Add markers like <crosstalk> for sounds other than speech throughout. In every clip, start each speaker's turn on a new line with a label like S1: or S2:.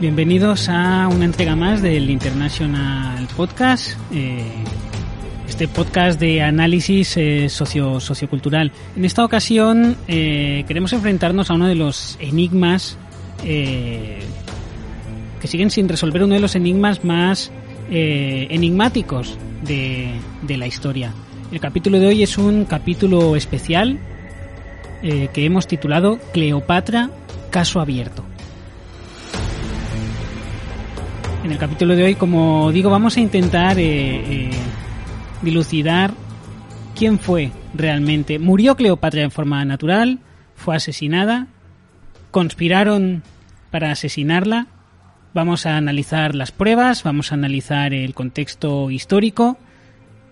S1: Bienvenidos a una entrega más del International Podcast, eh, este podcast de análisis eh, socio, sociocultural. En esta ocasión eh, queremos enfrentarnos a uno de los enigmas eh, que siguen sin resolver, uno de los enigmas más enigmáticos de, de la historia. El capítulo de hoy es un capítulo especial que hemos titulado Cleopatra, caso abierto. En el capítulo de hoy, como digo, vamos a intentar eh, eh, dilucidar quién fue realmente. ¿Murió Cleopatra en forma natural? ¿Fue asesinada? ¿Conspiraron para asesinarla? Vamos a analizar las pruebas, vamos a analizar el contexto histórico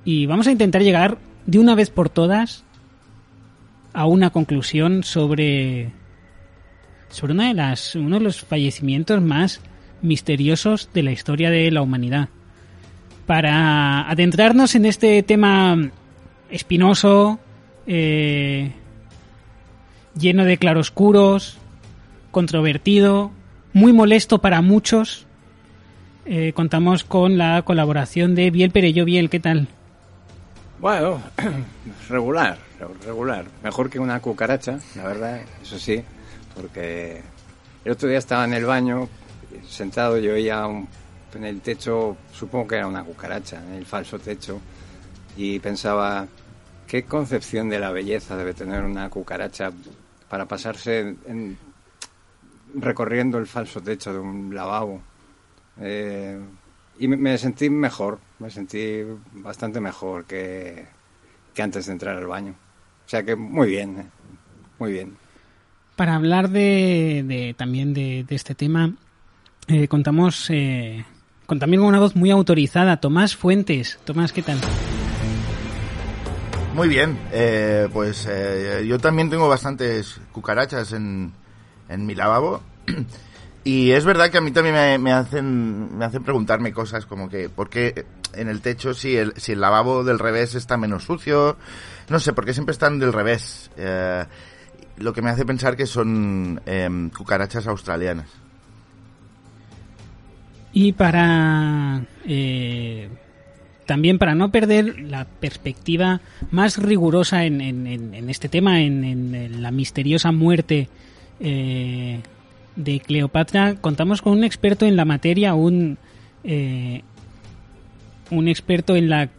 S1: y vamos a intentar llegar de una vez por todas a una conclusión sobre sobre una de las uno de los fallecimientos más misteriosos de la historia de la humanidad. Para adentrarnos en este tema espinoso, eh, lleno de claroscuros, controvertido, muy molesto para muchos, eh, contamos con la colaboración de Biel Perello. Biel, ¿qué tal?
S2: Bueno, <clears throat> regular, regular. Mejor que una cucaracha, la verdad, eso sí, porque el otro día estaba en el baño, sentado, yo un- en el techo, supongo que era una cucaracha, en el falso techo, y pensaba, ¿qué concepción de la belleza debe tener una cucaracha para pasarse en- en- recorriendo el falso techo de un lavabo? Eh, y me, sentí mejor, me sentí bastante mejor que, que antes de entrar al baño. O sea que muy bien, eh, muy bien.
S1: Para hablar de, también de este tema, eh, contamos eh, con también una voz muy autorizada, Tomás Fuentes. Tomás, ¿qué tal?
S3: Muy bien, eh, pues eh, yo también tengo bastantes cucarachas en, en mi lavabo <clears throat> y es verdad que a mí también me, hacen me hacen preguntarme cosas como que por qué en el techo si el, si el lavabo del revés está menos sucio, no sé, porque siempre están del revés. Lo que me hace pensar que son em, cucarachas australianas.
S1: Y para eh, también para no perder la perspectiva más rigurosa en, este tema, en, la misteriosa muerte eh, de Cleopatra, contamos con un experto en la materia, un eh, un experto en la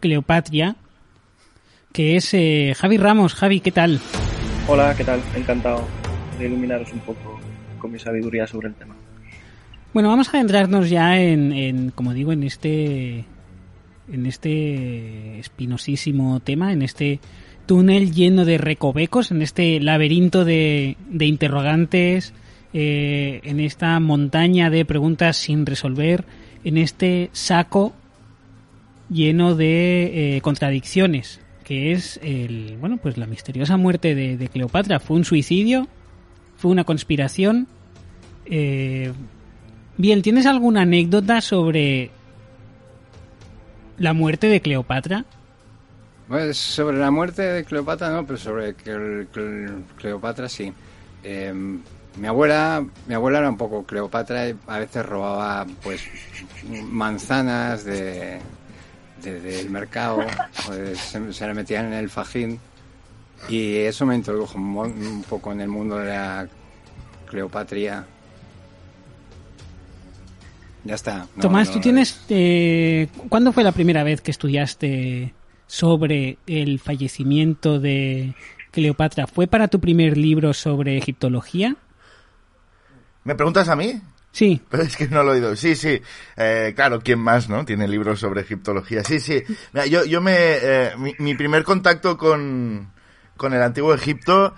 S1: Cleopatria, que es eh, Javi Ramos. Javi, ¿qué tal?
S4: Hola, ¿qué tal? Encantado de iluminaros un poco con mi sabiduría sobre el tema.
S1: Bueno, vamos a adentrarnos ya en, en, como digo, en este en este espinosísimo tema, en este túnel lleno de recovecos, en este laberinto de, de interrogantes, eh, en esta montaña de preguntas sin resolver, en este saco lleno de eh, contradicciones, que es el, bueno, pues la misteriosa muerte de, de Cleopatra. ¿Fue un suicidio? ¿Fue una conspiración? Eh, Bien, ¿tienes alguna anécdota sobre la muerte de Cleopatra?
S2: Pues sobre la muerte de Cleopatra no, pero sobre Cle- Cle- Cleopatra sí. Eh, mi abuela, mi abuela era un poco Cleopatra y a veces robaba pues manzanas de, de- del mercado, pues, se, se la metían en el fajín y eso me introdujo un, un poco en el mundo de la Cleopatría. Ya está. No,
S1: Tomás,
S2: no,
S1: tú tienes... eh, ¿Cuándo fue la primera vez que estudiaste sobre el fallecimiento de Cleopatra? ¿Fue para tu primer libro sobre egiptología?
S3: ¿Me preguntas a mí?
S1: Sí.
S3: Pero es que no lo he oído. Sí, sí. Eh, claro, ¿quién más, no? Tiene libros sobre egiptología. Sí, sí. Mira, yo, yo me... eh, mi, mi primer contacto con, con el antiguo Egipto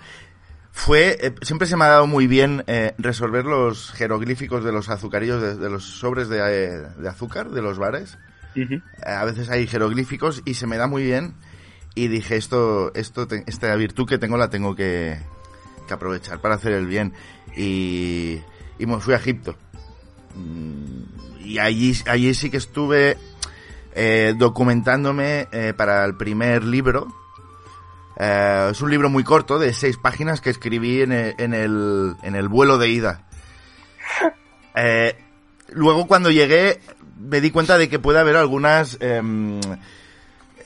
S3: fue... eh, siempre se me ha dado muy bien eh, resolver los jeroglíficos de los azucarillos, de, de los sobres de, eh, de azúcar, de los bares. Eh, a veces hay jeroglíficos y se me da muy bien. Y dije, esto, esto, te- esta virtud que tengo la tengo que, que aprovechar para hacer el bien. Y, y me fui a Egipto. Mm, Y allí, allí sí que estuve eh, documentándome eh, para el primer libro. Eh, es un libro muy corto, de seis páginas, que escribí en el, en el, en el vuelo de ida. Eh, luego cuando llegué me di cuenta de que puede haber algunas em,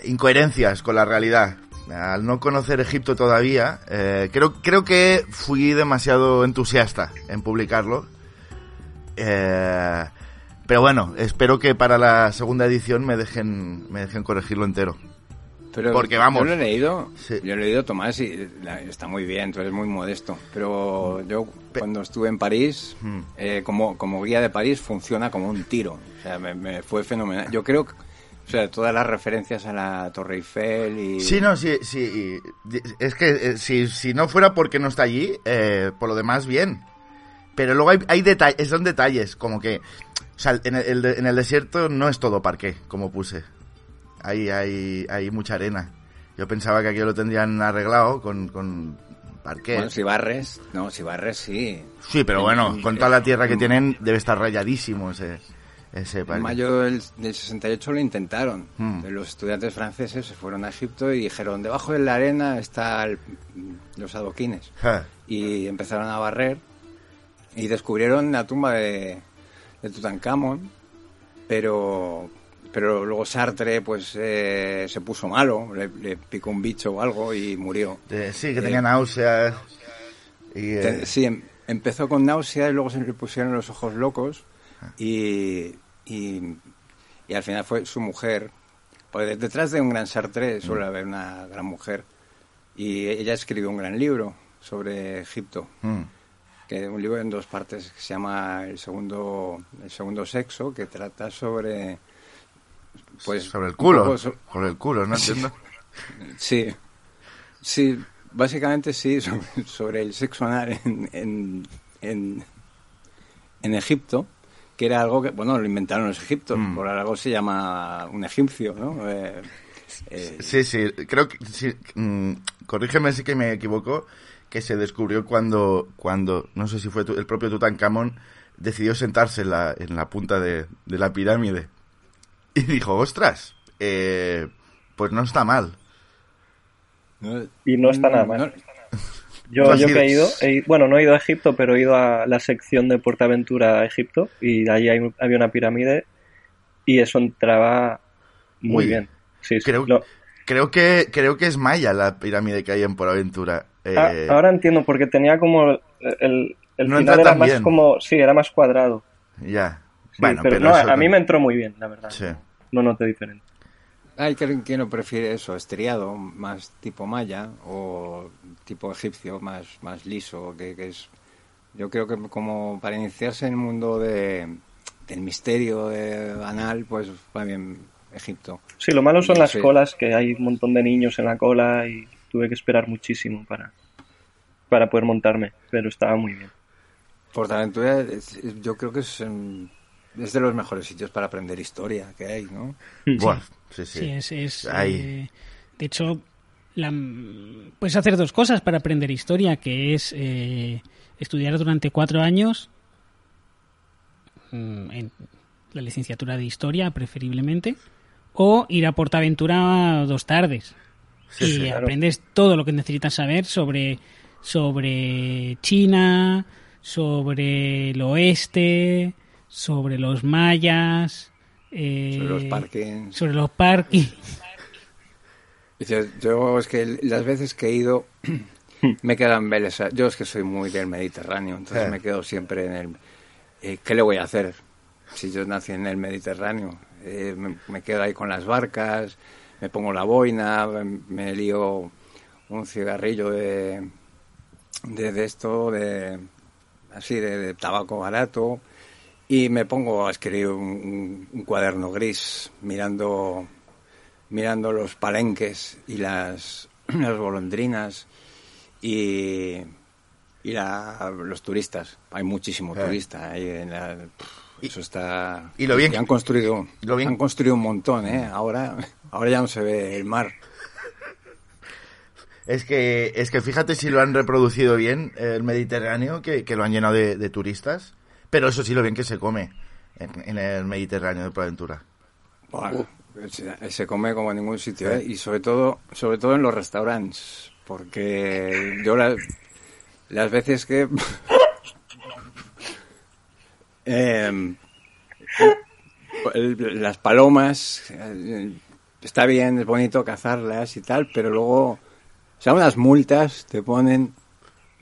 S3: incoherencias con la realidad. Al no conocer Egipto todavía, eh, creo, que fui demasiado entusiasta en publicarlo. Eh, pero bueno, espero que para la segunda edición me dejen, me dejen corregirlo entero.
S2: Pero
S3: Porque vamos.
S2: Yo lo he leído,
S3: Sí.
S2: yo lo he leído Tomás y la- está muy bien, tú eres muy modesto. Pero yo cuando estuve en París,
S3: Mm.
S2: eh, como, como guía de París, funciona como un tiro. O sea, me, me fue fenomenal. Yo creo que, o sea, todas las referencias a la Torre Eiffel y...
S3: Sí, no, sí, sí. Es que eh, si, si no fuera porque no está allí, eh, por lo demás, bien. Pero luego hay, hay detalles, son detalles, como que... O sea, en el, en el desierto no es todo parqué, como puse. Hay, hay, hay mucha arena. Yo pensaba que aquí lo tendrían arreglado con, con parqué.
S2: Bueno, si barres, no, si barres sí.
S3: sí, pero bueno,
S2: en-
S3: con toda la tierra que
S2: en-
S3: tienen, debe estar rayadísimo ese, ese
S2: En
S3: parque.
S2: mayo del, del 68 lo intentaron.
S3: Mm.
S2: Los estudiantes franceses se fueron a Egipto y dijeron, debajo de la arena están los adoquines. Y empezaron a barrer y descubrieron la tumba de, de Tutankamón, pero pero luego Sartre pues eh, se puso malo, le, le picó un bicho o algo y murió.
S3: Eh, sí, que
S2: Eh,
S3: tenía náuseas. Y, eh,
S2: Sí, em- empezó con náusea y luego se le pusieron los ojos locos y, y, y al final fue su mujer. Porque detrás de un gran Sartre suele haber una gran mujer y ella escribió un gran libro sobre Egipto.
S3: mm.
S2: que un libro en dos partes que se llama el segundo el segundo sexo que trata sobre pues
S3: sobre el culo.
S2: so-
S3: Sobre el culo, ¿no entiendo?
S2: sí sí básicamente sí <laughs> sobre, sobre el sexo anal en, en, en, en Egipto que era algo que bueno lo inventaron los egipcios
S3: Mm.
S2: por algo se llama un egipcio no Eh, eh,
S3: Sí, sí, creo que, sí, mm, corrígeme si que me equivoco, que se descubrió cuando, cuando no sé si fue tu- el propio Tutankamón, decidió sentarse en la, en la punta de, de la pirámide. Y dijo, ostras, eh, pues no está mal.
S4: Y no está nada mal. Yo, yo que he ido, he ido- bueno, no he ido a Egipto, pero he ido a la sección de Portaventura a Egipto y allí hay- había una pirámide y eso entraba muy
S3: Uy,
S4: bien. Sí, sí.
S3: Creo,
S4: Lo-
S3: creo que creo que es Maya la pirámide que hay en Por Aventura. Eh,
S4: Ah, ahora entiendo, porque tenía como el, el, el
S3: No
S4: final era más
S3: bien.
S4: como, sí, era más cuadrado.
S3: Ya.
S4: Sí,
S3: bueno,
S4: pero,
S3: pero,
S4: no,
S3: eso
S4: a mí me entró muy bien, la verdad.
S3: Sí.
S4: No noté diferente.
S2: Hay quien, lo prefiere eso, estriado, más tipo maya o tipo egipcio, más, más liso, que, que es... Yo creo que como para iniciarse en el mundo de, del misterio de anal, pues va bien Egipto.
S4: Sí, lo malo son las
S2: Sí.
S4: colas, que hay un montón de niños en la cola y tuve que esperar muchísimo para, para poder montarme, pero estaba muy bien.
S2: Portaventura es- es- yo creo que es, es de los mejores sitios para aprender historia que hay, ¿no?
S3: Buah, sí, sí.
S1: Sí, es. es, eh, de hecho, la- puedes hacer dos cosas para aprender historia, que es eh, estudiar durante cuatro años mm, en la licenciatura de historia, preferiblemente, o ir a Portaventura dos tardes.
S3: Sí,
S1: y
S3: sí.
S4: claro.
S1: aprendes todo lo que necesitas saber sobre, sobre China, sobre el oeste, sobre los mayas, eh,
S2: Sobre los parkings.
S1: sobre los parkings. <laughs>
S2: Yo es que las veces que he ido <clears throat> me quedo en Vélez. Yo es que soy muy del Mediterráneo, entonces
S3: Eh.
S2: me quedo siempre en el... eh, ¿Qué le voy a hacer si yo nací en el Mediterráneo? Eh, me, me quedo ahí con las barcas, me pongo la boina, me, me lío un cigarrillo de, de, de esto, de así, de, de tabaco barato, y me pongo a escribir un, un- cuaderno gris mirando mirando los palenques y las, <clears throat> las golondrinas y, y la- los turistas. Hay muchísimo
S3: Eh.
S2: turista ahí en la- eso está
S3: y lo bien
S2: han construido
S3: lo bien-
S2: han construido un montón eh ahora ahora ya no se ve el mar
S3: Es que, es que fíjate si lo han reproducido bien el Mediterráneo, que, que lo han llenado de, de turistas. Pero eso sí lo bien que se come en, en el Mediterráneo de Proventura.
S2: Buah, se, come como en ningún sitio ¿eh? y sobre todo sobre todo en los restaurantes porque yo la- las veces que <laughs> Eh, el- las palomas, está bien, es bonito cazarlas y tal, pero luego, o sea, unas multas te ponen,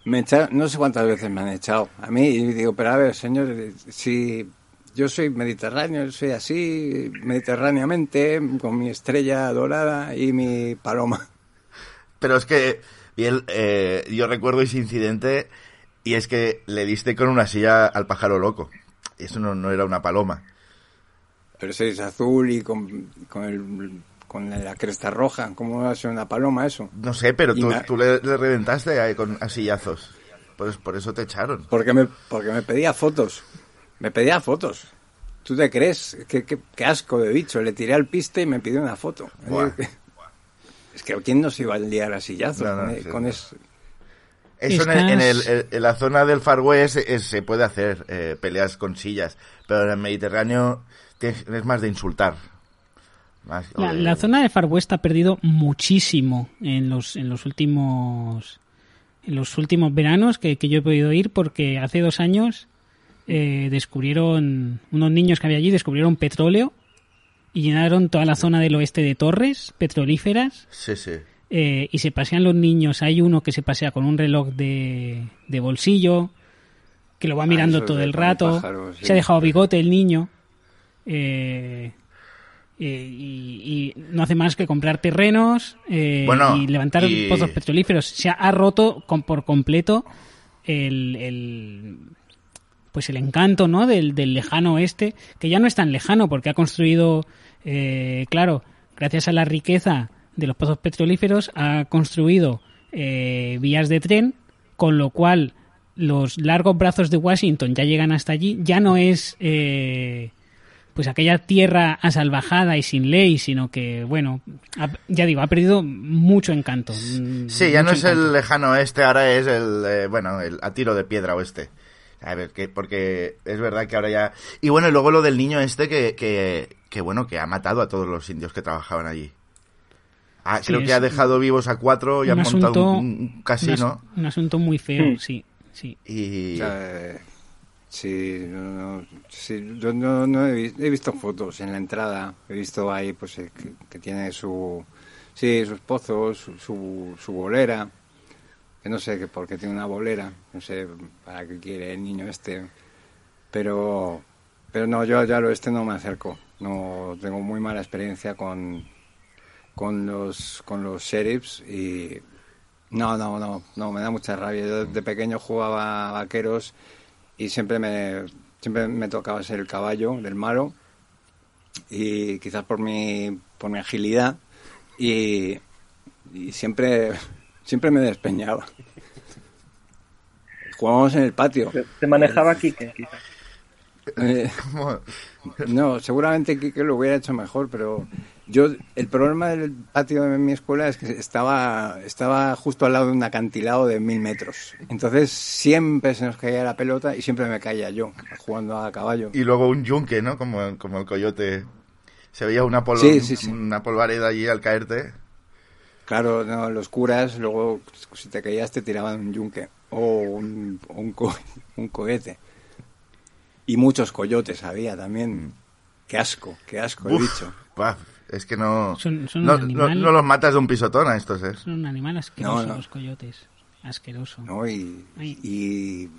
S2: me echa- no sé cuántas veces me han echado a mí y digo, pero a ver, señor, si yo soy mediterráneo, soy así, mediterráneamente, con mi estrella dorada y mi paloma.
S3: Pero es que, bien, eh, yo recuerdo ese incidente y es que le diste con una silla al pájaro loco. Eso no, no era una paloma.
S2: Pero si es azul y con, con, el, con la cresta roja, ¿cómo va a ser una paloma eso?
S3: No sé, pero tú,
S2: me-
S3: tú le, le reventaste ahí con asillazos. Pues por eso te echaron.
S2: Porque me, porque me pedía fotos. Me pedía fotos. ¿Tú te crees? ¿Qué, qué, qué asco de bicho. Le tiré al piste y me pidió una foto.
S3: Buah. <laughs>
S2: Es que ¿quién nos iba a liar a sillazos
S3: No, no,
S2: con, e-
S3: sí,
S2: con
S3: no.
S2: es-
S3: Eso en, el- en, el- en la zona del Far West eh, se puede hacer eh, peleas con sillas, pero en el Mediterráneo es más de insultar. Más-
S1: La, zona de Far West ha perdido muchísimo en los, en los últimos en los últimos veranos que, que yo he podido ir porque hace dos años eh, descubrieron unos niños que había allí descubrieron petróleo y llenaron toda la zona del oeste de torres petrolíferas
S3: Sí, sí.
S1: eh, y se pasean los niños. Hay uno que se pasea con un reloj de, de bolsillo, que lo va mirando
S2: Ah, eso
S1: todo el rato.
S2: pájaro, sí.
S1: Se ha dejado bigote el niño. eh, eh, y, y no hace más que comprar terrenos eh,
S3: Bueno,
S1: y levantar
S3: y-
S1: pozos petrolíferos. Se ha, ha roto con, por completo el, el- pues el encanto ¿no? del, del lejano oeste, que ya no es tan lejano porque ha construido, eh, claro, gracias a la riqueza de los pozos petrolíferos, ha construido eh, vías de tren, con lo cual los largos brazos de Washington ya llegan hasta allí, ya no es eh, pues aquella tierra asalvajada y sin ley, sino que, bueno, ha- ya digo, ha perdido mucho encanto. mm,
S3: Sí, ya no es
S1: encanto.
S3: el lejano oeste, ahora es el, eh, bueno, el a tiro de piedra oeste. A ver, que, porque es verdad que ahora ya... Y bueno, y luego lo del niño este que, que, que bueno, que ha matado a todos los indios que trabajaban allí. Ah,
S1: Sí,
S3: creo que ha dejado vivos a cuatro y ha montado
S1: asunto-
S3: un, un casino.
S1: Un, as- un asunto muy feo,
S4: Hmm.
S1: sí, sí.
S3: Y...
S2: o sea, eh, sí, no, no, sí, yo no, no he, he visto fotos en la entrada. He visto ahí pues eh, que, tiene su... Sí, sus pozos, su, su, su bolera. Que no sé por qué tiene una bolera. No sé para qué quiere el niño este. Pero... Pero no, yo ya al oeste no me acerco. No tengo muy mala experiencia con, con los con los sheriffs y no, no, no, no, me da mucha rabia. Yo de pequeño jugaba vaqueros y siempre me siempre me tocaba ser el caballo del malo y quizás por mi por mi agilidad y, y siempre siempre me despeñaba. Jugábamos en el patio.
S4: Te- manejaba Kike, quizás.
S2: Eh, <laughs> no, seguramente Quique lo hubiera hecho mejor, pero yo el problema del patio de mi escuela es que estaba estaba justo al lado de un acantilado de mil metros. Entonces siempre se nos caía la pelota y siempre me caía yo jugando a caballo.
S3: Y luego un yunque, ¿no? Como, como el coyote. Se veía una, pol
S2: Sí, sí, sí.
S3: una polvareda allí al caerte.
S2: Claro, no, los curas luego si te caías te tiraban un yunque o un, un, co- <laughs> un cohete. Y muchos coyotes había también. Qué asco, qué asco he
S3: Uf,
S2: dicho.
S3: paf, es que no,
S1: Son- son un
S3: no, no,
S1: animal.
S3: no los matas de un pisotón a estos, ¿eh?
S1: Son un animal asqueroso
S2: No, no.
S1: los coyotes. Asqueroso.
S2: ¿no? Y,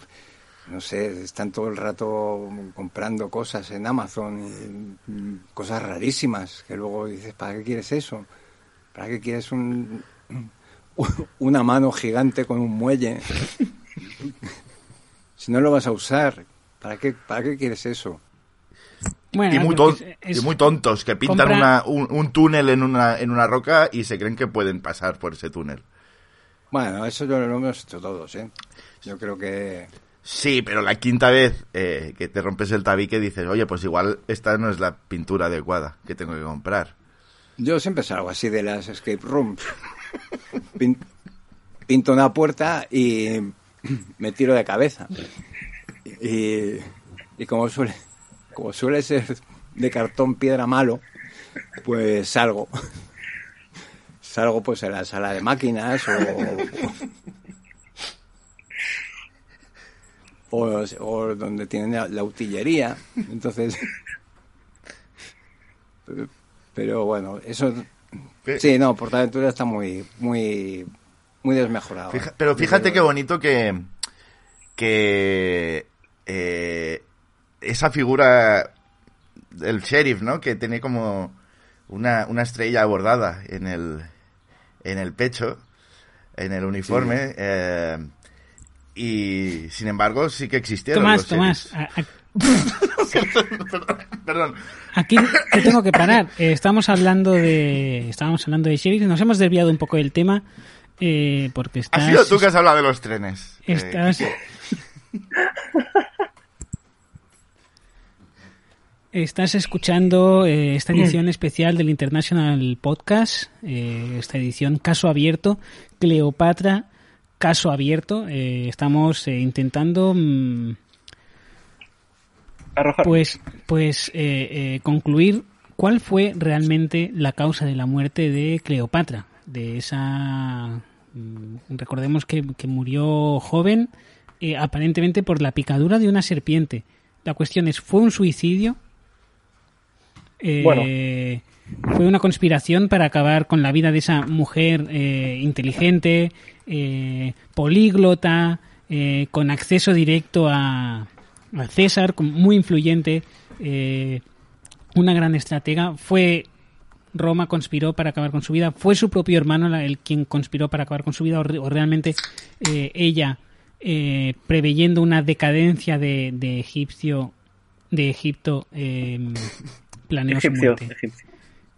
S2: no sé, están todo el rato comprando cosas en Amazon, y, mm, cosas rarísimas, que luego dices, ¿para qué quieres eso? ¿Para qué quieres un, una mano gigante con un muelle? <laughs> si no lo vas a usar, ¿para qué, para qué quieres eso?
S1: Bueno,
S3: y, muy
S1: porque
S3: ton-
S1: es-
S3: y muy tontos, que pintan
S1: compra-
S3: una- un, un túnel en una, en una roca y se creen que pueden pasar por ese túnel.
S2: Bueno, eso yo lo hemos hecho todos, ¿eh? Yo creo que...
S3: Sí, pero la quinta vez eh, que te rompes el tabique dices, oye, pues igual esta no es la pintura adecuada que tengo que comprar.
S2: Yo siempre salgo así de las escape rooms. Pin- pinto una puerta y <clears throat> me tiro de cabeza. Y, y como suele como suele ser de cartón piedra malo, pues salgo. <laughs> Salgo pues en la sala de máquinas o o, o donde tienen la, la utillería. Entonces, pero, bueno, eso sí, no, Portaventura está muy, muy, muy desmejorado.
S3: Fija- pero fíjate qué bonito que, que eh, esa figura del sheriff, ¿no? Que tiene como una, una estrella bordada en el, en el pecho, en el uniforme. eh, y sin embargo sí que existieron.
S1: Tomás,
S3: los
S1: Tomás,
S3: sheriffs.
S1: a- a- <laughs>
S3: perdón, perdón.
S1: aquí te tengo que parar. Eh, estamos hablando de estábamos hablando de sheriff, nos hemos desviado un poco del tema eh, porque estás,
S3: Has sido tú que has hablado de los trenes. eh,
S1: estás <laughs>
S3: Quique.
S1: Estás escuchando eh, esta edición especial del International Podcast, eh, esta edición caso abierto, Cleopatra, caso abierto. Eh, estamos intentando mm,
S4: Arrojar.
S1: pues, pues concluir cuál fue realmente la causa de la muerte de Cleopatra, de esa mm, recordemos que, que murió joven, aparentemente por la picadura de una serpiente. La cuestión es, ¿fue un suicidio? Eh. Fue una conspiración para acabar con la vida de esa mujer eh, inteligente, eh, políglota, con acceso directo a, César, muy influyente, una gran estratega. Fue Roma conspiró para acabar con su vida. Fue su propio hermano el quien conspiró para acabar con su vida o, re- o realmente ella eh, preveyendo una decadencia de, egipcio de Egipto planeó su
S4: Egipcio,
S1: muerte.
S4: egipcio.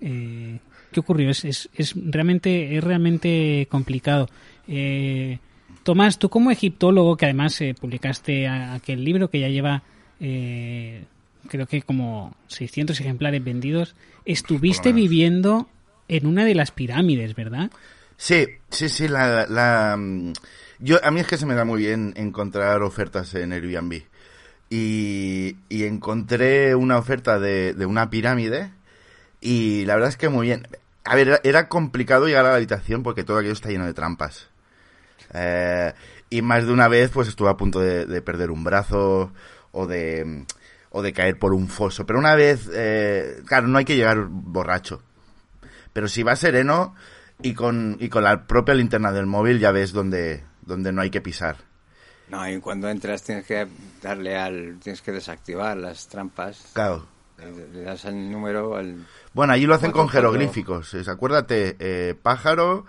S1: Eh, ¿Qué ocurrió? Es, es, es realmente es realmente complicado. Eh, Tomás, tú como egiptólogo, que además eh, publicaste a- aquel libro que ya lleva, eh, creo que como 600 ejemplares vendidos, estuviste viviendo en una de las pirámides, ¿verdad?
S3: Sí, sí, sí, la, la, mm, yo, a mí es que se me da muy bien encontrar ofertas en Airbnb. Y, encontré una oferta de, una pirámide y la verdad es que muy bien. A ver, era, complicado llegar a la habitación porque todo aquello está lleno de trampas. Eh, y más de una vez pues estuve a punto de, de perder un brazo o de, o de caer por un foso. Pero una vez, eh, claro, no hay que llegar borracho. Pero si vas sereno y con, y con la propia linterna del móvil ya ves dónde, dónde no hay que pisar.
S2: No, y cuando entras tienes que darle al, tienes que desactivar las trampas.
S3: Claro.
S2: Le, das al número, al,
S3: Bueno, allí lo hacen con jeroglíficos. Es, acuérdate, eh, pájaro,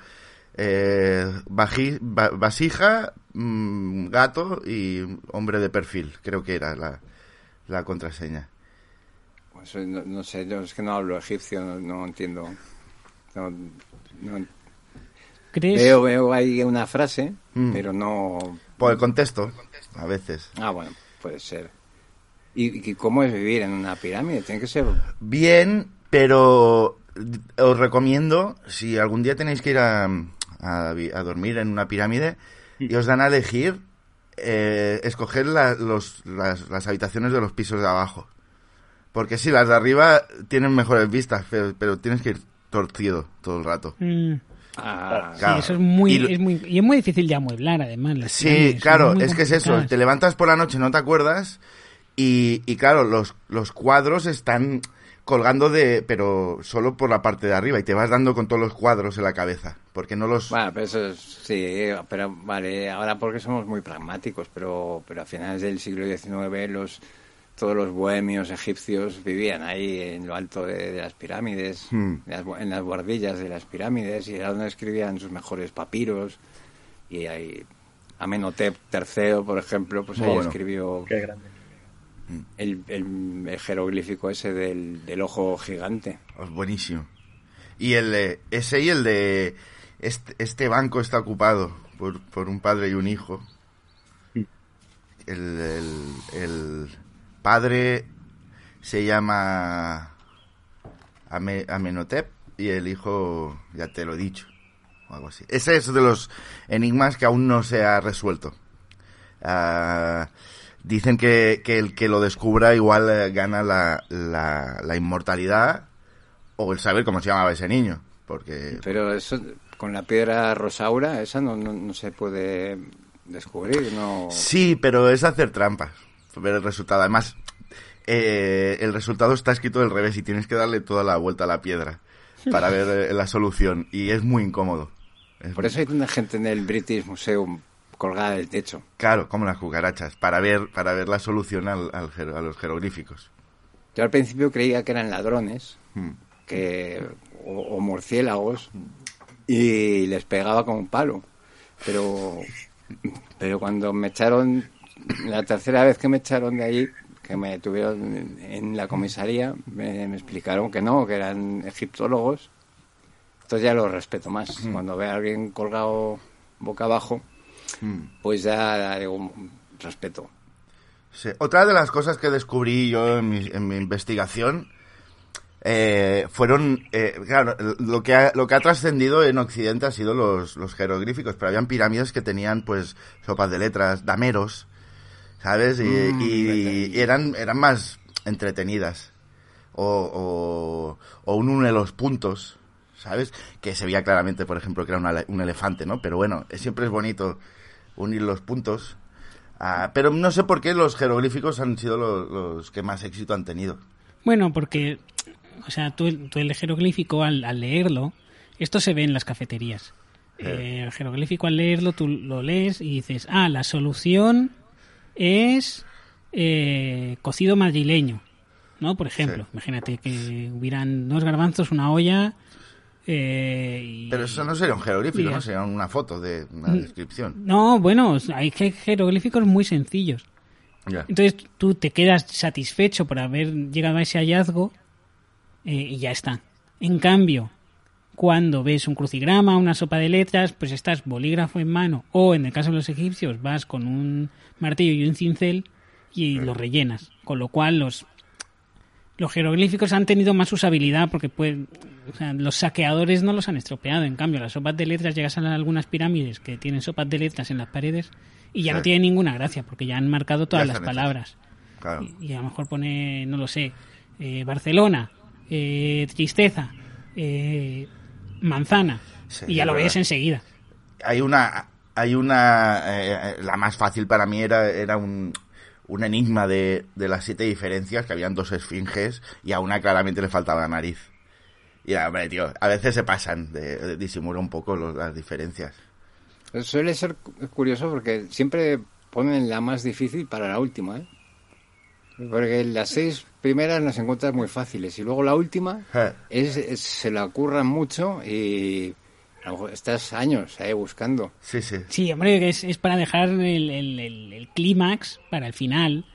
S3: eh, baji- va- vasija, mm, gato y hombre de perfil. Creo que era la, la contraseña.
S2: pues, no, no sé, yo es que no hablo egipcio, no, no entiendo. No, veo, veo ahí una frase,
S3: Mm.
S2: pero no.
S3: Por el contexto, a veces.
S2: Ah, bueno, puede ser. ¿Y, y cómo es vivir en una pirámide? Tiene que ser.
S3: Bien, pero os recomiendo, si algún día tenéis que ir a, a dormir en una pirámide y os dan a elegir, eh, escoger la- los- las, las habitaciones de los pisos de abajo. Porque sí, las de arriba tienen mejores vistas, pero, pero tienes que ir torcido todo el rato.
S1: Mm,
S2: Ah,
S1: sí, eso es muy,
S3: Y
S1: es muy, y es muy difícil de amueblar, además. las
S3: Sí, claro, es que es eso. Te levantas por la noche, no te acuerdas. Y, y claro, los, los cuadros están colgando de. Pero solo por la parte de arriba. Y te vas dando con todos los cuadros en la cabeza. Porque no los.
S2: Bueno, pero eso es- sí, pero vale, ahora porque somos muy pragmáticos, pero, pero a finales del siglo XIX los, todos los bohemios egipcios vivían ahí en lo alto de, de las pirámides,
S3: Hmm.
S2: en, las, en las guardillas de las pirámides, y era donde escribían sus mejores papiros. Y ahí Amenhotep III, por ejemplo, pues ahí
S3: bueno.
S2: escribió
S4: Qué grande.
S2: el, el- el jeroglífico ese del, del ojo gigante.
S3: Es buenísimo. Y el de- ese y el de. Este, este banco está ocupado por, por un padre y un hijo.
S4: Mm.
S3: El, el, el padre se llama Ame- Amenhotep y el hijo, ya te lo he dicho, o algo así. Ese es de los enigmas que aún no se ha resuelto. Ah, dicen que, que el que lo descubra igual eh, gana la, la, la inmortalidad o el saber cómo se llamaba ese niño. Porque
S2: Pero eso, con la piedra rosaura, esa no, no, no se puede descubrir, no...
S3: Sí, pero es hacer trampas. Ver el resultado. Además, eh, el resultado está escrito del revés y tienes que darle toda la vuelta a la piedra para <laughs> ver eh, la solución. Y es muy incómodo. Es
S2: Por eso hay tanta gente en el British Museum colgada del techo.
S3: Claro, como las cucarachas, para ver, para ver la solución al, al a los jeroglíficos.
S2: Yo al principio creía que eran ladrones
S3: Mm.
S2: que o, o murciélagos y les pegaba con un palo. Pero, pero cuando me echaron, la tercera vez que me echaron de allí, que me tuvieron en, la comisaría, me, me explicaron que no, que eran egiptólogos. Entonces ya lo respeto más. Cuando ve a alguien colgado boca abajo,
S3: Mm.
S2: pues ya digo, respeto.
S3: Sí. Otra de las cosas que descubrí yo en mi, en mi investigación eh, fueron, eh, claro, lo que ha, lo que ha trascendido en Occidente ha sido los, los jeroglíficos, pero habían pirámides que tenían pues sopas de letras, dameros, ¿sabes? Y,
S2: Mm,
S3: y- y eran, eran más entretenidas. O, o, o un une los puntos, ¿sabes? Que se veía claramente, por ejemplo, que era una- un elefante, ¿no? Pero bueno, eh, siempre es bonito unir los puntos. Ah, pero no sé por qué los jeroglíficos han sido los, los que más éxito han tenido.
S1: Bueno, porque, o sea, tú, tú el jeroglífico al, al leerlo, esto se ve en las cafeterías. Eh, el jeroglífico al leerlo, tú lo lees y dices, ah, la solución es eh, cocido madrileño, ¿no? Por ejemplo,
S3: Sí.
S1: imagínate que hubieran dos garbanzos, una olla eh, y...
S3: Pero eso no sería un jeroglífico,
S1: y-
S3: ¿no? Sería una foto de una
S1: Mm.
S3: descripción.
S1: No, bueno, hay je- jeroglíficos muy sencillos. Entonces tú te quedas satisfecho por haber llegado a ese hallazgo eh, y ya está. En cambio, cuando ves un crucigrama, una sopa de letras, pues estás bolígrafo en mano o en el caso de los egipcios vas con un martillo y un cincel y lo rellenas. Con lo cual los, los jeroglíficos han tenido más usabilidad porque pueden, o sea, los saqueadores no los han estropeado. En cambio, las sopas de letras llegas a algunas pirámides que tienen sopas de letras en las paredes y ya
S3: Sí.
S1: no tiene ninguna gracia porque ya han marcado todas las palabras.
S3: Claro.
S1: Y, y a lo mejor pone, no lo sé, eh, Barcelona, eh, tristeza, eh, manzana.
S3: Sí,
S1: y ya lo ves enseguida.
S3: Hay una, hay una, eh, la más fácil para mí era, era un, un enigma de, de las siete diferencias, que habían dos esfinges y a una claramente le faltaba la nariz. Y hombre, tío, a veces se pasan de, de disimular un poco los- las diferencias.
S2: Suele ser cu- curioso porque siempre ponen la más difícil para la última, ¿eh? Porque las seis primeras las encuentras muy fáciles y luego la última
S3: Eh,
S2: es, es- se la curran mucho y a lo mejor estás años ahí buscando.
S3: Sí, sí.
S1: Sí, hombre, que es, es para dejar el, el- el- el clímax para el final.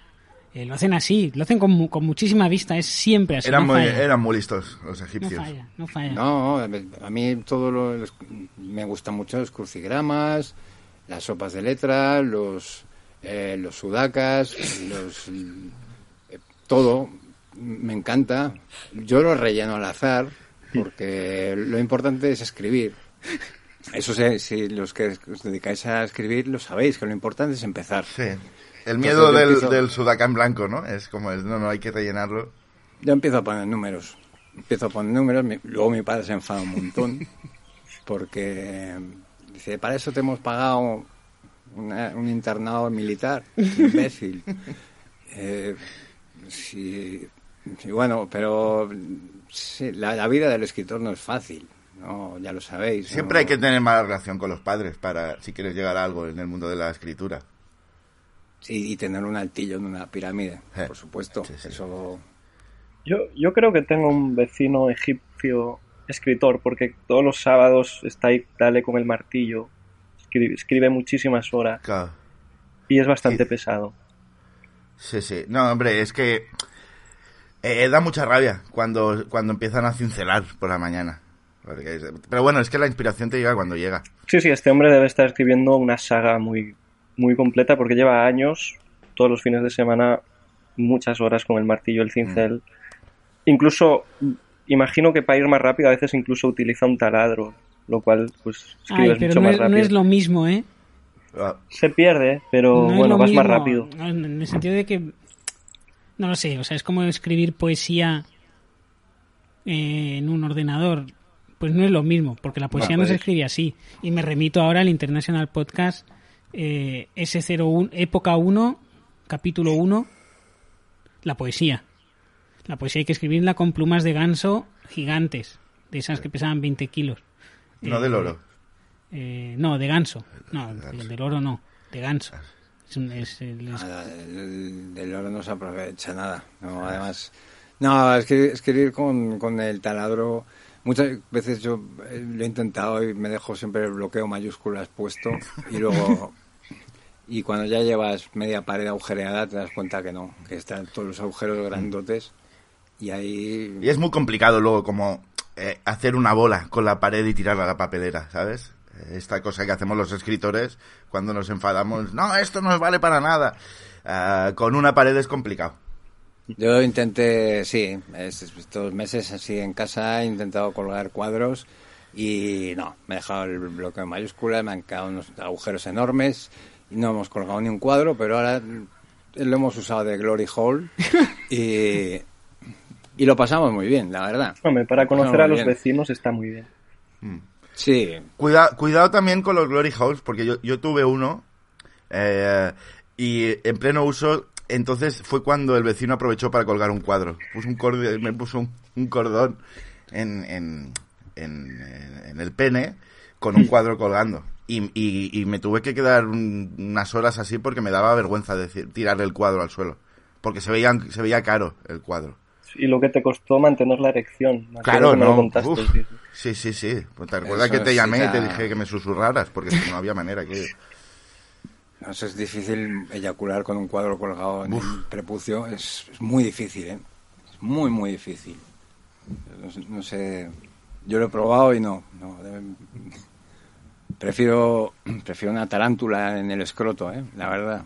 S1: Eh, lo hacen así, lo hacen con, mu- con muchísima vista, es siempre así.
S3: Eran
S1: no
S3: muy, eran muy listos los
S1: No
S3: egipcios.
S1: falla, no falla.
S2: No, a mí todo lo, los- me gustan mucho los crucigramas, las sopas de letra, los eh, los sudacas, los todo me encanta. Yo lo relleno al azar porque lo importante es escribir. Eso sí, si los que os dedicáis a escribir lo sabéis, que lo importante es empezar.
S3: Sí. El miedo del,
S2: empiezo-
S3: del sudacán blanco, ¿no? Es como, el, no, no, hay que rellenarlo.
S2: Yo empiezo a poner números. Empiezo a poner números. mi- luego mi padre se enfada un montón. <laughs> Porque dice, para eso te hemos pagado una- un internado militar. Imbécil. <laughs> Eh, sí, sí, bueno, pero sí, la, la vida del escritor no es fácil. No, ya lo sabéis.
S3: Siempre
S2: ¿no?
S3: hay que tener mala relación con los padres para si quieres llegar a algo en el mundo de la escritura.
S2: Sí, y tener un altillo en una pirámide,
S3: Eh,
S2: por supuesto.
S3: sí, sí.
S2: Eso
S4: Yo, yo creo que tengo un vecino egipcio escritor, porque todos los sábados está ahí, dale con el martillo, escribe, escribe muchísimas horas
S3: Claro.
S4: y es bastante pesado.
S3: Sí, sí. No, hombre, es que eh, da mucha rabia cuando, cuando empiezan a cincelar por la mañana. Pero bueno, es que la inspiración te llega cuando llega.
S4: Sí, sí, este hombre debe estar escribiendo una saga muy, muy completa porque lleva años, todos los fines de semana, muchas horas con el martillo, el cincel. Incluso, imagino que para ir más rápido a veces incluso utiliza un taladro, lo cual pues
S1: Ay,
S4: escribes
S1: pero
S4: mucho
S1: no
S4: más
S1: es,
S4: rápido.
S1: no es lo mismo, ¿eh?
S3: Ah,
S4: Se pierde, pero
S1: No
S4: bueno, vas más rápido.
S1: En el sentido de que. No lo sé, o sea, es como escribir poesía eh, en un ordenador. Pues no es lo mismo, porque la poesía
S3: No,
S1: no se
S3: pues-
S1: escribe así. Y me remito ahora al International Podcast eh, S01, época 1, capítulo 1, la poesía. La poesía hay que escribirla con plumas de ganso gigantes, de esas que pesaban 20 kilos.
S3: No
S1: Eh,
S3: del oro.
S1: Eh, no, de ganso. No,
S3: De ganso.
S1: del oro no, de ganso. Es un- es- es-
S2: Nada, del, del oro no se aprovecha nada. No, además, no, es que escribir con, con el taladro. Muchas veces yo eh, lo he intentado y me dejo siempre el bloqueo mayúsculas puesto y luego. <laughs> Y cuando ya llevas media pared agujereada te das cuenta que no, que están todos los agujeros grandotes y ahí.
S3: Y es muy complicado luego como eh, hacer una bola con la pared y tirarla a la papelera, ¿sabes? Esta cosa que hacemos los escritores cuando nos enfadamos, no, esto no vale para nada. Ah, con una pared es complicado.
S2: Yo intenté, sí, es- estos meses así en casa he intentado colgar cuadros y no, me he dejado el bloqueo en mayúsculas, me han quedado unos agujeros enormes y no hemos colgado ni un cuadro, pero ahora lo hemos usado de Glory Hall y, y lo pasamos muy bien, la verdad.
S4: Hombre, para conocer a los
S2: bien.
S4: vecinos está muy bien.
S2: Sí,
S3: Cuida, cuidado también con los Glory Holes, porque yo, yo tuve uno eh, y en pleno uso, entonces fue cuando el vecino aprovechó para colgar un cuadro. Puso un corde- me puso un, un cordón en, en, en- en el pene con un cuadro colgando. Y, y- y me tuve que quedar un- unas horas así porque me daba vergüenza decir, tirarle el cuadro al suelo. Porque se veía, se veía caro el cuadro.
S4: Y lo que te costó mantener la erección. me
S3: Claro,
S4: que me lo
S3: no.
S4: contaste,
S3: uf.
S4: sí, sí.
S3: Sí. Pues ¿Te acuerdas
S2: Eso
S3: que te llamé y te dije que me susurraras? Porque no había manera que...
S2: no sé, es difícil eyacular con un cuadro colgado en el prepucio, es, es muy difícil, ¿eh? Es muy, muy difícil. No, sé- no sé, yo lo he probado y no, no, debe- prefiero, prefiero una tarántula en el escroto, ¿eh? La verdad.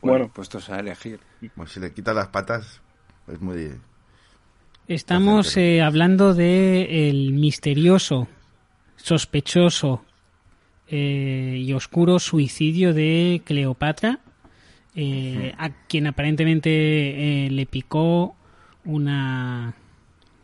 S2: Bueno,
S4: Bueno.
S2: puestos a elegir.
S3: Pues si le quitas las patas, es muy...
S1: Estamos eh, hablando de el misterioso, sospechoso eh, y oscuro suicidio de Cleopatra, eh, a quien aparentemente eh, le picó una...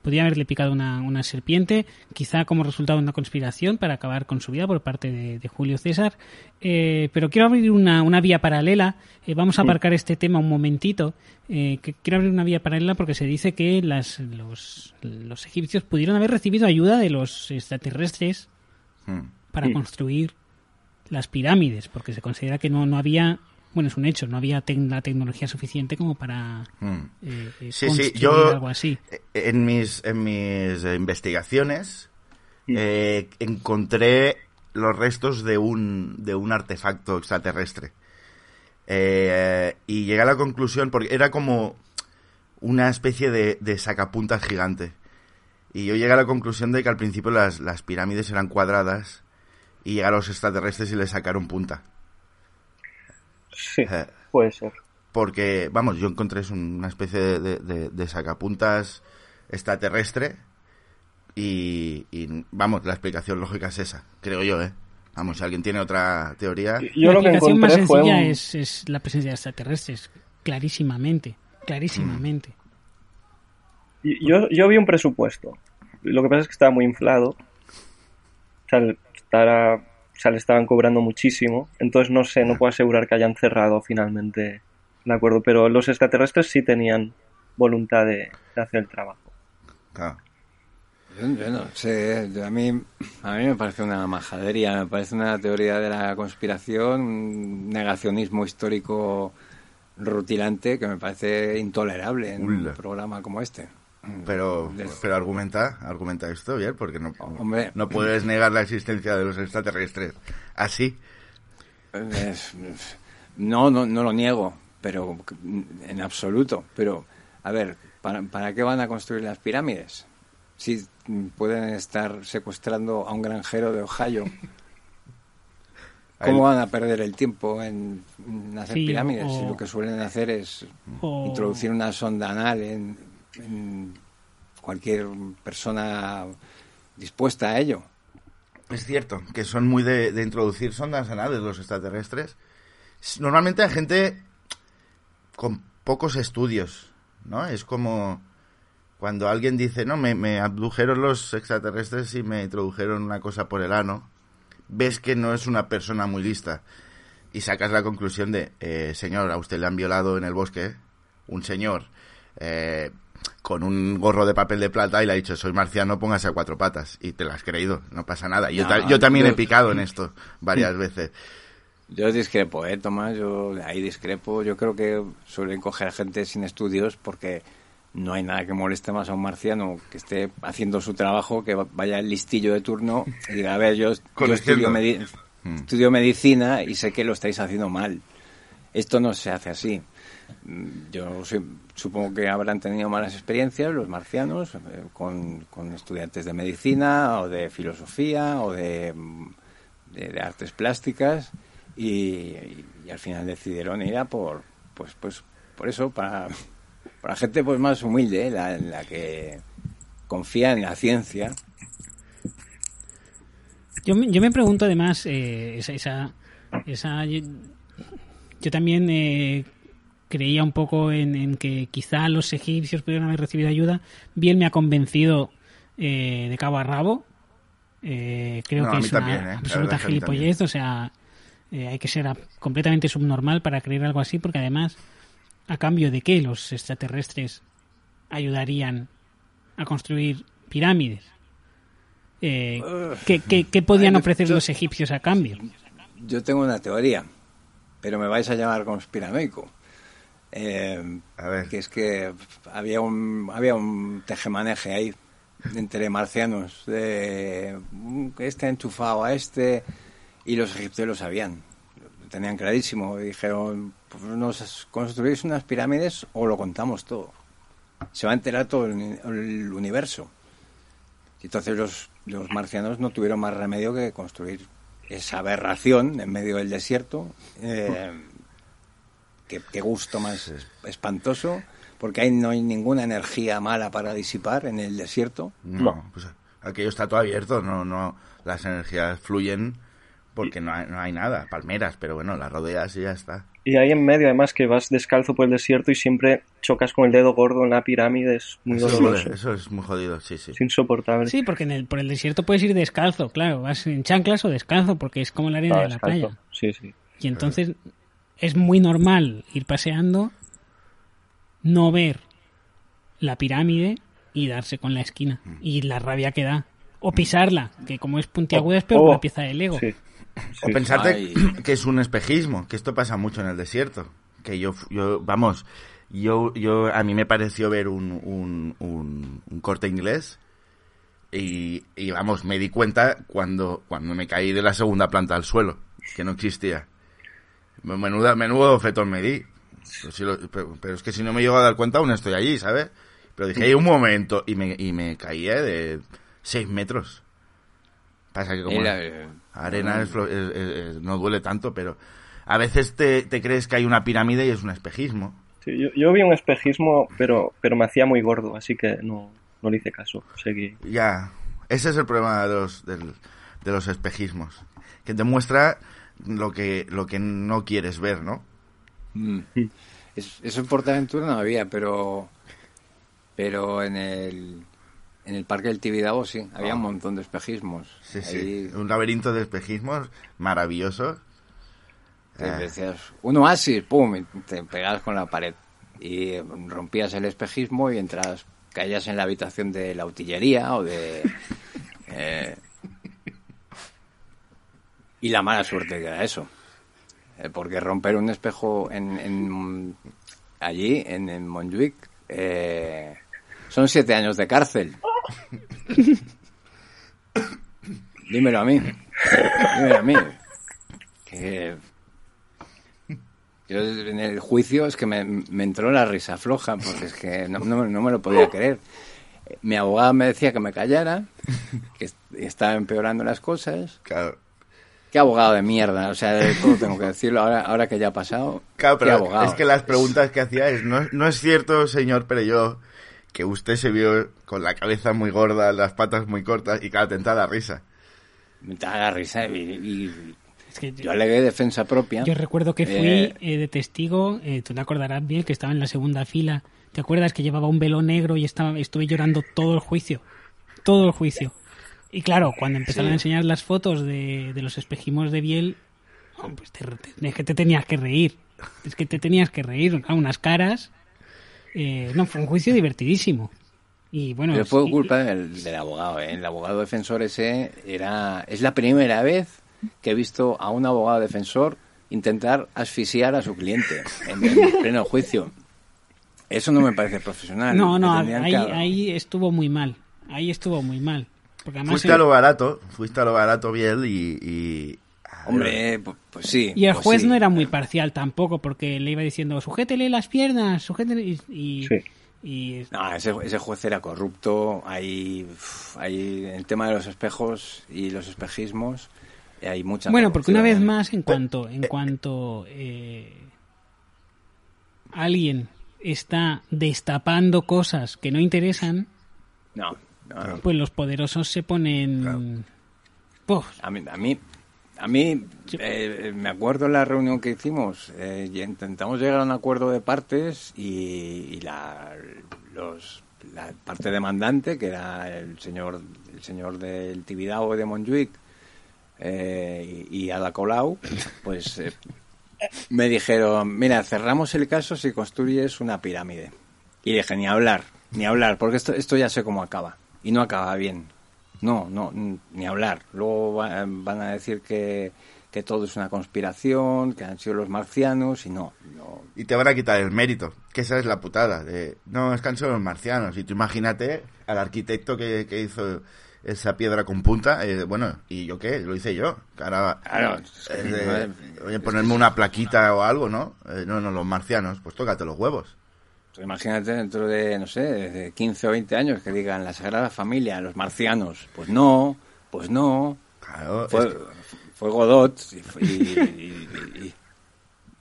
S1: Podría haberle picado una, una serpiente, quizá como resultado de una conspiración para acabar con su vida por parte de, de Julio César. Eh, pero quiero abrir una, una vía paralela. Eh, vamos a aparcar este tema un momentito. Eh, que quiero abrir una vía paralela porque se dice que las, los, los egipcios pudieron haber recibido ayuda de los extraterrestres
S3: Mm.
S1: para construir las pirámides, porque se considera que no, no había, bueno, es un hecho, no había tec- la tecnología suficiente como para
S3: Mm.
S1: eh, eh,
S3: Sí, sí,
S1: construir
S3: yo
S1: algo así.
S3: eh, en mis, en mis eh, investigaciones
S4: Mm.
S3: eh, encontré los restos de un, de un artefacto extraterrestre. Eh, y llegué a la conclusión, porque era como una especie de, de sacapuntas gigante. Y yo llegué a la conclusión de que al principio las, las pirámides eran cuadradas y llegaron los extraterrestres y le sacaron punta.
S4: Sí,
S3: Eh,
S4: puede ser.
S3: porque, vamos, yo encontré es una especie de, de- de- de sacapuntas extraterrestre y, y, vamos, la explicación lógica es esa, creo yo, ¿eh? Vamos, si alguien tiene otra teoría...
S4: Yo
S1: la
S4: lo que
S1: explicación más sencilla
S4: un...
S1: es, es la presencia de extraterrestres, clarísimamente, clarísimamente.
S4: Y- Yo, yo vi un presupuesto. Lo que pasa es que estaba muy inflado. O sea, estará- o sea, le estaban cobrando muchísimo. Entonces no sé, no puedo asegurar que hayan cerrado finalmente el acuerdo. Pero los extraterrestres sí tenían voluntad de, de hacer el trabajo.
S3: Claro.
S2: Yo, yo no sé, yo- a mí, a mí me parece una majadería, me parece una teoría de la conspiración, un negacionismo histórico rutilante que me parece intolerable en
S3: Ula.
S2: un programa como este.
S3: Pero, pero argumenta, argumenta esto bien, porque no,
S2: Hombre.
S3: no puedes negar la existencia de los extraterrestres así.
S2: Es- no, no, no lo niego, pero en absoluto. Pero, a ver, ¿para, para qué van a construir las pirámides? Si pueden estar secuestrando a un granjero de Ohio. ¿Cómo van a perder el tiempo en, hacer
S1: Sí,
S2: pirámides?
S1: o-
S2: Si lo que suelen hacer es
S1: O-
S2: introducir una sonda anal en cualquier persona dispuesta a ello.
S3: Es cierto que son muy de, introducir sondas anales los extraterrestres. Normalmente hay gente con pocos estudios, ¿no? Es como cuando alguien dice, no, me, me abdujeron los extraterrestres y me introdujeron una cosa por el ano. Ves que no es una persona muy lista. y sacas la conclusión de, eh, señor, a usted le han violado en el bosque un señor eh, con un gorro de papel de plata y le ha dicho, soy marciano, póngase a cuatro patas. Y te lo has creído, no pasa nada. Yo,
S2: No,
S3: yo también
S2: yo-
S3: he picado en esto <laughs> varias veces.
S2: Yo discrepo, ¿eh, Tomás? Yo ahí discrepo. Yo creo que suelen coger gente sin estudios porque no hay nada que moleste más a un marciano que esté haciendo su trabajo, que vaya el listillo de turno y diga, a ver, yo, yo estudio, medi-
S3: Mm.
S2: estudio medicina y sé que lo estáis haciendo mal. Esto no se hace así. Yo supongo que habrán tenido malas experiencias los marcianos eh, con, con estudiantes de medicina o de filosofía o de, de- artes plásticas y, al final decidieron ir a por pues pues por eso para, para gente pues más humilde la, que confía en la ciencia.
S1: Yo, yo me pregunto además, eh, esa, esa, esa- yo, yo también eh, creía un poco en, en que quizá los egipcios pudieran haber recibido ayuda. Bien me ha convencido eh, de cabo a rabo. Eh, creo
S3: No,
S1: que es una
S3: ¿eh?
S1: Absoluta gilipollez. O sea, eh, hay que ser a- completamente subnormal para creer algo así, porque además, ¿a cambio de qué los extraterrestres ayudarían a construir pirámides? Eh, ¿qué, qué- qué podían ofrecer los egipcios a cambio?
S2: yo tengo una teoría pero me vais a llamar conspiranoico Eh, que es que había un había un tejemaneje ahí entre marcianos de "Mm, este enchufado a este y los egipcios lo sabían lo tenían clarísimo dijeron pues nos construís unas pirámides o lo contamos todo se va a enterar todo el, el universo y entonces los, los marcianos no tuvieron más remedio que construir esa aberración en medio del desierto eh, qué, qué gusto más es- espantoso, porque ahí no hay ninguna energía mala para disipar en el desierto.
S3: No, pues aquello está todo abierto, no, no, las energías fluyen porque no hay, no hay nada, palmeras, pero bueno, las rodeas y ya está.
S4: Y ahí en medio, además, que vas descalzo por el desierto y siempre chocas con el dedo gordo en la pirámide, es muy
S3: Eso,
S4: doloroso.
S3: eso es muy jodido, sí, sí.
S4: Es insoportable.
S1: Sí, porque en el, por el desierto puedes ir descalzo, claro, vas en chanclas o descalzo, porque es como la arena
S4: Ah,
S1: de la
S4: descalzo.
S1: playa.
S4: Sí, sí.
S1: Y entonces es muy normal ir paseando, no ver la pirámide y darse con la esquina.
S3: Mm.
S1: Y la rabia que da. O pisarla, que como es puntiaguda es peor
S4: Oh,
S1: una pieza de Lego.
S4: Sí.
S3: O pensarte
S2: Ay. <clears throat>
S3: que es un espejismo, que esto pasa mucho en el desierto. Que yo, yo vamos, yo, yo, a mí me pareció ver un, un, un, un corte inglés y, y, vamos, me di cuenta cuando, cuando me caí de la segunda planta al suelo, que no existía. Menuda, menudo fetón me di. Pero, si lo- pero- pero es que si no me llego a dar cuenta aún estoy allí, ¿sabes? Pero dije, "Ey, un momento, y me, y me caí ¿eh? de 6 metros. Pasa que como...
S2: Era, eh,
S3: Arena es es- es- es- no duele tanto, pero a veces te, te crees que hay una pirámide y es un espejismo.
S4: Sí, yo, yo vi un espejismo, pero, pero me hacía muy gordo, así que no, no le hice caso. Seguí.
S3: Ya, ese es el problema de los, del- de los espejismos, que te muestra lo que, lo que no quieres ver, ¿no?
S2: mm. Es- eso en Portaventura no había, pero pero en el en el parque del Tibidabo sí, había un montón de espejismos.
S3: Sí,
S2: Ahí
S3: sí, un laberinto de espejismos maravilloso.
S2: te
S3: Eh.
S2: decías, un oasis, pum, y te pegabas con la pared y rompías el espejismo y entras, caías en la habitación de la utillería o de <laughs> eh, y la mala suerte que era eso. Eh, porque romper un espejo en, en- allí, en, en Montjuic, eh, son siete años de cárcel. Dímelo a mí. Dímelo a mí. Que yo en el juicio es que me, me entró la risa floja, porque es que no, no- no me lo podía creer. Mi abogada me decía que me callara, que est- estaba empeorando las cosas.
S3: Claro,
S2: Qué abogado de mierda, o sea, todo tengo que decirlo ahora, ahora que ya ha pasado.
S3: Claro,
S2: qué
S3: pero
S2: abogado.
S3: es que las preguntas que hacía es, no, no es cierto, señor Perelló, que usted se vio con la cabeza muy gorda, las patas muy cortas y claro, te entra la risa.
S2: Me da la risa y, y-
S1: Es que
S2: yo alegué defensa propia.
S1: Yo recuerdo que fui
S2: Eh,
S1: eh, de testigo, eh, tú te acordarás bien, que estaba en la segunda fila. ¿Te acuerdas que llevaba un velo negro y estaba, estuve llorando todo el juicio? Todo el juicio. Y claro, cuando empezaron
S2: Sí.
S1: a enseñar las fotos de, de los espejimos de Biel, pues es que te tenías que reír. Es que te tenías que reír, a unas caras. Eh, no, fue un juicio divertidísimo. Y bueno,
S2: Pero fue culpa del, abogado, ¿eh? El abogado defensor ese era. Es la primera vez que he visto a un abogado defensor intentar asfixiar a su cliente en, <laughs> pleno juicio. Eso no me parece profesional.
S1: No, no, ahí, estuvo muy mal. Ahí estuvo muy mal.
S3: Porque fuiste a lo barato, fuiste a lo barato, Biel, y,
S2: Hombre, pues, sí.
S1: Y el
S2: pues
S1: juez no era muy parcial tampoco, porque le iba diciendo, sujétele las piernas, sujétele... Y, y,
S2: No, ese, ese, juez era corrupto. Hay, hay el tema de los espejos y los espejismos, hay mucha
S1: Bueno, porque una vez más, en cuanto, en cuanto eh, alguien está destapando cosas que no interesan,
S2: no,
S1: pues los poderosos se ponen...
S2: A mí, a mí, a mí eh, me acuerdo en la reunión que hicimos, eh, intentamos llegar a un acuerdo de partes y, la, los, la parte demandante, que era el señor, el señor del Tibidabo de Montjuic eh, y Ada Colau, pues me dijeron, mira, cerramos el caso si construyes una pirámide. Y dije, ni hablar, ni hablar, porque esto, esto ya sé cómo acaba. Y no acaba bien. No, no, ni hablar. Luego van a decir que, que todo es una conspiración, que han sido los marcianos y no,
S3: Y te van a quitar el mérito, que esa es la putada. De, no, es que han sido los marcianos. Y tú imagínate al arquitecto que, que hizo esa piedra con punta, eh, bueno, ¿y yo qué? Lo hice yo. Ahora,
S2: claro,
S3: oye, ponerme una plaquita o algo, ¿no? Eh, no, no, los marcianos, pues tócate los huevos.
S2: Pues imagínate dentro de, no sé, de 15 o 20 años que digan la Sagrada Familia, los marcianos. Pues no, pues no.
S3: Claro,
S2: fue, Godot y,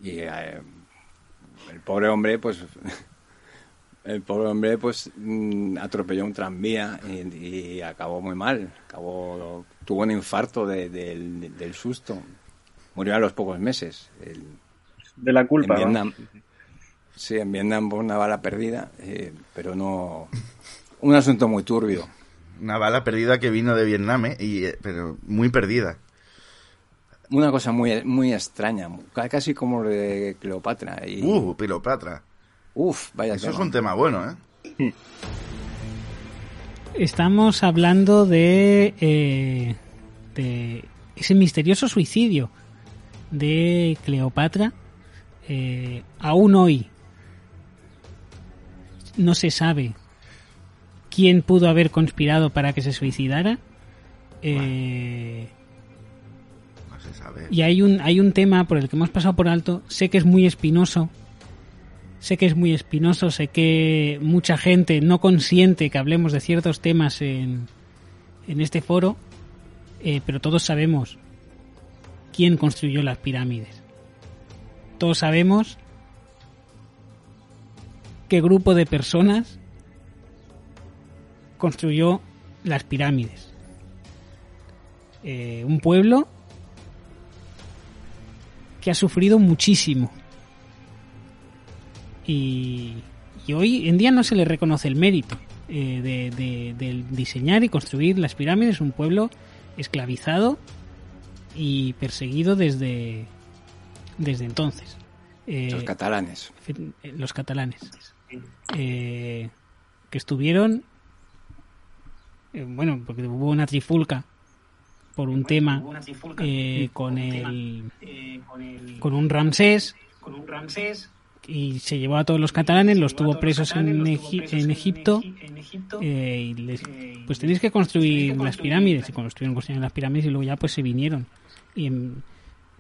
S2: eh, el pobre hombre, pues <laughs> el pobre hombre pues mm, atropelló un tranvía y, acabó muy mal. Acabó, tuvo un infarto del susto. Murió a los pocos meses.
S4: de la culpa.
S2: En Vietnam, Sí, en Vietnam una bala perdida, eh, pero no. Un asunto muy turbio.
S3: Una bala perdida que vino de Vietnam, eh, y, eh, pero muy perdida.
S2: Una cosa muy, muy extraña, casi como de Cleopatra. Y...
S3: Uh, Cleopatra.
S2: Uf, vaya
S3: Eso es un tema bueno, ¿eh? <laughs>
S1: Estamos hablando de, eh, de ese misterioso suicidio de Cleopatra. Eh, aún hoy no se sabe quién pudo haber conspirado para que se suicidara. Eh,
S3: no se sabe.
S1: Y hay un, hay un tema por el que hemos pasado por alto. Sé que es muy espinoso, Sé que es muy espinoso, sé que mucha gente no consiente que hablemos de ciertos temas en, en este foro, eh, pero todos sabemos quién construyó las pirámides. Todos sabemos qué grupo de personas construyó las pirámides. Eh, un pueblo que ha sufrido muchísimo y, hoy en día no se le reconoce el mérito eh, de, diseñar y construir las pirámides, un pueblo esclavizado y perseguido desde, desde entonces.
S2: Eh, los catalanes.
S1: Eh, los catalanes. Que estuvieron, bueno, porque hubo una trifulca por un tema con, el, con un Ramsés, con un Ramsés y se llevó a todos los catalanes, los tuvo presos en, en Egipto, eh, y pues tenéis que construir las pirámides, y construyeron, construyeron las pirámides y luego ya pues se vinieron. Y,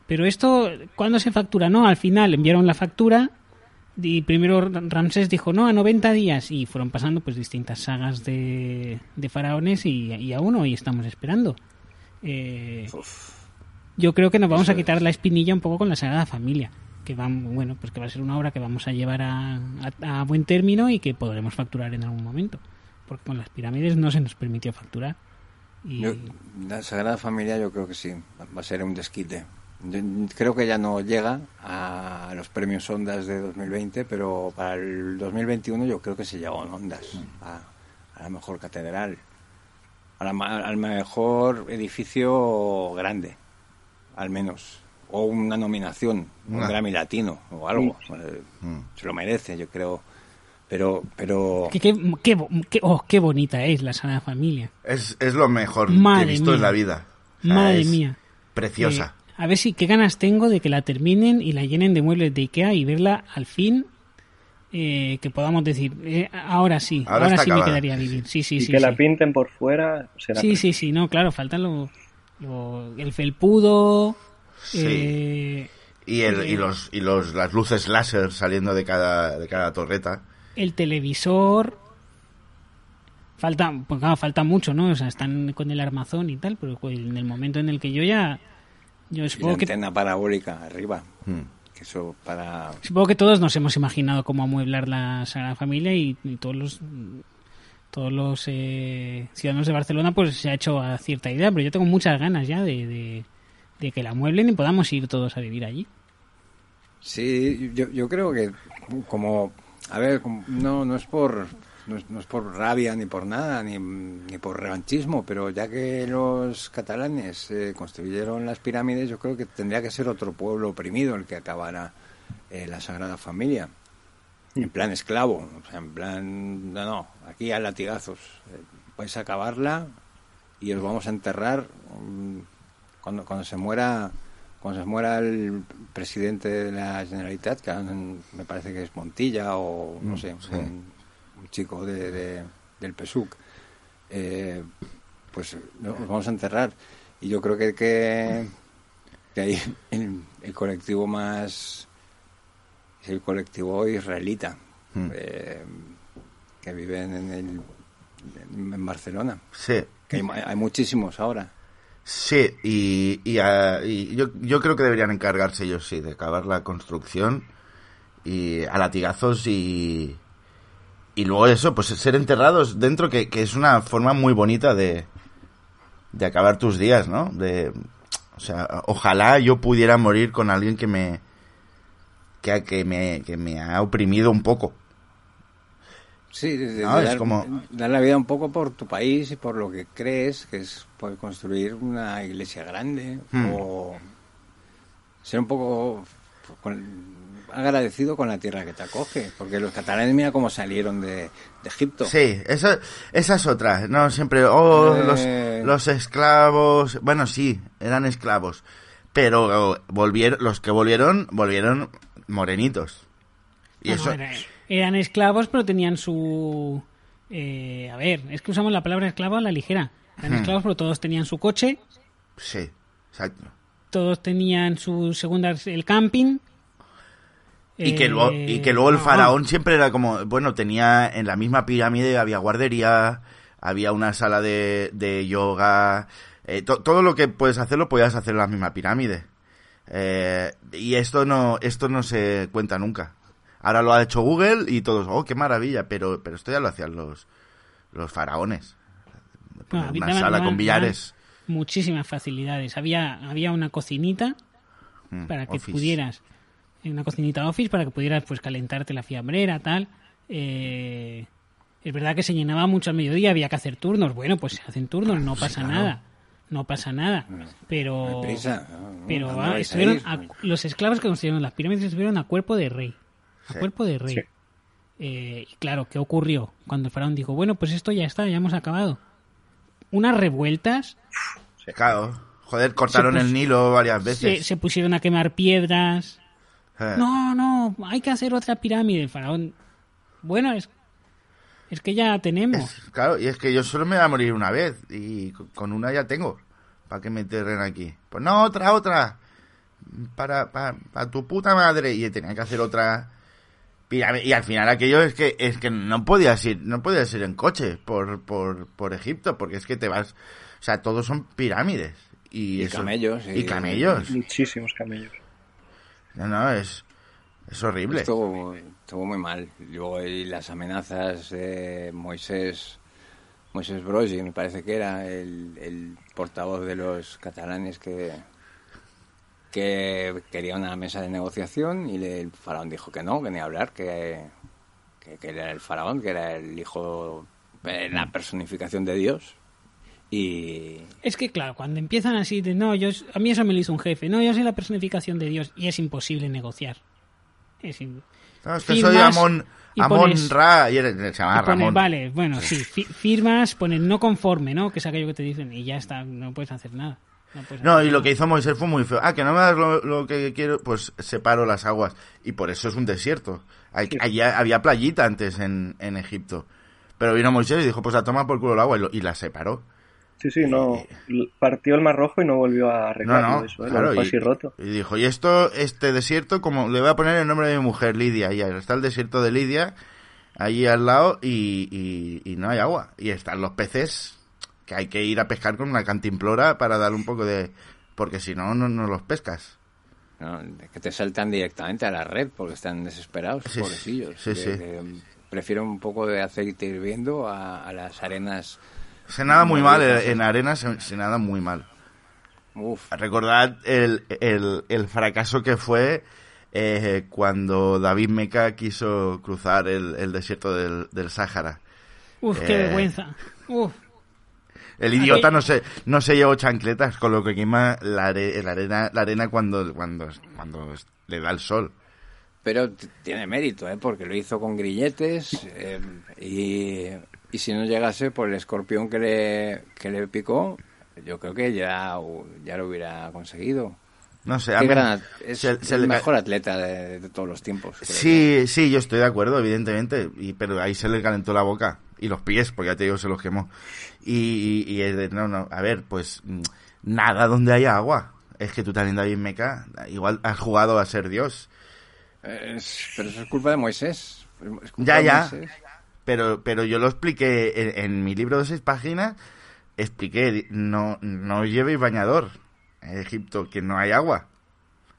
S1: pero esto, ¿cuándo se factura? No, al final enviaron la factura y primero Ramsés dijo no a 90 días y fueron pasando pues distintas sagas de, de faraones y, y aún hoy estamos esperando. Eh, yo creo que nos vamos a quitar la espinilla un poco con la Sagrada Familia que va, bueno, pues que va a ser una obra que vamos a llevar a, a, buen término y que podremos facturar en algún momento. Porque con las pirámides no se nos permitió facturar. Y...
S2: la Sagrada Familia yo creo que sí, va a ser un desquite. Creo que ya no llega a los premios Ondas de 2020, pero para el 2021 yo creo que se llegó en Ondas, mm. a, la mejor catedral, a al mejor edificio grande, al menos o una nominación, un
S3: Ah.
S2: Grammy Latino o algo. Eh,
S3: Mm.
S2: Se lo merece, yo creo. Pero, pero
S1: Qué, qué, qué oh, qué bonita es la Sagrada Familia.
S3: Es, es lo mejor que
S1: Madre
S3: he visto en la vida. O sea,
S1: Madre
S3: es
S1: mía.
S3: Preciosa.
S1: Eh, a ver si qué ganas tengo de que la terminen y la llenen de muebles de Ikea y verla al fin. eh, que podamos decir, eh, ahora sí,
S3: Ahora
S1: sí me quedaría vivir. Sí, sí,
S4: y
S1: sí.
S4: que
S1: sí.
S4: la pinten por fuera será
S1: Sí, sí, sí, no, claro, falta lo, lo- el felpudo.
S3: Sí.
S1: eh,
S3: y el, y
S1: eh,
S3: los y los las luces láser saliendo de cada de cada torreta.
S1: el televisor. Falta, pues claro, falta mucho, ¿no? O sea, están con el armazón y tal, pero pues, en el momento en el que yo ya. Yo
S2: y la
S1: supongo que,
S2: antena parabólica arriba.
S3: Mm.
S2: Que eso para...
S1: supongo que todos nos hemos imaginado cómo amueblar la Sagrada Familia y, y todos los todos los eh, ciudadanos de Barcelona pues se ha hecho a cierta idea, pero yo tengo muchas ganas ya de, de, de que la amueblen y podamos ir todos a vivir allí.
S2: Sí, yo, yo creo que como, a ver, no, no es por no es, no es por rabia ni por nada, ni, ni por revanchismo, pero ya que los catalanes eh, construyeron las pirámides, yo creo que tendría que ser otro pueblo oprimido el que acabara eh, la Sagrada Familia. En plan esclavo, o sea, en plan, no, no, aquí a latigazos. Eh, vais a acabarla y os vamos a enterrar mm, cuando, cuando se muera cuando se muera el presidente de la Generalitat, que me parece que es Montilla o no
S3: Mm,
S2: sé,
S3: sí.
S2: un, un chico de, de- del PSUC, eh, pues nos vamos a enterrar. Y yo creo que, que, que ahí <laughs> el, el colectivo más es el colectivo israelita,
S3: Mm.
S2: eh, que viven en, el, en Barcelona.
S3: Sí.
S2: Que hay, hay muchísimos ahora.
S3: Sí, y, y, ah, y yo, yo creo que deberían encargarse ellos, sí, de acabar la construcción y a latigazos y, y luego eso, pues ser enterrados dentro, que, que es una forma muy bonita de, de acabar tus días, ¿no? De, o sea, ojalá yo pudiera morir con alguien que me, que, que me, que me ha oprimido un poco.
S2: Sí, de- de
S3: No, es
S2: dar,
S3: como-
S2: dar la vida un poco por tu país y por lo que crees, que es poder construir una iglesia grande
S3: Hmm.
S2: o ser un poco con- agradecido con la tierra que te acoge, porque los catalanes mira cómo salieron de, de Egipto.
S3: Sí, esa, esa es otra, ¿no? Siempre, oh,
S2: Eh.
S3: los, los esclavos, bueno, sí, eran esclavos, pero volvieron, los que volvieron, volvieron morenitos. Y
S1: No,
S3: eso,
S1: era- eran esclavos, pero tenían su... eh, a ver, es que usamos la palabra esclavo a la ligera. Eran
S3: Hmm.
S1: esclavos, pero todos tenían su coche,
S3: sí, exacto.
S1: todos tenían su segunda, el camping.
S3: Y que, luego,
S1: eh,
S3: y que luego el
S1: no,
S3: faraón siempre era como, bueno, tenía en la misma pirámide había guardería, había una sala de, de yoga, eh, to- todo lo que puedes hacer lo podías hacer en la misma pirámide. Eh, y esto no, esto no se cuenta nunca. Ahora lo ha hecho Google y todos, oh, qué maravilla, pero, pero esto ya lo hacían los, los faraones.
S1: Bueno,
S3: una sala con billares.
S1: Muchísimas facilidades. Había, había una cocinita
S3: Mm,
S1: para que
S3: office.
S1: pudieras, en una cocinita office, para que pudieras pues calentarte la fiambrera, tal. Eh, es verdad que se llenaba mucho al mediodía, había que hacer turnos. Bueno, pues se hacen turnos, no pasa nada. No pasa nada. Pero,
S2: No hay prisa, ¿no? ¿No?
S1: pero
S2: ¿Dónde
S1: ah,
S2: vais a
S1: estuvieron
S2: ir?
S1: a- los esclavos que construyeron las pirámides estuvieron a cuerpo de rey. A
S3: Sí.
S1: cuerpo de rey.
S4: Sí.
S1: Eh, y claro, ¿qué ocurrió? Cuando el faraón dijo, bueno, pues esto ya está, ya hemos acabado. Unas revueltas,
S3: Claro, joder, cortaron el Nilo varias
S1: se,
S3: veces.
S1: se pusieron a quemar piedras.
S3: Eh.
S1: No, no, hay que hacer otra pirámide. El faraón, bueno, es, es que ya tenemos.
S3: Es- claro, y es que yo solo me voy a morir una vez y co- con una ya tengo. ¿Para que me enterren aquí? Pues no, otra, otra. Para, para, para tu puta madre. Y tenía que hacer otra pirámide. Y al final aquello es que es que no podías ir, no podías ir en coche por, por, por Egipto, porque es que te vas. O sea, todos son pirámides. Y,
S2: Y
S3: eso-
S2: camellos,
S3: Y
S2: y-
S3: camellos.
S4: Muchísimos camellos.
S3: No, no, es, es horrible.
S2: Estuvo, estuvo muy mal. Luego y las amenazas de Moisés, Moisés Brogi, me parece que era el, el portavoz de los catalanes que, que quería una mesa de negociación y el faraón dijo que no, que ni hablar, que, que, que era el faraón, que era el hijo, eh, la personificación de Dios Y
S1: Es que, claro, cuando empiezan así de, no, yo, a mí eso me lo hizo un jefe, no, yo soy la personificación de Dios, y es imposible negociar. Es im-
S3: No, es que soy
S1: Firmas
S3: Amon,
S1: y
S3: Amon
S1: pones-
S3: Ra, y eres- se llama
S1: y pones,
S3: Ramón.
S1: vale, bueno, sí, fi- firmas, pones no conforme, ¿no? Que es aquello que te dicen, y ya está, no puedes hacer nada. No,
S3: y lo que hizo Moisés fue muy feo. Ah, que no me das lo, lo que quiero, pues separo las aguas. Y por eso es un desierto. Hay- allí había playita antes en, en Egipto. Pero vino Moisés y dijo, pues a tomar por culo el agua y, lo- y la separó.
S4: Sí, sí, no. l- Partió el Mar Rojo y no volvió a
S3: No,
S4: arreglarlo
S3: no,
S4: eso, ¿eh?
S3: Claro. Y,
S4: roto.
S3: y dijo, y esto, este desierto, como le voy a poner el nombre de mi mujer, Lidia. Y ahí está el desierto de Lidia, allí al lado, y, y- y no hay agua. Y están los peces, que hay que ir a pescar con una cantimplora para dar un poco de... Porque si no, no, no los pescas.
S2: ¿no? que te saltan directamente a la red porque están desesperados,
S3: Sí,
S2: pobrecillos.
S3: sí,
S2: que-
S3: sí.
S2: que prefieren un poco de aceite hirviendo a, a las arenas.
S3: Se nada muy
S2: Muy
S3: mal,
S2: bien,
S3: eh, en arena se, se nada muy mal.
S2: Uf,
S3: Recordad el, el, el fracaso que fue eh, cuando David Meca quiso cruzar el, el desierto del, del Sáhara.
S1: Uf, qué
S3: eh,
S1: vergüenza. Uf,
S3: El idiota no se, no se llevó chancletas, con lo que quema la, are- la arena, la arena cuando, cuando, cuando le da el sol.
S2: pero tiene mérito, ¿eh? porque lo hizo con grilletes eh, y, y si no llegase por el escorpión que le, que le picó, yo creo que ya, ya lo hubiera conseguido.
S3: No sé, a
S2: Qué
S3: mí-
S2: gran at- es
S3: se- se
S2: el
S3: le
S2: mejor atleta de, de todos los tiempos. creo.
S3: Sí, sí, yo estoy de acuerdo, evidentemente, y, pero ahí se le calentó la boca y los pies, porque ya te digo, se los quemó. Y, y, y es de, no, no, a ver, pues mm, nada donde haya agua. Es que tú también, David Meca, igual has jugado a ser Dios.
S2: Es- pero eso es culpa de Moisés. Culpa
S3: Ya,
S2: de
S3: ya.
S2: Moisés.
S3: Pero, pero yo lo expliqué en, en mi libro de seis páginas, expliqué, no, no llevéis bañador en Egipto, que no hay agua.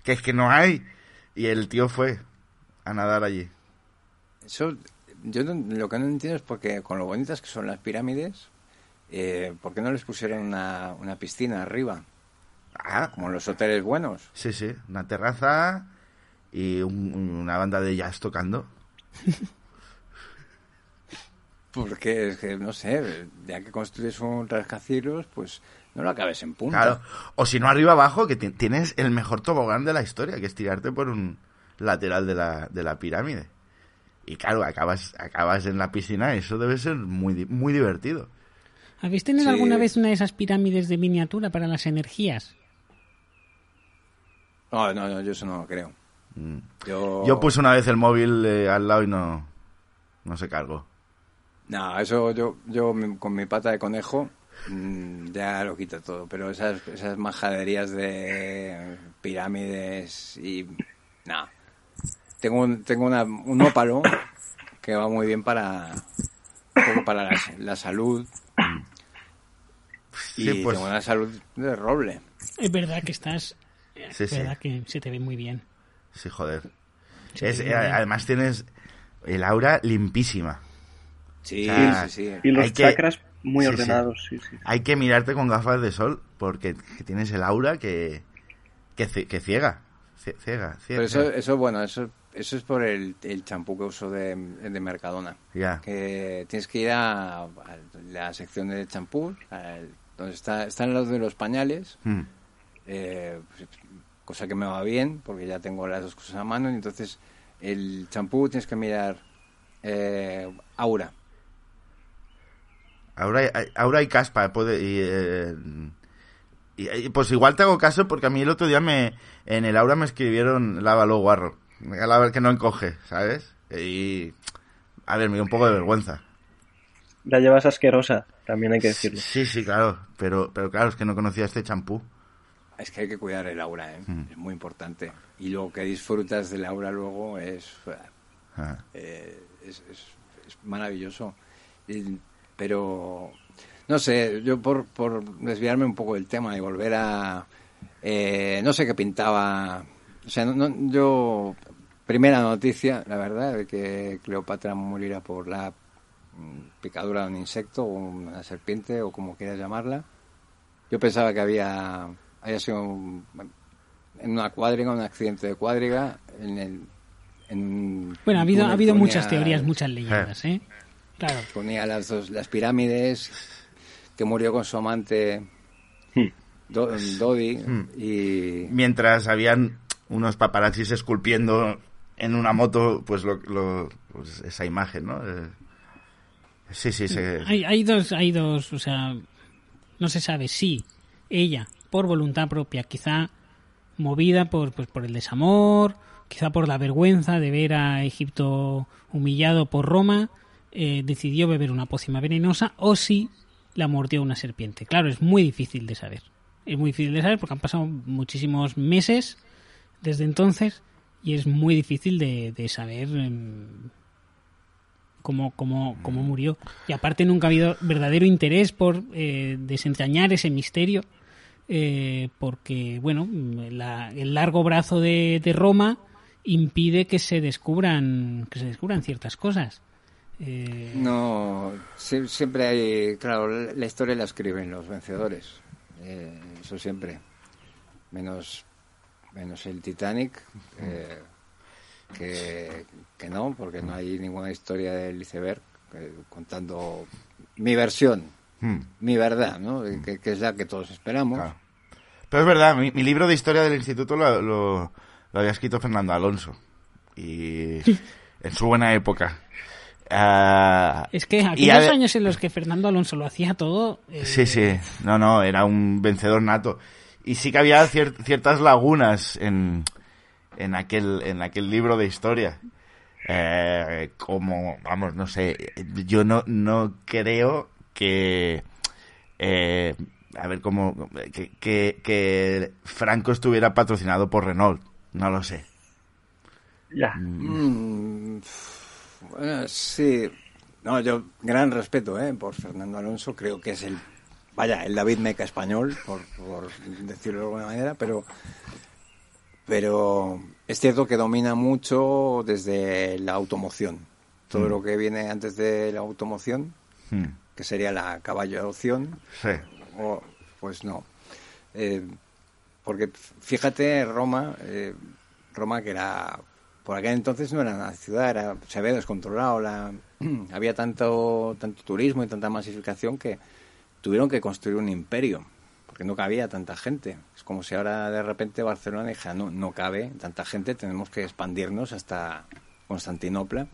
S3: Que es que no hay. Y el tío fue a nadar allí.
S2: Eso, yo no- lo que no entiendo es porque con lo bonitas que son las pirámides, eh, ¿por qué no les pusieron una, una piscina arriba?
S3: Ah,
S2: Como en los hoteles buenos.
S3: Sí, sí, una terraza y un- una banda de jazz tocando. <laughs>
S2: Porque es que, no sé, ya que construyes un rascacielos, pues no lo acabes en punta.
S3: Claro. O si no, arriba abajo, que ti- tienes el mejor tobogán de la historia, que es tirarte por un lateral de la, de la pirámide. Y claro, acabas, acabas en la piscina, eso debe ser muy, muy divertido.
S1: ¿habéis tenido
S2: Sí.
S1: alguna vez una de esas pirámides de miniatura para las energías?
S2: No, no, no, yo eso no lo creo.
S3: Mm.
S2: Yo,
S3: Yo puse una vez el móvil eh, al lado y no, no se cargó.
S2: No, eso yo, yo con mi pata de conejo mm, ya lo quito todo. Pero esas, esas majaderías de pirámides y... No. Tengo, un, tengo una, un ópalo que va muy bien para, para la, la salud. Y
S3: Sí, pues-
S2: tengo una salud de roble.
S1: Es verdad que estás...
S3: Sí,
S1: es
S3: sí.
S1: verdad que se te ve muy bien.
S3: Sí, joder. Es- además tienes el aura limpísima.
S2: Sí, sí, sí.
S4: Y los
S3: Hay que-
S4: chakras muy ordenados, sí, sí.
S3: Hay que mirarte con gafas de sol porque que tienes el aura que, que, cie- que ciega. Cie- Ciega, ciega.
S2: Pero eso, eso bueno, eso, eso es por el el champú que uso de, de Mercadona.
S3: Ya.
S2: que tienes que ir a, a la sección de champú, donde está, están los de los pañales,
S3: Mm.
S2: eh, pues, cosa que me va bien, porque ya tengo las dos cosas a mano, y entonces el champú tienes que mirar eh, aura.
S3: Ahora hay, ahora hay caspa, puede, y, eh, y- y, pues igual te hago caso porque a mí el otro día me en el aura me escribieron lávalo guarro, a ver que no encoge, ¿sabes? Y a ver, me dio un poco de vergüenza.
S4: La llevas asquerosa, también hay que decirlo.
S3: Sí, sí, claro, pero pero claro, es que no conocía este champú.
S2: Es que hay que cuidar el aura, ¿eh?
S3: Mm.
S2: es muy importante. Y lo que disfrutas del aura luego es,
S3: Ah.
S2: eh, es, es- es maravilloso. Y- pero, no sé, yo por, por desviarme un poco del tema y volver a... eh, no sé qué pintaba... O sea, no- no- yo... Primera noticia, la verdad, de que Cleopatra morirá por la picadura de un insecto o una serpiente o como quieras llamarla. Yo pensaba que había, había sido un- en una cuadriga, un accidente de cuadriga, en el... en
S1: Bueno, ha habido, ha habido muchas teorías, muchas leyendas, ¿eh? Claro.
S2: Ponía las dos, las pirámides. que murió con su amante
S4: Hmm.
S2: Do- Dodi
S3: Hmm.
S2: y
S3: Mientras habían unos paparazzis esculpiendo en una moto, pues, lo, lo- pues esa imagen, ¿no? Eh, sí, sí, sí.
S1: Hay, hay dos, hay dos, o sea, no se sabe si ella, por voluntad propia, quizá movida por, pues, por el desamor, quizá por la vergüenza de ver a Egipto humillado por Roma, eh, decidió beber una pócima venenosa o si la mordió una serpiente. Claro, es muy difícil de saber. Es muy difícil de saber porque han pasado muchísimos meses desde entonces y es muy difícil de, de saber em, cómo, cómo, cómo murió. Y aparte nunca ha habido verdadero interés por eh, desentrañar ese misterio, eh, porque, bueno, la- el largo brazo de, de Roma impide que se descubran, que se descubran ciertas cosas. Eh,
S2: no sie- siempre hay claro la historia la escriben los vencedores eh, eso siempre menos menos el Titanic eh, que, que no porque no hay ninguna historia del iceberg eh, contando mi versión
S3: Hmm,
S2: mi verdad no que, que es la que todos esperamos
S3: claro. Pero es verdad, mi, mi libro de historia del instituto lo, lo- lo había escrito Fernando Alonso. Y <laughs> en su buena época. Ah,
S1: es que
S3: y
S1: aquellos años en los que Fernando Alonso lo hacía todo... eh,
S3: Sí, sí. No, no, era un vencedor nato. Y sí que había cier- ciertas lagunas en, en, aquel, en aquel libro de historia. Eh, como, vamos, no sé, yo no, no creo que... eh, a ver, cómo... Que, que, que Franco estuviera patrocinado por Renault. No lo sé.
S4: Ya.
S2: Mm, bueno, sí. No, yo gran respeto ¿eh? por Fernando Alonso. Creo que es el, vaya, el David Meca español, por, por decirlo de alguna manera, pero, pero es cierto que domina mucho desde la automoción. Todo lo que viene antes de la automoción,
S3: Hmm,
S2: que sería la caballo de opción,
S3: Sí.
S2: o, pues no. Eh, porque fíjate, Roma, eh, Roma que era, por aquel entonces no era una ciudad, era, se había descontrolado, la, <clears throat> había tanto, tanto turismo y tanta masificación que tuvieron que construir un imperio, porque no cabía tanta gente. Es como si ahora de repente Barcelona dijera, no, no cabe tanta gente, tenemos que expandirnos hasta Constantinopla.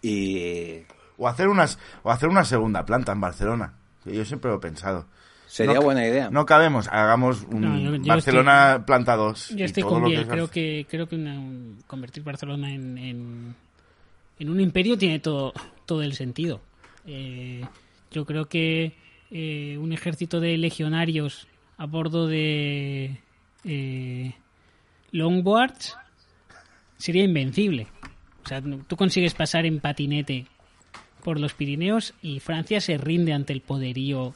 S2: Y
S3: O hacer, unas, o hacer una segunda planta en Barcelona. que Yo siempre lo he pensado.
S2: Sería
S3: No
S2: buena idea.
S3: No cabemos, hagamos un
S1: No, yo- yo
S3: Barcelona planta 2.
S1: Yo estoy con creo que, creo que una- un- convertir Barcelona en, en, en un imperio tiene todo, todo el sentido. Eh, yo creo que eh, un ejército de legionarios a bordo de eh, longboards sería invencible. O sea, tú consigues pasar en patinete por los Pirineos y Francia se rinde ante el poderío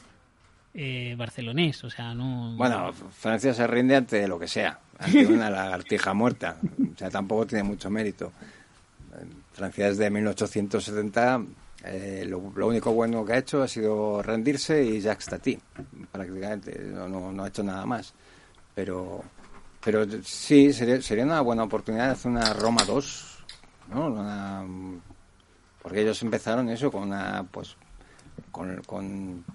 S1: eh, barcelonés. O sea, no.
S2: Bueno, Francia se rinde ante lo que sea, ante <laughs> una lagartija muerta. O sea, tampoco tiene mucho mérito. Francia desde 1870 eh, lo, lo único bueno que ha hecho ha sido rendirse y Jacques Tati, prácticamente. No, no, no ha hecho nada más. Pero, pero sí, sería, sería una buena oportunidad de hacer una Roma 2, ¿no? Una- porque ellos empezaron eso con una, pues, con, con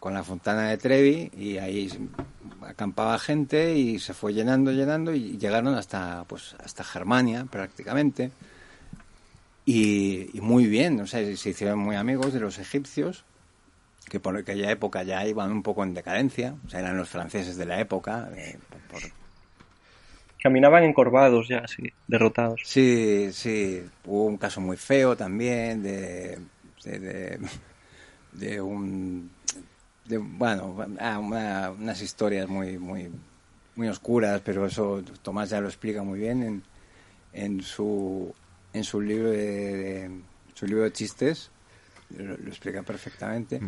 S2: con la fontana de Trevi y ahí acampaba gente y se fue llenando, llenando y llegaron hasta pues hasta Germania prácticamente y, y muy bien, o sea, se hicieron muy amigos de los egipcios que por aquella época ya iban un poco en decadencia, o sea, eran los franceses de la época. eh, por- por-
S4: Caminaban encorvados ya, así, derrotados.
S2: Sí, sí, hubo un caso muy feo también de, de, de, de un, de, bueno, ah, una- unas historias muy, muy, muy oscuras, pero eso Tomás ya lo explica muy bien en, en su, en su libro de, de- su libro de chistes, lo, lo explica perfectamente.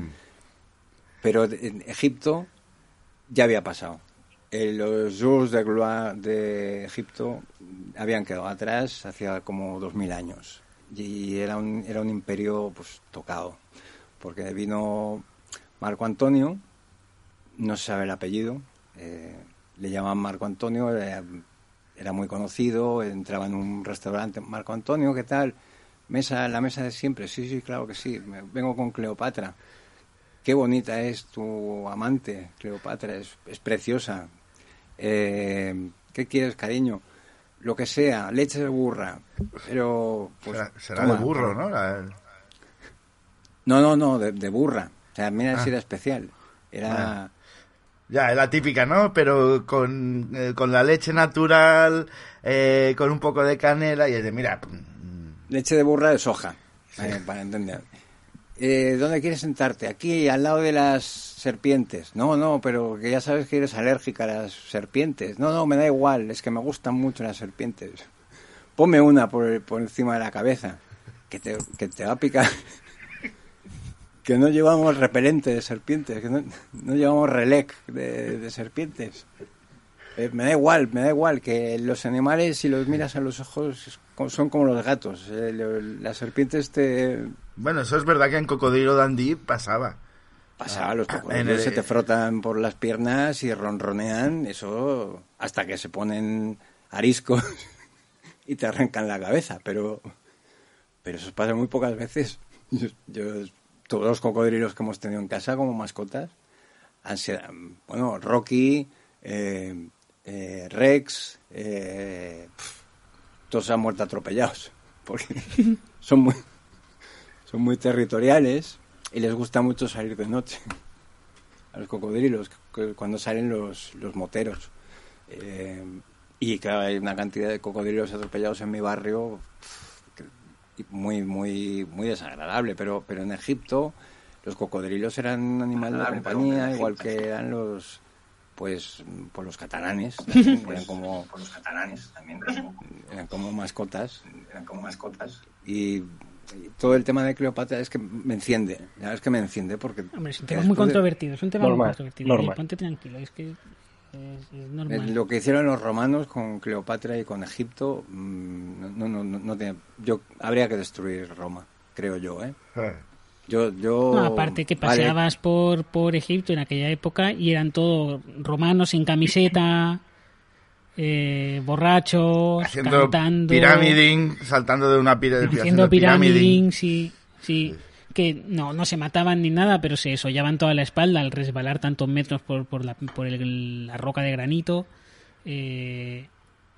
S2: Pero en Egipto ya había pasado. Eh, los jours de gloire de Egipto habían quedado atrás hacía como dos mil años y era un, era un imperio pues tocado porque vino Marco Antonio no se sabe el apellido eh, le llaman Marco Antonio era, era muy conocido entraba en un restaurante Marco Antonio qué tal mesa la mesa de siempre sí sí claro que sí me- vengo con Cleopatra qué bonita es tu amante, Cleopatra, es, es preciosa. Eh, ¿Qué quieres, cariño? Lo que sea, leche de burra. Pero. Pues,
S3: será será de burro. ¿no? La-
S2: No, no, no, de, de burra. O sea, mira si era especial. Era.
S3: Ah. Ya, es la típica, ¿no? Pero con, eh, con la leche natural, eh, con un poco de canela y es de, mira,
S2: Leche de burra de soja, eh, para entender. Eh, ¿Dónde quieres sentarte? Aquí, al lado de las serpientes. No, no, pero que ya sabes que eres alérgica a las serpientes. No, no, me da igual, es que me gustan mucho las serpientes. Ponme una por, por encima de la cabeza, que te, que te va a picar. Que no llevamos repelente de serpientes, que no, no llevamos relec de, de serpientes. Eh, me da igual, me da igual, que los animales, si los miras a los ojos, son como los gatos. Eh, las serpientes te...
S3: bueno, eso es verdad que en Cocodrilo Dandy pasaba.
S2: Pasa, los
S3: en
S2: cocodrilos
S3: el-
S2: se te frotan por las piernas y ronronean, eso hasta que se ponen ariscos <laughs> y te arrancan la cabeza, pero pero eso pasa muy pocas veces. <laughs> Yo, yo- todos los cocodrilos que hemos tenido en casa como mascotas han sido, bueno, Rocky, eh, eh, Rex, eh, todos han muerto atropellados, <laughs> porque son muy, son muy territoriales y les gusta mucho salir de noche a los cocodrilos cuando salen los, los moteros. Eh, y claro, hay una cantidad de cocodrilos atropellados en mi barrio muy, muy, muy desagradable, pero, pero en Egipto los cocodrilos eran un animal de compañía, igual que eran los pues por los catalanes <laughs> también, eran como los catalanes también eran como mascotas eran como mascotas y, y todo el tema de Cleopatra es que me enciende la verdad es que me enciende porque
S1: Hombre, es un tema muy controvertido. Es un tema muy controvertido.
S4: normal.
S1: Ponte tranquilo, es que es, es
S2: Eh,
S1: normal.
S2: Lo que hicieron los romanos con Cleopatra y con Egipto, mm, no, no, no, no tiene- yo habría que destruir Roma, creo yo, ¿eh? Yo, yo.
S1: No, aparte que
S2: vale,
S1: paseabas por, por Egipto en aquella época y eran todos romanos sin camiseta, eh, borrachos,
S3: Haciendo
S1: cantando,
S3: piramiding, saltando de una pira-
S1: haciendo
S3: piramiding.
S1: piramiding, sí, sí. Que no, no se mataban ni nada, pero se desollaban toda la espalda al resbalar tantos metros por, por, la, por el- la roca de granito. Eh,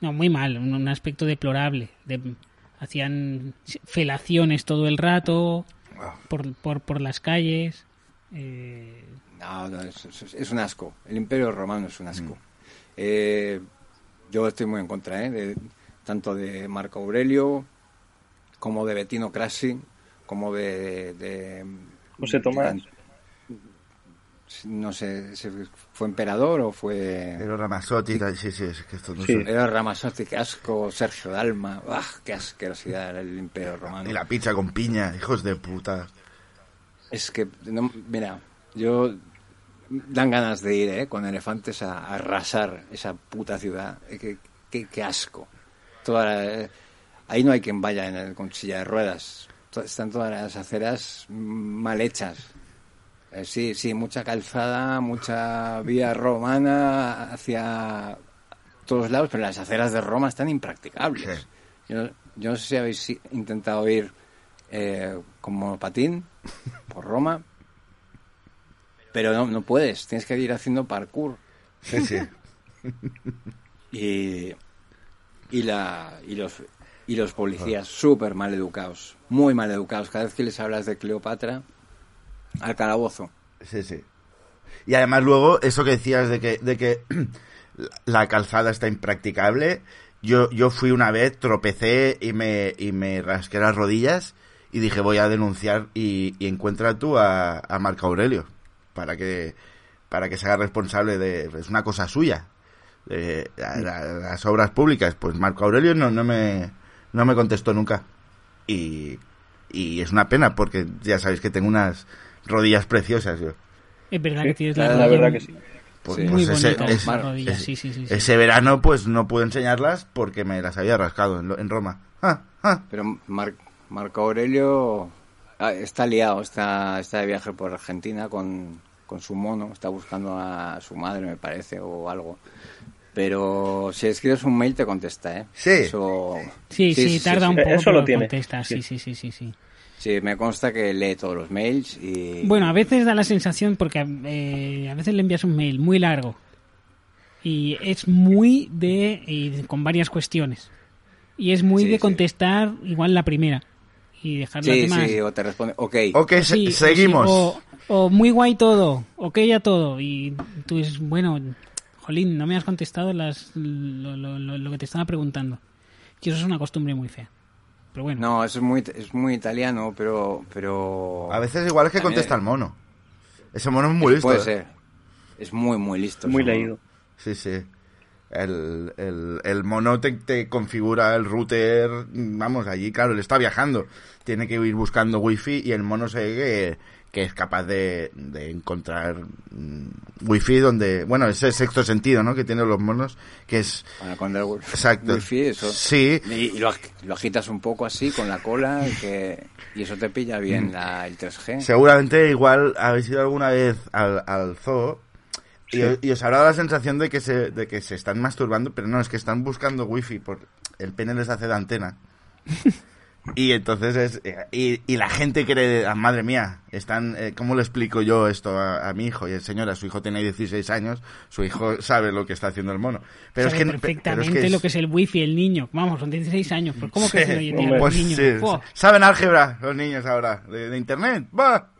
S1: no, muy mal, un, un aspecto deplorable. De- hacían felaciones todo el rato por, por, por las calles. Eh,
S2: No, no, es, es- es un asco. El Imperio Romano es un
S3: Mm.
S2: asco. Eh, yo estoy muy en contra, ¿eh? De, tanto de Marco Aurelio como de Bettino Crassi, como de. de-
S4: José Tomás.
S2: no sé, ¿se- ¿fue emperador o fue.?
S3: Pero Ramazotti, sí, sí, es que esto no
S4: Sí.
S3: son-
S2: Era Ramazotti, qué asco, Sergio Dalma, ¡ah, qué asquerosidad era el Imperio Romano!
S3: Y la pizza con piña, hijos de puta.
S2: Es que, no, mira, yo dan ganas de ir ¿eh? con elefantes a, a arrasar esa puta ciudad. Qué, qué- qué asco. Toda la- eh, ahí no hay quien vaya en el, con silla de ruedas. Están todas las aceras mal hechas. Eh, sí, sí, mucha calzada, mucha vía romana hacia todos lados, pero las aceras de Roma están impracticables.
S3: Sí.
S2: Yo, yo no sé si habéis intentado ir eh, con monopatín por Roma, pero no, no puedes, tienes que ir haciendo parkour.
S3: Sí, sí. <laughs>
S2: Y, y, la, y, los, y los policías súper mal educados, muy mal educados. Cada vez que les hablas de Cleopatra, al calabozo.
S3: Sí, sí. Y además luego, eso que decías de que, de que <clears throat> la calzada está impracticable, yo, yo fui una vez, tropecé y me, y me rasqué las rodillas y dije voy a denunciar y, y encuentra tú a, a Marco Aurelio para que, para que se haga responsable de, es una cosa suya, la- las obras públicas. Pues Marco Aurelio no, no me, no me contestó nunca. Y, y es una pena porque ya sabéis que tengo unas rodillas preciosas yo.
S1: es verdad
S4: Sí,
S1: que tienes
S4: la,
S1: la,
S4: la
S1: rodilla
S4: verdad que sí.
S3: Pues,
S2: Sí.
S1: muy
S3: ese,
S1: rodillas, sí, sí, sí, sí.
S3: ese verano pues no pude enseñarlas porque me las había rascado en, lo- en Roma. Ah, ah.
S2: Pero Mar- Marco Aurelio ah, está liado, está, está de viaje por Argentina con, con su mono, está buscando a su madre, me parece, o algo. Pero si escribes un mail te contesta, ¿eh?
S3: Sí.
S2: Eso-
S1: Sí, sí, tarda un
S4: sí.
S1: poco,
S4: Eso
S1: pero
S4: lo tiene.
S1: contesta. Sí,
S4: Sí.
S1: sí, sí, sí, sí.
S2: Me consta que lee todos los mails y...
S1: Bueno, a veces da la sensación, porque eh, a veces le envías un mail muy largo y es muy de... y con varias cuestiones. Y es muy
S2: Sí,
S1: de
S2: sí.
S1: contestar igual la primera y dejar las
S2: Sí,
S1: demás.
S2: sí, o te responde, ok.
S3: Ok, se- seguimos.
S1: sí, o, o muy guay todo, ok a todo. Y tú dices, bueno, jolín, no me has contestado las, lo, lo- lo- lo que te estaba preguntando. Y eso es una costumbre muy fea. Pero bueno,
S2: No, eso es muy, es muy italiano, pero... pero
S3: A veces igual es que
S2: También-
S3: contesta el mono. Ese mono es muy listo.
S2: Puede
S3: ¿eh?
S2: ser. Es muy, muy listo.
S4: Muy
S2: mono.
S4: leído.
S3: Sí, sí. El, el, el mono te, te configura el router, vamos, allí, claro, él está viajando. Tiene que ir buscando wifi y el mono se ve que, es capaz de, de encontrar mm, wifi donde, bueno, ese sexto sentido, ¿no? Que tienen los monos, que es,
S2: cuando el
S3: Exacto.
S2: wifi, eso.
S3: Sí.
S2: Y, y lo, lo agitas un poco así con la cola y que, y eso te pilla bien la, el 3G.
S3: seguramente igual habéis ido alguna vez al, al zoo y, os- y os habrá dado la sensación de que, se, de que se están masturbando, pero no, es que están buscando wifi, por el pene les hace de antena. <laughs> Y entonces es. eh, Y, y la gente cree, ah, madre mía, están. eh, ¿Cómo le explico yo esto a, a mi hijo? Y señora, su hijo tiene 16 años, su hijo sabe lo que está haciendo el mono. Pero
S1: sabe
S3: es que. pero
S1: perfectamente
S3: es
S1: lo que es el wifi, el niño. Vamos, son 16 años. Pues ¿Cómo
S3: Sí,
S1: que se los
S3: pues
S1: niños?
S3: sí, saben álgebra los niños ahora, de, de internet. ¡Va!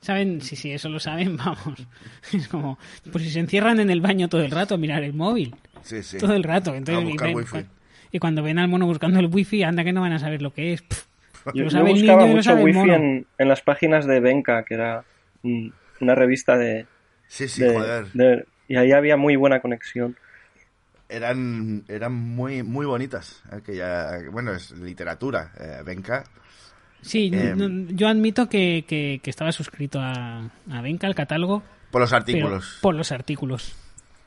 S1: ¿Saben? Sí, sí, eso lo saben, <laughs> vamos. Es como, pues si se encierran en el baño todo el rato a mirar el móvil.
S3: Sí, sí.
S1: Todo el rato. Entonces,
S3: A buscar wifi.
S1: Y cuando ven al mono buscando el wifi, anda que no van a saber lo que es. Pff,
S4: Yo,
S1: lo
S4: yo
S1: sabe el
S4: buscaba
S1: niño y lo
S4: mucho
S1: sabe
S4: wifi en, en las páginas de Benka, que era una revista de,
S3: Sí, sí,
S4: de-
S3: joder.
S4: de- Y ahí había muy buena conexión.
S3: Eran, eran muy, muy bonitas. Aquella, bueno, es literatura. Eh, Benka.
S1: Sí,
S3: Eh,
S1: no- yo admito que, que- que estaba suscrito a, a Benca, al catálogo,
S3: Por los artículos.
S1: por los artículos.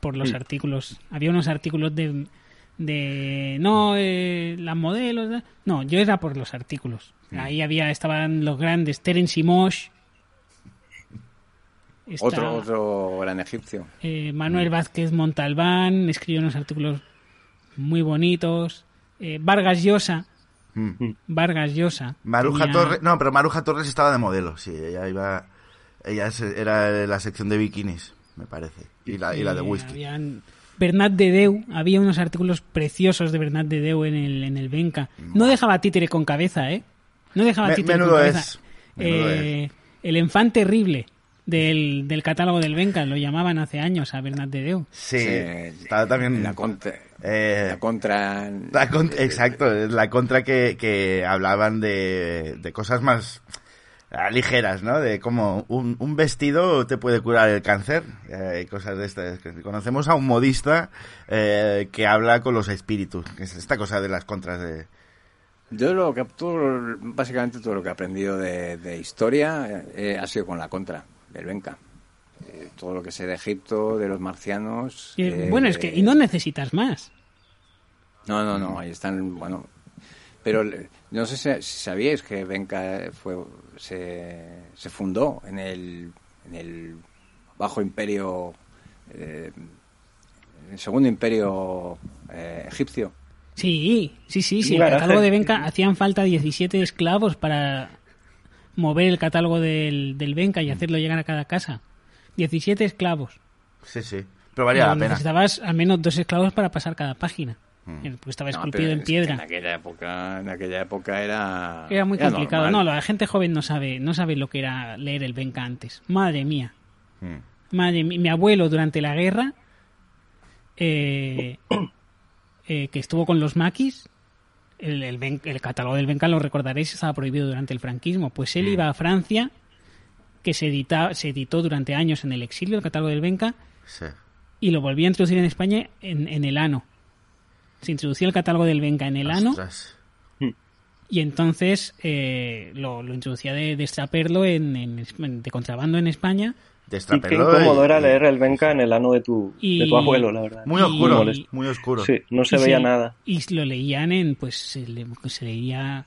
S1: Por los
S4: Mm.
S1: artículos. Había unos artículos de... de no, eh, las modelos... de- No, yo era por los artículos.
S3: Mm.
S1: Ahí había estaban los grandes, Terence y Mosh. Está,
S2: Otro, otro gran egipcio.
S1: eh, Manuel Vázquez Montalbán escribió unos artículos muy bonitos. Eh, Vargas Llosa.
S3: Mm.
S1: Vargas Llosa.
S3: Maruja
S1: tenía-
S3: Torres. No, pero Maruja Torres estaba de modelo. Sí, ella iba. Ella se- era de la sección de bikinis, me parece. Y la, y la de
S1: Eh,
S3: whisky.
S1: habían- Bernat de Deu, había unos artículos preciosos de Bernat de Deu en el, en el Benca. No dejaba títere con cabeza, ¿eh? No dejaba
S3: Me-
S1: títere
S3: menudo
S1: con
S3: es,
S1: cabeza.
S3: menudo
S1: Eh, el enfant terrible del, del catálogo del Benca, lo llamaban hace años a Bernat de Deu.
S3: Sí,
S2: Sí,
S3: estaba también.
S2: La contra.
S3: eh,
S2: la contra.
S3: la con- exacto, la contra que, que hablaban de, de cosas más ligeras, ¿no? De cómo un, un vestido te puede curar el cáncer, eh, y cosas de estas. Conocemos a un modista eh, que habla con los espíritus, que es esta cosa de las contras de...
S2: Yo lo que todo, básicamente todo lo que he aprendido de, de historia eh, ha sido con la contra del Benca. Eh, todo lo que sé de Egipto, de los marcianos.
S1: Y,
S2: eh,
S1: bueno, es que y no necesitas más.
S2: No, no, no, ahí están, bueno. Pero le- no sé si, sabíais que Benca fue, se, se fundó en el, en el bajo imperio, eh, el segundo imperio eh, egipcio.
S1: Sí, sí, sí, sí. El catálogo de Benca hacían falta 17 esclavos para mover el catálogo del, del Benca y hacerlo llegar a cada casa. 17 esclavos.
S3: Sí, sí, pero valía la pena.
S1: Necesitabas al menos dos esclavos para pasar cada página. Porque estaba
S2: No,
S1: esculpido
S2: pero
S1: en piedra.
S2: En aquella época, en aquella época era.
S1: Era muy complicado.
S2: normal.
S1: No, la gente joven no sabe, no sabe lo que era leer el Benca antes. Madre mía.
S3: Mm.
S1: Madre mía. Mi abuelo durante la guerra, eh, <coughs> eh, que estuvo con los maquis, el, el, Ben- el catálogo del Benca, lo recordaréis, estaba prohibido durante el franquismo. Pues él iba a Francia, que se, edita, se editó durante años en el exilio, el catálogo del Benca,
S3: Sí.
S1: y lo volvía a introducir en España en, en el ano. Se introducía el catálogo del Benca en el ano
S3: Ostras.
S1: y entonces eh, lo, lo introducía de, de extraperlo en, en- de contrabando en España.
S4: Y qué incómodo
S3: y-
S4: era leer el Benka en el ano de tu,
S1: Y-
S4: de tu abuelo, la verdad.
S3: Muy oscuro, muy oscuro.
S4: Sí, no se
S1: y
S4: veía nada.
S1: Y lo leían en, pues se, le- se leía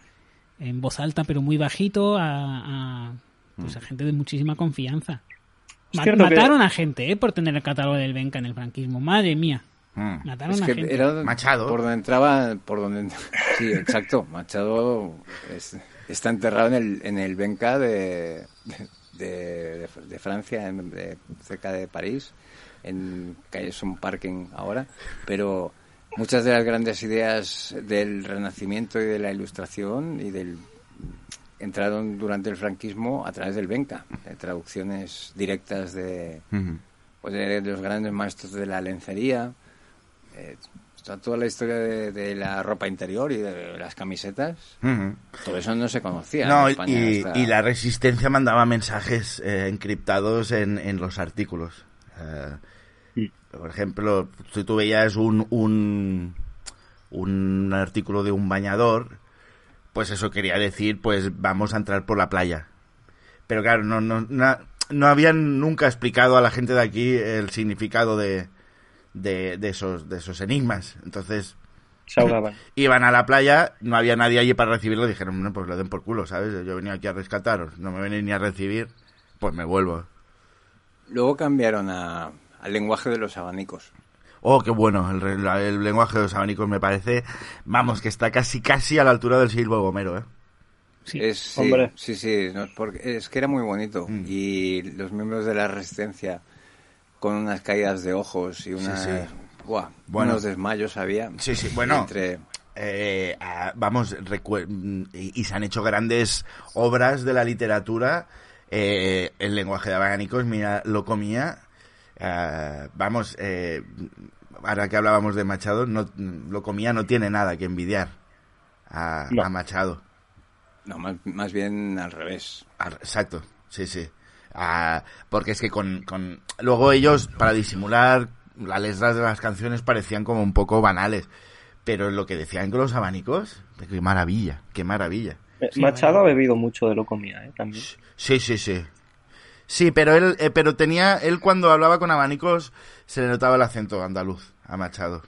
S1: en voz alta pero muy bajito a, a, pues, a gente de muchísima confianza.
S4: Que-
S1: mataron a gente eh, por tener el catálogo del Benca en el franquismo. Madre mía.
S3: Mm.
S1: Mataron
S2: Es
S1: a
S2: que
S1: gente.
S2: era
S3: Machado.
S2: por donde entraba, por donde <laughs> sí, exacto, Machado es- está enterrado en el, en el Benca de, de, de Francia, en- de- cerca de París, en que es un parking ahora, pero muchas de las grandes ideas del Renacimiento y de la Ilustración y del entraron durante el franquismo a través del Benca, de traducciones directas de, pues de, de los grandes maestros de la lencería, eh, está toda la historia de, de la ropa interior y de las camisetas. Todo eso no se conocía.
S3: No,
S2: en
S3: y,
S2: España
S3: y-
S2: hasta-
S3: y la resistencia mandaba mensajes eh, encriptados en, en los artículos. Eh, por ejemplo, si tú veías un, un, un artículo de un bañador, pues eso quería decir, pues vamos a entrar por la playa. Pero claro, no, no, no, no habían nunca explicado a la gente de aquí el significado de, de, de esos, de esos enigmas. Entonces,
S4: Se ahogaban. <laughs>
S3: iban a la playa, no había nadie allí para recibirlo, dijeron, no, pues lo den por culo, ¿sabes? Yo he venido aquí a rescataros, no me venís ni a recibir, pues me vuelvo.
S2: Luego cambiaron a- al lenguaje de los abanicos.
S3: Oh, qué bueno, el, el lenguaje de los abanicos me parece, vamos, que está casi casi a la altura del siglo Gomero, ¿eh?
S1: Sí.
S2: Es, sí,
S4: Hombre.
S2: sí, sí, no, porque es que era muy bonito.
S3: Mm.
S2: Y los miembros de la resistencia con unas caídas de ojos y unas...
S3: sí.
S2: Buah,
S3: Bueno.
S2: unos desmayos había.
S3: Sí, sí, bueno.
S2: Entre,
S3: Eh, ah, vamos, y, y se han hecho grandes obras de la literatura, eh, el lenguaje de abanicos, mira, lo comía, ah, vamos, eh, ahora que hablábamos de Machado, no, lo comía no tiene nada que envidiar a,
S4: No.
S3: a Machado.
S2: no, más, más bien al revés.
S3: Exacto, sí, sí. Ah, porque es que con, con... Luego ellos, para disimular, las letras de las canciones parecían como un poco banales. Pero lo que decían con los abanicos, qué maravilla, qué maravilla.
S4: Eh,
S1: Sí,
S4: Machado ha bebido mucho de lo comía, ¿eh? También.
S3: Sí, sí, sí. Sí, pero él, eh, pero tenía, él cuando hablaba con abanicos se le notaba el acento andaluz a Machado.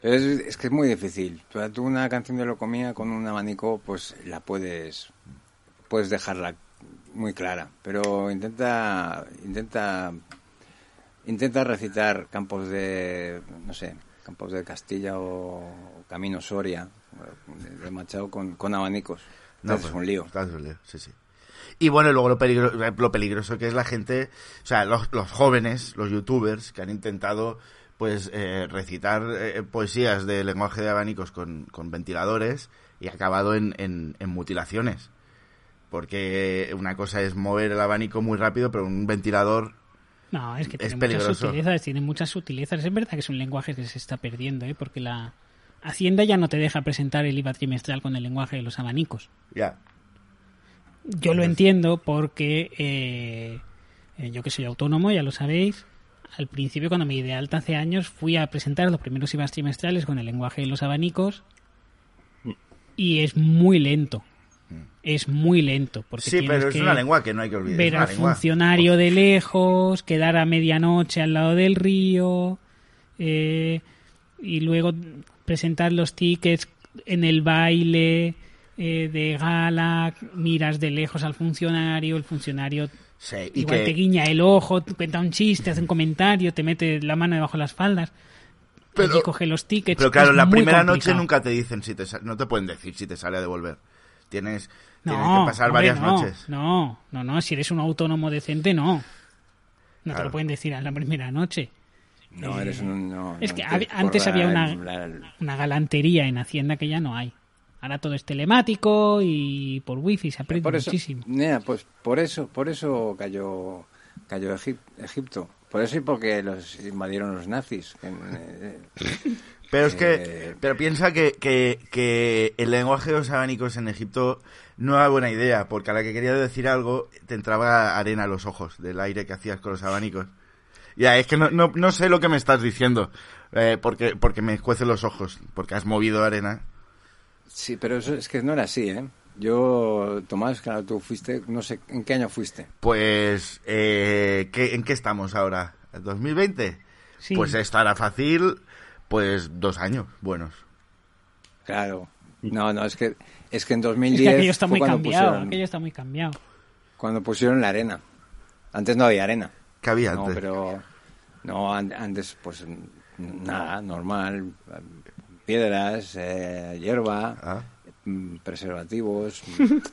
S2: Pero es, es que es muy difícil. Tú, tú una canción de Locomía con un abanico, pues la puedes puedes dejarla muy clara. Pero intenta intenta intenta recitar campos de no sé campos de Castilla o Camino Soria de, de Machado con, con abanicos.
S3: No,
S2: Entonces
S3: pues,
S2: es un lío.
S3: claro, es un lío, sí, sí. Y bueno, luego lo, peligro- lo peligroso que es la gente, o sea, los, los jóvenes, los youtubers que han intentado pues eh, recitar eh, poesías de lenguaje de abanicos con, con ventiladores y ha acabado en, en, en mutilaciones. Porque una cosa es mover el abanico muy rápido, pero un ventilador
S1: No, es que
S3: Es
S1: tiene muchas
S3: peligroso.
S1: sutilezas, tiene muchas sutilezas. Es verdad que es un lenguaje que se está perdiendo, ¿eh? porque la Hacienda ya no te deja presentar el IVA trimestral con el lenguaje de los abanicos.
S3: ya.
S1: Yo lo entiendo porque eh, eh, yo que soy autónomo, ya lo sabéis, al principio cuando me di de alta hace años fui a presentar los primeros IVAs trimestrales con el lenguaje de los abanicos y es muy lento. Es muy lento. Porque
S3: Sí, pero es
S1: que
S3: una lengua que no hay que olvidar.
S1: ver al
S3: lengua.
S1: funcionario de lejos, quedar a medianoche al lado del río eh, y luego presentar los tickets en el baile eh, de gala, miras de lejos al funcionario, el funcionario
S3: Sí, y
S1: igual
S3: que,
S1: te guiña el ojo, te cuenta un chiste, hace un comentario, te mete la mano debajo de las faldas,
S3: Pero-
S1: coge los tickets.
S3: Pero claro, la primera noche nunca te dicen si te sa- no te pueden decir si te sale a devolver. Tienes, tienes
S1: No,
S3: que pasar
S1: hombre,
S3: varias
S1: no,
S3: noches.
S1: No, no, no, si eres un autónomo decente, no. No te lo pueden decir a la primera noche.
S2: No, eres un... no,
S1: Es
S2: no
S1: que antes
S2: corra
S1: había una,
S2: la-
S1: una galantería en Hacienda que ya no hay. Ahora todo es telemático y por wifi se aprende
S2: por eso,
S1: muchísimo.
S2: Nea, pues por eso, por eso cayó, cayó Egip- Egipto. Por eso y porque los invadieron los nazis.
S3: Pero es que,
S2: Eh,
S3: pero piensa que, que, que el lenguaje de los abanicos en Egipto no era buena idea, porque a la que querías decir algo te entraba arena a los ojos del aire que hacías con los abanicos. Ya, es que no, no, no sé lo que me estás diciendo, eh, porque, porque me escuecen los ojos, porque has movido arena.
S2: sí, pero eso es que no era así, ¿eh? Yo, Tomás, claro, tú fuiste, no sé, ¿en qué año fuiste?
S3: Pues, eh, ¿qué- ¿en qué estamos ahora? ¿2020?
S1: Sí.
S3: Pues esto era fácil, pues dos años buenos.
S2: Claro. No, no, es que, es que en
S1: Es
S2: 2010
S1: que aquello está muy
S2: cuando
S1: cambiado,
S2: pusieron-
S1: aquello está muy cambiado.
S2: cuando pusieron la arena. Antes no había arena.
S3: ¿Qué había
S2: No,
S3: antes?
S2: pero no an- antes pues nada, normal, piedras, eh, hierba,
S3: Ah.
S2: mm, preservativos, <laughs>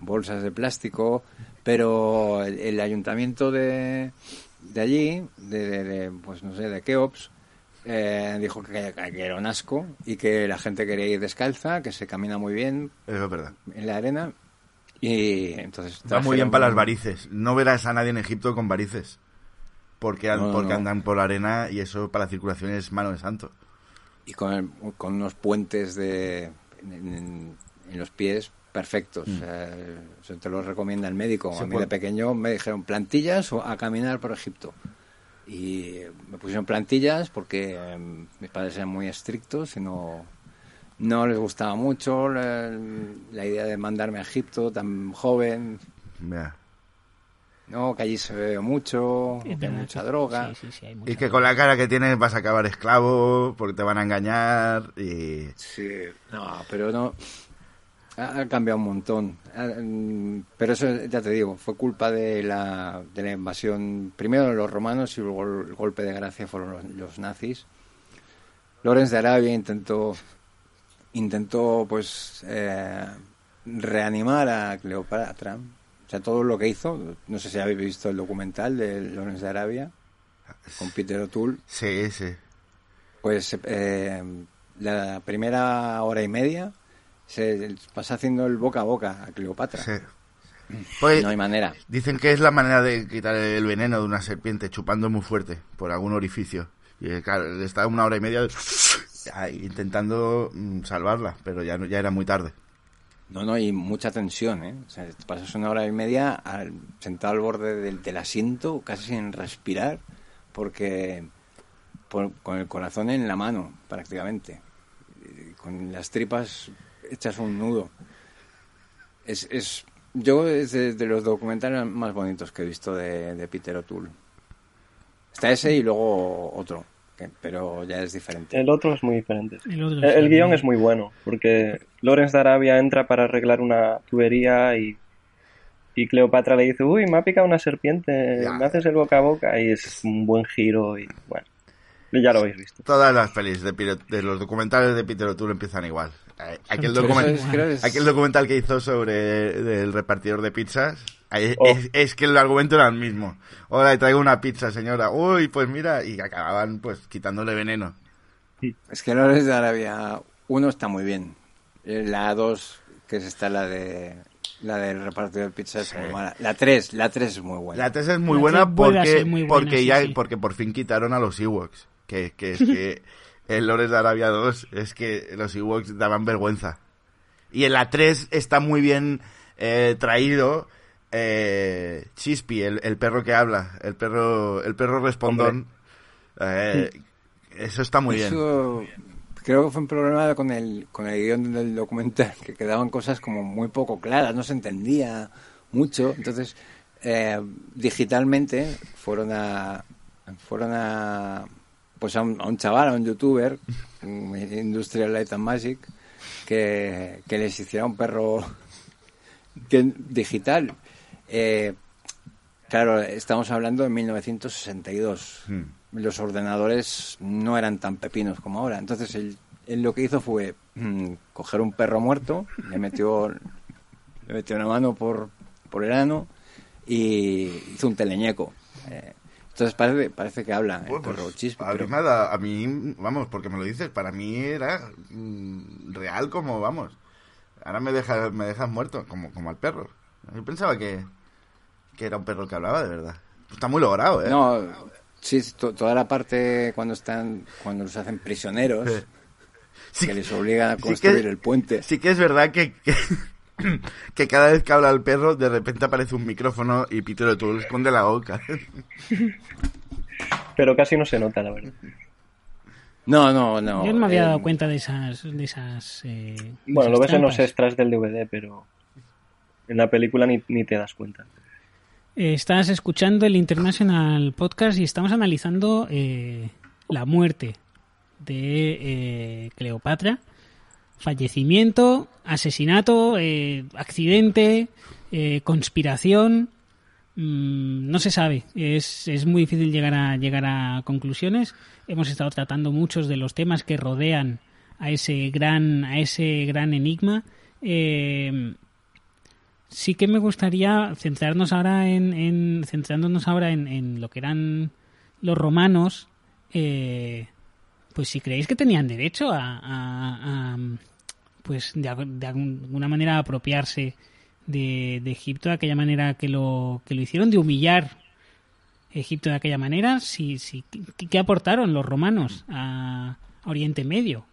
S2: bolsas de plástico, pero el, el ayuntamiento de, de allí, de, de- de, pues no sé, de Keops, eh, dijo que, que era un asco y que la gente quería ir descalza, que se camina muy bien
S3: Eso es verdad.
S2: en la arena y entonces
S3: Va muy bien para las varices. No verás a nadie en Egipto con varices. Porque, an-
S2: No, no,
S3: porque
S2: no.
S3: andan por la arena y eso para la circulación es mano de santo.
S2: y con, el- con unos puentes de en, en- en los pies perfectos. Sea, eso te lo recomienda el médico.
S3: Mm. Se
S2: a mí
S3: puede-
S2: de pequeño me dijeron plantillas o a caminar por Egipto. Y me pusieron plantillas porque em, mis padres eran muy estrictos y no, no les gustaba mucho la, la idea de mandarme a Egipto tan joven. No, que allí se bebe mucho,
S1: Es
S2: que hay mucha
S1: sí,
S2: droga.
S1: sí, sí, sí, hay mucha
S3: Y que con la cara que tienes vas a acabar esclavo porque te van a engañar y...
S2: Sí, no, pero no. Ha, ha cambiado un montón. Ha- Pero eso, ya te digo, fue culpa de la, de la invasión, primero de los romanos y luego el golpe de gracia fueron los, los nazis. Lorenz de Arabia intentó, intentó pues, eh, reanimar a Cleopatra. O sea, todo lo que hizo, no sé si habéis visto el documental de Lorenz de Arabia con Peter O'Toole.
S3: Sí, sí.
S2: Pues eh, la primera hora y media se pasa haciendo el boca a boca a Cleopatra.
S3: sí. Pues,
S2: No hay manera.
S3: Dicen que es la manera de quitar el veneno de una serpiente chupando muy fuerte por algún orificio. Y eh, claro, está una hora y media intentando mm, salvarla, pero ya, ya era muy tarde.
S2: No, no, y mucha tensión, ¿eh? O sea, te pasas una hora y media al- sentado al borde del, del asiento, casi sin respirar, porque por- con el corazón en la mano, prácticamente. Con las tripas hechas un nudo. Es, es, yo es de, de los documentales más bonitos que he visto de, de Peter O'Toole. Está ese y luego otro, que- pero ya es diferente.
S4: El otro es muy diferente.
S1: El
S4: El,
S1: sí.
S4: guion es muy bueno, porque Lorenz de Arabia entra para arreglar una tubería y, y Cleopatra le dice, uy, me ha picado una serpiente,
S3: Ya.
S4: me haces el boca a boca, y es un buen giro y bueno, ya lo habéis visto.
S3: Todas las pelis de, Peter- de los documentales de Peter O'Toole empiezan igual. Eh, Aquel, document- documental que hizo sobre del repartidor de pizzas,
S4: Oh.
S3: es, es que el argumento era el mismo. Hola, le traigo una pizza, señora. Uy, pues mira, y acababan pues quitándole veneno.
S2: Es que Lores de Arabia 1 está muy bien. Eh, La 2, que es esta la de la del repartidor de pizza es muy mala. La 3, la 3 es muy buena.
S3: La tesis es muy
S1: La
S3: buena porque,
S1: ser muy buena,
S3: porque
S1: sí,
S3: ya
S1: sí.
S3: porque por fin quitaron a los Ewoks. Que, que es que <laughs> en Lores de Arabia 2 es que los Ewoks daban vergüenza. Y en la 3 está muy bien eh, traído eh, Chispy, el, el perro que habla, el perro, el perro respondón. Eh, eso está muy bien.
S2: Creo que fue un problema con el, con el guion del documental, que quedaban cosas como muy poco claras, no se entendía mucho. Entonces, eh, digitalmente fueron a fueron a pues a un, a un chaval, a un youtuber, Industrial Light and Magic, que, que les hiciera un perro <laughs> digital. Eh, claro, estamos hablando de 1962
S3: Hmm.
S2: los ordenadores no eran tan pepinos como ahora. Entonces él, él lo que hizo fue mm, coger un perro muerto, le metió, le metió una mano por, por el ano y hizo un teleñeco. Eh, entonces parece, parece que habla el
S3: Bueno, pues,
S2: perro Chispi,
S3: a, mí
S2: pero-
S3: me ha dado- a mí, vamos, porque me lo dices, para mí era mm, real como, vamos. Ahora me dejas me dejas muerto, como, como al perro. Yo pensaba que, que era un perro que hablaba de verdad. Está muy logrado, ¿eh?
S2: No, sí, to- toda la parte cuando están, cuando los hacen prisioneros,
S3: Sí,
S2: que les obligan a
S3: sí
S2: construir
S3: que-
S2: el puente.
S3: Sí que es verdad que, que, <clears throat> que cada vez que habla el perro, de repente aparece un micrófono y Peter O'Toole esconde la boca. <laughs>
S4: Pero casi no se nota, la verdad.
S2: No, no, no.
S1: Yo no me había
S2: eh,
S1: dado cuenta de esas. De esas eh, de
S4: Bueno,
S1: esas
S4: lo ves en los extras del DVD, pero en la película ni, ni te das cuenta.
S1: Eh, Estás escuchando el International Podcast y estamos analizando eh, la muerte de eh, Cleopatra. Fallecimiento, asesinato, eh, accidente, eh, conspiración. mm, no se sabe. Es, es muy difícil llegar a, llegar a conclusiones. Hemos estado tratando muchos de los temas que rodean a ese gran, a ese gran enigma. Eh, sí que me gustaría centrarnos ahora en, en centrándonos ahora en, en, lo que eran los romanos. Eh, pues si creéis que tenían derecho a, a, a pues de, de, alguna manera apropiarse de, de, Egipto de aquella manera que lo que lo hicieron de humillar Egipto de aquella manera si, si ¿qué, aportaron los romanos a, a Oriente Medio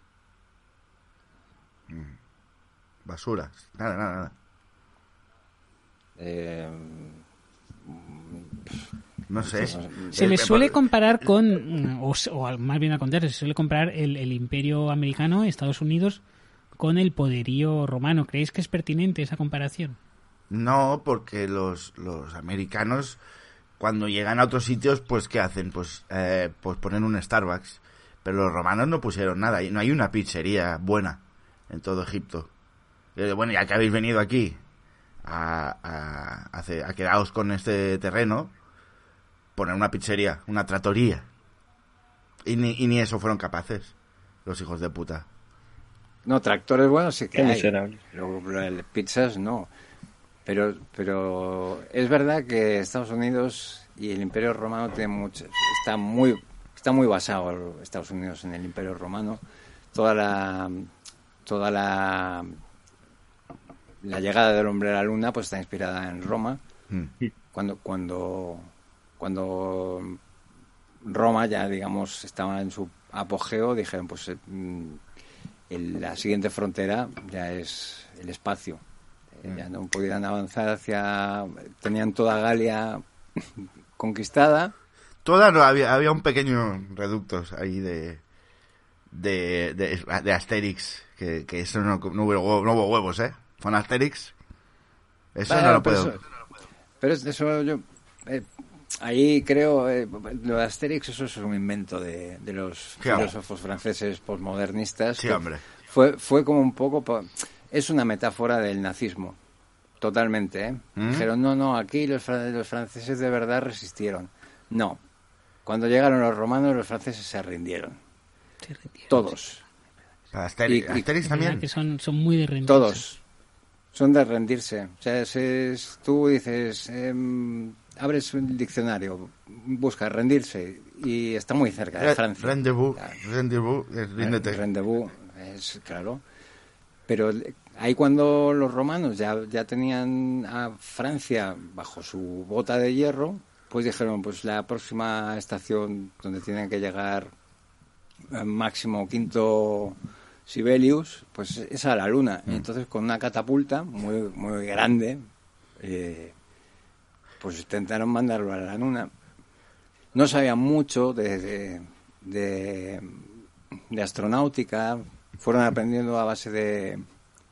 S3: basuras. Nada nada nada.
S2: Eh,
S3: no sé.
S1: Se le suele comparar con, o, o, más bien al contrario, se suele comparar el, el, imperio americano, Estados Unidos, con el poderío romano. ¿Creéis que es pertinente esa comparación?
S3: No, porque los, los americanos, cuando llegan a otros sitios, pues ¿qué hacen? Pues, eh, pues ponen un Starbucks. Pero los romanos no pusieron nada. No hay una pizzería buena en todo Egipto. Bueno, ya que habéis venido aquí, a, a, a, a quedaros con este terreno, poner una pizzería, una tratoría. Y ni, y ni eso fueron capaces, los hijos de puta.
S2: No, tractores buenos sí que
S4: Qué
S2: hay.
S4: miserable.
S2: Luego, pizzas no. Pero, pero es verdad que Estados Unidos y el Imperio Romano tiene mucho, está muy, está muy basado Estados Unidos en el Imperio Romano. Toda la, toda la la llegada del hombre a la luna pues está inspirada en Roma
S3: Mm.
S2: cuando cuando cuando Roma ya digamos estaba en su apogeo dijeron pues eh, mm, el- la siguiente frontera ya es el espacio Eh, ya no pudieran avanzar hacia tenían toda Galia <laughs> conquistada
S3: Toda no, había, había un pequeño reductos ahí de de, de, de Asterix, que, que eso no, no, hubo, huevo- no hubo huevos, ¿eh? Con Asterix. Eso no lo puedo.
S2: eso- pero es- eso yo eh, ahí creo eh, lo de Asterix eso es un invento de, de los filósofos franceses posmodernistas
S3: Sí, hombre.
S2: fue fue como un poco es una metáfora del nazismo totalmente ¿eh?
S3: ¿Mm?
S2: dijeron no no aquí los, fran- los franceses de verdad resistieron no cuando llegaron los romanos los franceses se rindieron
S1: Se rindieron.
S2: todos
S3: Asterix,
S2: Y-
S3: también.
S1: que son, son muy de rendirse.
S2: Todos. Son de rendirse. O sea, es- es- tú dices, em, abres un diccionario, buscas rendirse y está muy cerca de Francia.
S3: Rendezvous,
S2: Claro.
S3: rendezvous, eh, ríndete.
S2: Rendezvous, es claro. Pero ahí cuando los romanos ya, ya tenían a Francia bajo su bota de hierro, pues dijeron, pues la próxima estación donde tienen que llegar eh, máximo quinto Sibelius, pues es a la luna.
S3: Mm.
S2: Y entonces con una catapulta muy, muy grande, eh, pues intentaron mandarlo a la luna. No sabían mucho de, de, de- de astronáutica, fueron aprendiendo a base de,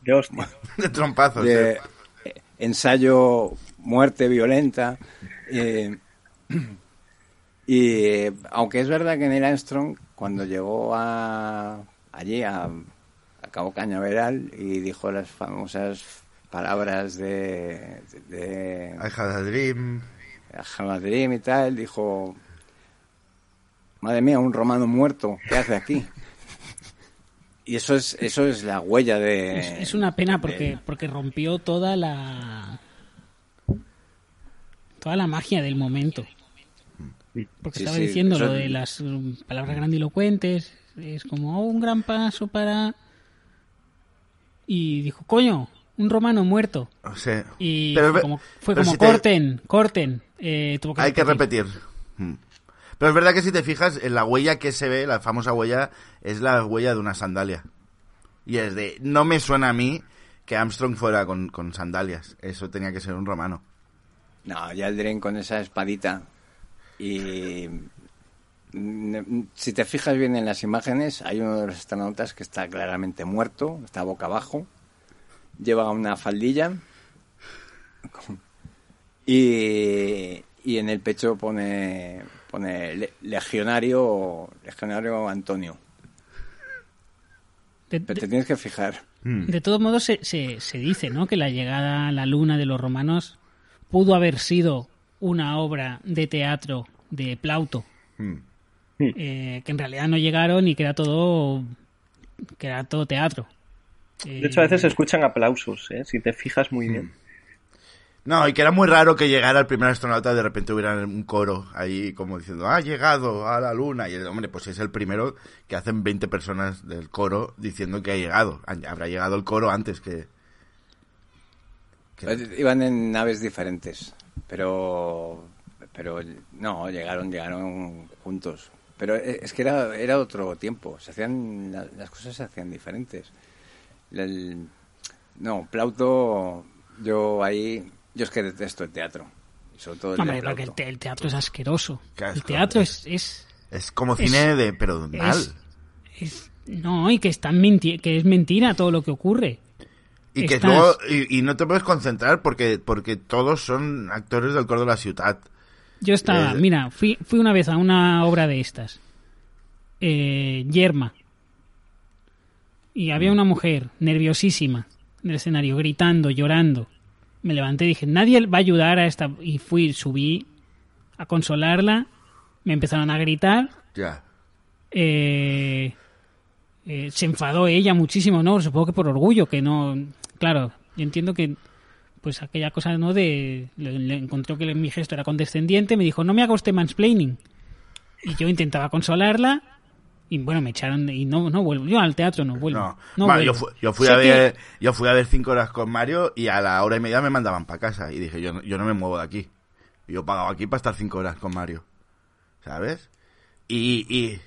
S4: De hostia. <laughs>
S3: De trompazos.
S2: de
S3: eh.
S2: eh, ensayo muerte violenta. eh, <clears throat> y eh, aunque es verdad que Neil Armstrong, cuando llegó a, allí a, a Cabo Cañaveral y dijo las famosas palabras de, de,
S3: I had a dream.
S2: a Dream y tal, dijo, madre mía, un romano muerto, ¿qué hace aquí? <laughs> Y eso es, eso es la huella de...
S1: Es, es una pena porque,
S2: de-
S1: porque rompió toda la toda la magia del momento. Porque
S2: Sí,
S1: estaba
S2: sí,
S1: diciendo
S2: eso-
S1: lo de las um, palabras grandilocuentes, es como oh, un gran paso para y dijo, "Coño, un romano muerto."
S3: O sea,
S1: Y
S3: pero
S1: fue como, fue
S3: pero
S1: como
S3: si te-
S1: corten, corten. Eh, tuvo que
S3: hay que repetir. Mm. Pero es verdad que si te fijas, en la huella que se ve, la famosa huella, es la huella de una sandalia. Y es de, no me suena a mí que Armstrong fuera con, con sandalias. Eso tenía que ser un romano.
S2: No, ya el Dren con esa espadita. Y mm, si te fijas bien en las imágenes, hay uno de los astronautas que está claramente muerto, está boca abajo, lleva una faldilla y, y en el pecho pone, pone le- legionario, legionario Antonio.
S1: De,
S2: Pero
S1: de-
S2: te tienes que fijar.
S3: Mm.
S1: de todos modos se, se, se dice, ¿no? Que la llegada a la luna de los romanos pudo haber sido una obra de teatro de Plauto,
S3: Mm.
S1: eh, que en realidad no llegaron y que era todo que era todo teatro.
S4: De hecho, a veces se escuchan aplausos, ¿eh? si te fijas muy bien.
S3: No, y que era muy raro que llegara el primer astronauta y de repente hubiera un coro ahí como diciendo, ha llegado a la luna. Y el hombre, pues es el primero que hacen 20 personas del coro diciendo que ha llegado. Habrá llegado el coro antes que...
S2: que... Iban en naves diferentes, pero... Pero no, llegaron, llegaron juntos. Pero es que era, era otro tiempo, se hacían, las cosas se hacían diferentes. El, no, Plauto, yo ahí yo es que detesto el teatro. Sobre todo el,
S1: Hombre, porque el, el, teatro es asqueroso. el teatro es, es...
S3: Es como cine de... pero mal.
S1: Es, no, y que, están que es mentira todo lo que ocurre.
S3: Y que luego, y, no te puedes concentrar porque, porque todos son actores del coro de la ciudad.
S1: Yo estaba, eh, mira, fui, fui una vez a una obra de estas. Eh, Yerma. Y había una mujer nerviosísima en el escenario, gritando, llorando me levanté y dije, nadie va a ayudar a esta... Y fui, subí a consolarla, me empezaron a gritar.
S3: Ya.
S1: Eh, eh, se enfadó ella muchísimo, ¿no? Supongo que por orgullo, que no... Claro, yo entiendo que pues aquella cosa, ¿no? De... Le, encontró que mi gesto era condescendiente, me dijo, no me haga usted mansplaining. Y yo intentaba consolarla y bueno, me echaron y no, no vuelvo. Yo al teatro no vuelvo. No,
S3: Yo, fui, a ver, yo fui a ver cinco horas con Mario y a la hora y media me mandaban para casa. Y dije, yo, yo no me muevo de aquí. Yo pagaba aquí para estar cinco horas con Mario. ¿Sabes? Y, y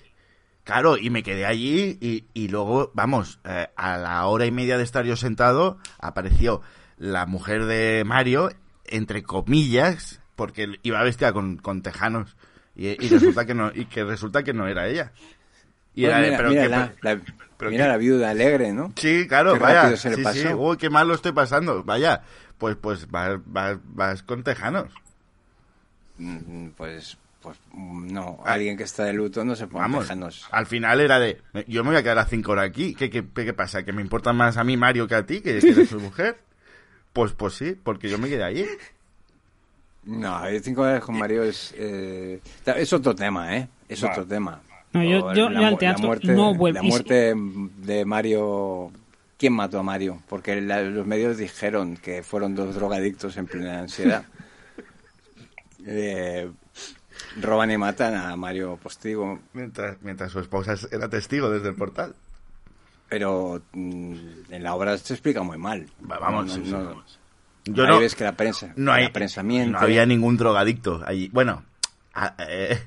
S3: claro, y me quedé allí y, y luego, vamos, eh, a la hora y media de estar yo sentado, apareció la mujer de Mario, entre comillas, porque iba vestida con, con tejanos. Y, y, resulta que no y que resulta que no era ella
S2: mira, la, viuda alegre, ¿no?
S3: Sí, claro, vaya. Sí, sí. Uy, qué mal lo estoy pasando. Vaya, pues pues vas, vas, con tejanos.
S2: Mm, pues pues no, ah. alguien que está de luto no se pone tejanos.
S3: Al final era de, yo me voy a quedar a cinco horas aquí. ¿Qué, qué, qué pasa? ¿Que me importa más a mí Mario que a ti, que, eres su mujer? <laughs> Pues pues sí, porque yo me quedé allí.
S2: No, cinco horas con Mario es, eh, es otro tema, ¿eh? Es otro tema.
S1: No, yo, yo,
S2: la,
S1: al teatro
S2: muerte,
S1: no vuelvo.
S2: La muerte de Mario. ¿Quién mató a Mario? Porque los medios dijeron que fueron dos drogadictos en plena ansiedad. <laughs> eh, roban y matan a Mario Postigo.
S3: Mientras, mientras su esposa era testigo desde el portal.
S2: Pero mm, en la obra se explica muy mal.
S3: Vamos,
S2: no, Yo no, ves que la prensa,
S3: no, hay, no había ningún drogadicto allí. Bueno, eh,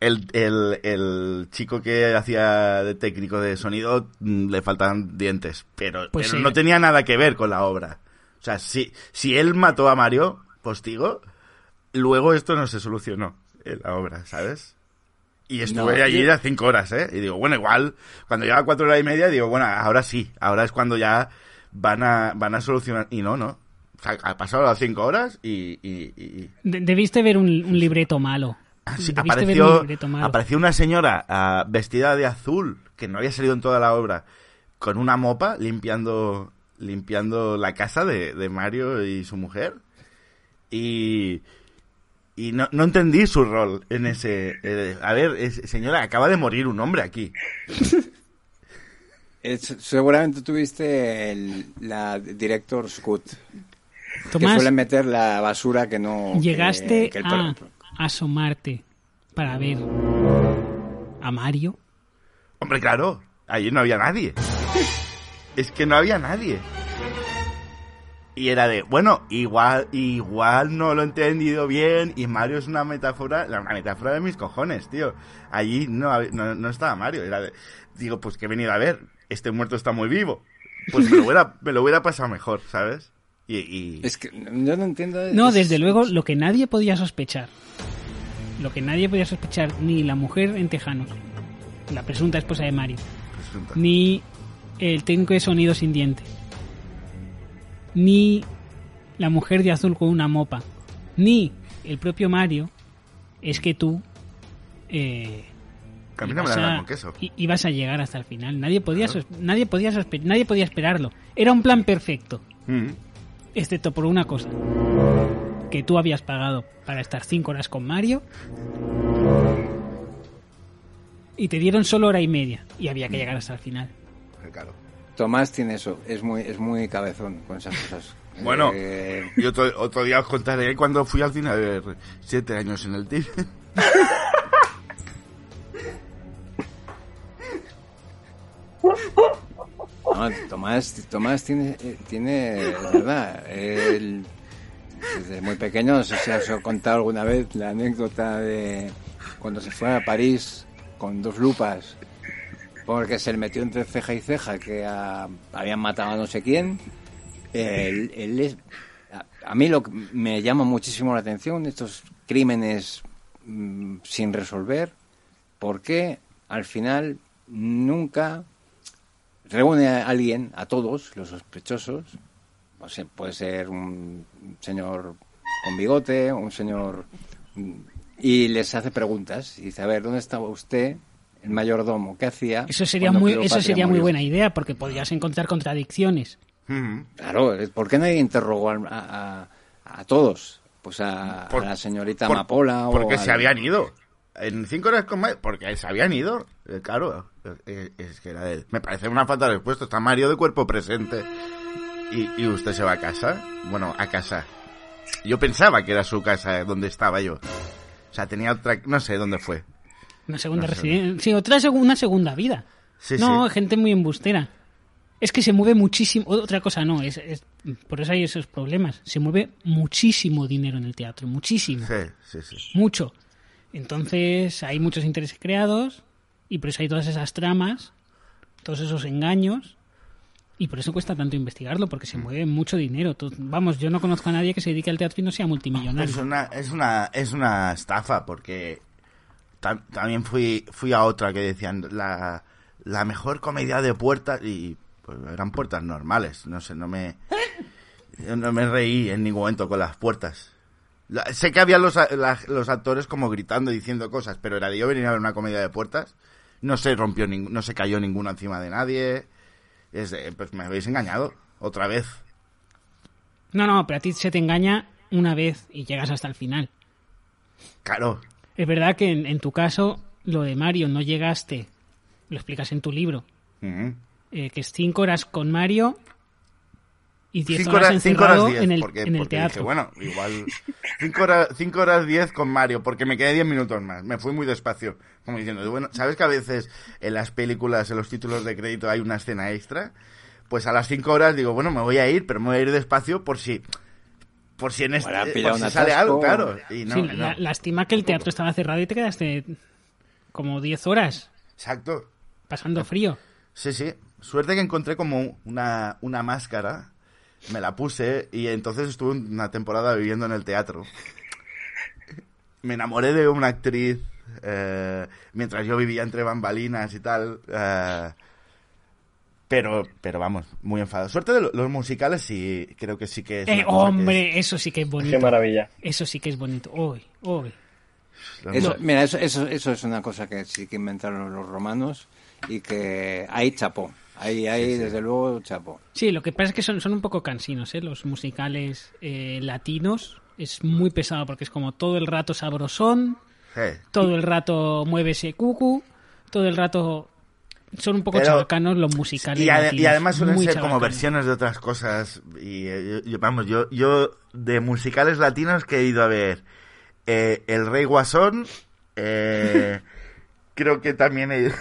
S3: el, el, el, chico que hacía de técnico de sonido mm, le faltaban dientes, pero, pues no tenía nada que ver con la obra. O sea, si, si él mató a Mario Postigo, luego esto no se solucionó en la obra, ¿sabes? Y estuve allí ya cinco horas, ¿eh? Y digo, bueno, igual, cuando lleva cuatro horas y media, digo, bueno, ahora sí, ahora es cuando ya van a, van a solucionar. Y no, no. O sea, ha pasado las cinco horas y... y,
S1: debiste ver un libreto malo.
S3: Ah, apareció, apareció una señora ah, vestida de azul, que no había salido en toda la obra, con una mopa limpiando, limpiando la casa de, Mario y su mujer. Y, y no, no, entendí su rol en ese... Eh, a ver, señora, acaba de morir un hombre aquí. <laughs>
S2: seguramente tuviste el, la Director's Cut. que suele meter la basura que no...
S1: Llegaste a asomarte para ver a Mario?
S3: Hombre, claro, allí no había nadie. es que no había nadie. Y era de, bueno, igual, igual no lo he entendido bien y Mario es una metáfora, la metáfora de mis cojones, tío. Allí no, no, estaba Mario, era de, digo, pues que he venido a ver, este muerto está muy vivo. Pues me lo me lo hubiera pasado mejor, ¿sabes? Y,
S2: Es que yo no entiendo...
S1: No, desde luego, lo que nadie podía sospechar lo que nadie podía sospechar, ni la mujer en Tejanos, la presunta esposa de Mario, ni el técnico de sonido sin diente, ni la mujer de azul con una mopa, ni el propio Mario, es que tú eh, ibas, a, ibas, a, llegar hasta el final. Nadie podía, nadie, podía nadie podía esperarlo. Era un plan perfecto. Mm. Excepto por una cosa que tú habías pagado para estar 5 horas con Mario y te dieron solo hora y media y había que llegar hasta el final.
S3: claro.
S2: Tomás tiene eso, es muy, es muy cabezón con esas cosas. <laughs>
S3: Bueno,
S2: Eh,
S3: y otro, otro día os contaré cuando fui al cine a ver siete años en el TIF. <laughs>
S2: no, Tomás, Tomás tiene, eh, tiene, verdad, él, desde muy pequeño, no sé si os he contado alguna vez la anécdota de cuando se fue a París con dos lupas porque se le metió entre ceja y ceja que habían matado a no sé quién. Él, él es, a, a mí lo que me llama muchísimo la atención estos crímenes mm, sin resolver, porque al final nunca reúne a alguien, a todos los sospechosos, o sea, puede ser un señor con bigote, un señor y les hace preguntas y dice, a ver, ¿dónde estaba usted, el mayordomo? ¿Qué hacía?
S1: Eso sería muy, eso sería muy
S2: murió?".
S1: buena idea porque podrías encontrar contradicciones.
S2: Claro, ¿por qué nadie interrogó al- a, a- a todos? Pues a,
S3: Por-
S2: a la señorita
S3: por-
S2: Amapola o
S3: Porque
S2: al-
S3: se habían ido. En cinco horas con Mario. Porque se habían ido. Eh, claro. Eh, es que era me parece una falta de respuesta. Está Mario de cuerpo presente. Y, y usted se va a casa. Bueno, a casa. Yo pensaba que era su casa donde estaba yo. O sea, tenía otra. No sé dónde fue.
S1: Una segunda
S3: No
S1: residencia. Sí, otra seg- una segunda vida.
S3: Sí,
S1: no,
S3: sí.
S1: gente muy embustera. Es que se mueve muchísimo. Otra cosa no, es, es- por eso hay esos problemas. Se mueve muchísimo dinero en el teatro, muchísimo.
S3: Sí, sí, sí.
S1: Mucho. Entonces hay muchos intereses creados y por eso hay todas esas tramas, todos esos engaños y por eso cuesta tanto investigarlo porque
S3: Mm.
S1: se mueve mucho dinero. Vamos, yo no conozco a nadie que se dedique al teatro y no sea multimillonario.
S3: Es una, es una, es una estafa porque tam- también fui, fui a otra que decían la, la mejor comedia de puertas y pues eran puertas normales. No sé, no me, yo no me reí en ningún momento con las puertas. La- sé que había los, la- los actores como gritando y diciendo cosas, pero era de yo venir a ver una comedia de puertas. No se rompió, ning- no se cayó ninguno encima de nadie. Es de, pues me habéis engañado otra vez.
S1: No, no, pero a ti se te engaña una vez y llegas hasta el final.
S3: Claro,
S1: Es verdad que en, en tu caso, lo de Mario no llegaste, lo explicas en tu libro, eh, que es cinco horas con Mario y diez
S3: Cinco
S1: horas
S3: horas, cinco
S1: encerrado
S3: horas diez,
S1: en el,
S3: porque,
S1: en el
S3: porque
S1: teatro.
S3: dije, bueno, igual cinco horas, cinco horas diez con Mario, porque me quedé diez minutos más, me fui muy despacio, como diciendo, bueno, ¿sabes que a veces en las películas, en los títulos de crédito hay una escena extra? Pues a las cinco horas digo, bueno, me voy a ir, pero me voy a ir despacio por si, por si en este,
S2: Para
S3: por
S2: pillar
S3: si sale algo, claro. Y no,
S1: Sí,
S3: no.
S1: la- lástima que el teatro estaba cerrado y te quedaste como 10 horas
S3: Exacto.
S1: pasando frío.
S3: Sí, sí. Suerte que encontré como una, una máscara, me la puse y entonces estuve una temporada viviendo en el teatro. Me enamoré de una actriz eh, mientras yo vivía entre bambalinas y tal. eh, pero, pero vamos, muy enfadado. Suerte de lo- los musicales sí, creo que sí que es.
S1: Eh,
S3: que
S1: hombre, eso sí que es
S4: Qué
S1: bonito.
S4: maravilla.
S1: Eso sí que es bonito.
S3: Es- los
S2: Eso, mira, eso, eso, eso es una cosa que sí que inventaron los romanos y que ahí chapó. Ahí, ahí desde luego chapó.
S1: Sí, lo que pasa es que son, son un poco cansinos, ¿eh? Los musicales eh, latinos. Es muy pesado porque es como todo el rato sabrosón,
S3: eh,
S1: todo el rato mueve ese cucu, todo el rato... Son un poco
S3: Pero-
S1: chabacanos los musicales
S3: Y,
S1: latinos,
S3: y además suelen ser como versiones de otras cosas. Y eh, yo- yo- vamos, yo, yo de musicales latinos que he ido a ver eh, El Rey Guasón, eh, <laughs> creo que también he,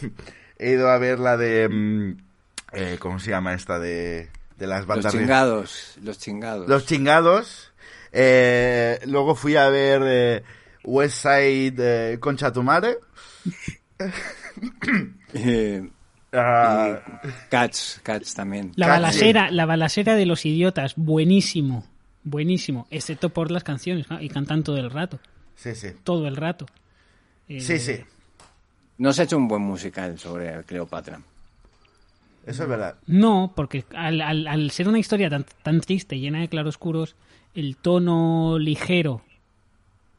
S3: <laughs> he ido a ver la de... mm, eh, ¿Cómo se llama esta? De, de las
S2: Los
S3: bandas... de-
S2: chingados, los chingados.
S3: Los chingados. Eh, luego fui a ver eh, West Side eh, Concha tu madre. <laughs>
S2: Eh,
S3: Ah,
S2: Cats, Cats también.
S1: La
S3: Casi.
S1: balacera, la balacera de los idiotas, buenísimo, buenísimo, excepto por las canciones, ¿no? y cantan todo el rato,
S3: sí, sí.
S1: todo el rato. Eh,
S3: Sí, sí.
S2: No se ha hecho un buen musical sobre Cleopatra.
S3: Eso es verdad.
S1: No, porque al, al- al ser una historia tan, tan triste, llena de claroscuros, el tono ligero,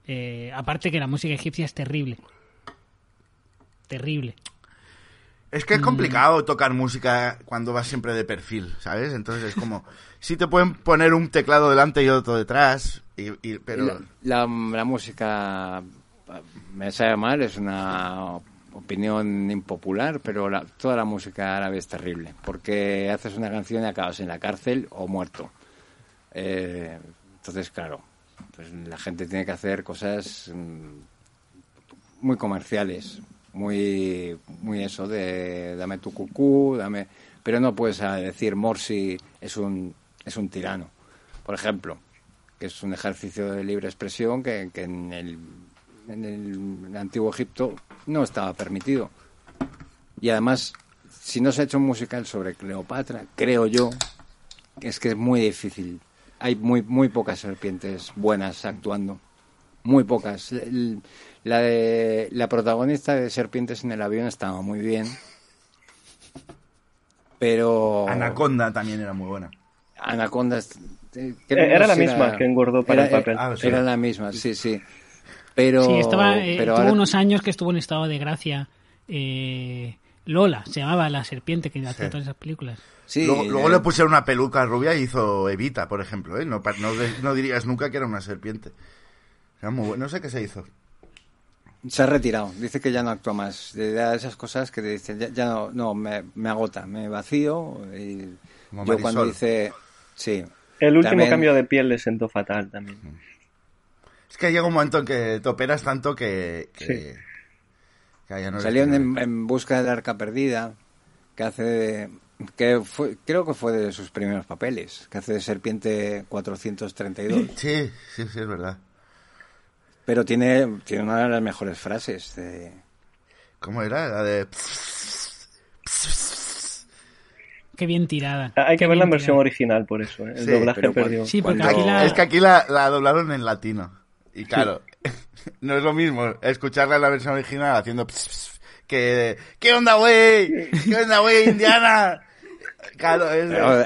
S1: eh, aparte que la música egipcia es terrible, terrible.
S3: Es
S1: Mm.
S3: que es complicado tocar música cuando vas siempre de perfil, ¿sabes? Entonces es como, sí te pueden poner un teclado delante y otro detrás, y, y- pero...
S2: La, la- la música, me sabe mal, es una opinión impopular, pero la- toda la música árabe es terrible, porque haces una canción y acabas en la cárcel o muerto. Eh, entonces, claro, pues la gente tiene que hacer cosas mm, muy comerciales, muy, muy eso de dame tu cucú, dame, pero no puedes ah, decir Morsi es un es un tirano, por ejemplo, que es un ejercicio de libre expresión que, que en el en el antiguo Egipto no estaba permitido. Y además, si no se ha hecho un musical sobre Cleopatra, creo yo, es que es muy difícil. Hay muy, muy pocas serpientes buenas actuando. Muy pocas. El- La, de, la protagonista de Serpientes en el avión estaba muy bien. Pero.
S3: Anaconda también era muy buena.
S2: Anaconda. eh,
S4: era la misma que engordó para
S2: era-
S4: el papel.
S3: Ah, sí.
S2: Era la misma, sí, sí. Pero.
S1: Sí, estaba, eh,
S2: pero
S1: tuvo
S2: ahora-
S1: unos años que estuvo en estado de gracia. eh, Lola, se llamaba la serpiente que hacía
S3: Sí.
S1: todas esas películas.
S2: Sí,
S3: luego luego
S2: eh,
S3: le pusieron una peluca rubia y hizo Evita, por ejemplo. ¿eh? No, no, dirías nunca que era una serpiente. Era muy bueno. No sé qué se hizo.
S2: Se ha retirado, dice que ya no actúa más. De esas cosas que dice, ya, ya no, no me, me agota, me vacío. Y
S3: Como
S2: yo cuando dice, sí.
S4: El último
S2: También-
S4: cambio de piel le sentó fatal también.
S3: Es que llega un momento en que te operas tanto que... que,
S4: Sí.
S3: que no
S2: Salió en, en busca del arca perdida, que hace de- que fue, creo que fue de sus primeros papeles, que hace de serpiente 432. <laughs>
S3: Sí, sí, sí, es verdad.
S2: pero tiene, tiene una de las mejores frases. De,
S3: ¿Cómo era? La de...
S1: Qué bien tirada.
S4: Ah, Hay que
S1: Qué
S4: ver la versión
S1: tirada.
S4: original por eso. ¿eh? El
S3: Sí,
S4: doblaje perdió.
S1: Sí, porque
S2: Cuando-
S1: aquí la...
S3: Es que aquí la, la doblaron en latino. Y claro, <laughs> no es lo mismo escucharla en la versión original haciendo... ps, ps, que... ¿Qué onda, güey? ¿Qué onda, güey, Indiana? Claro, es...
S2: Pero,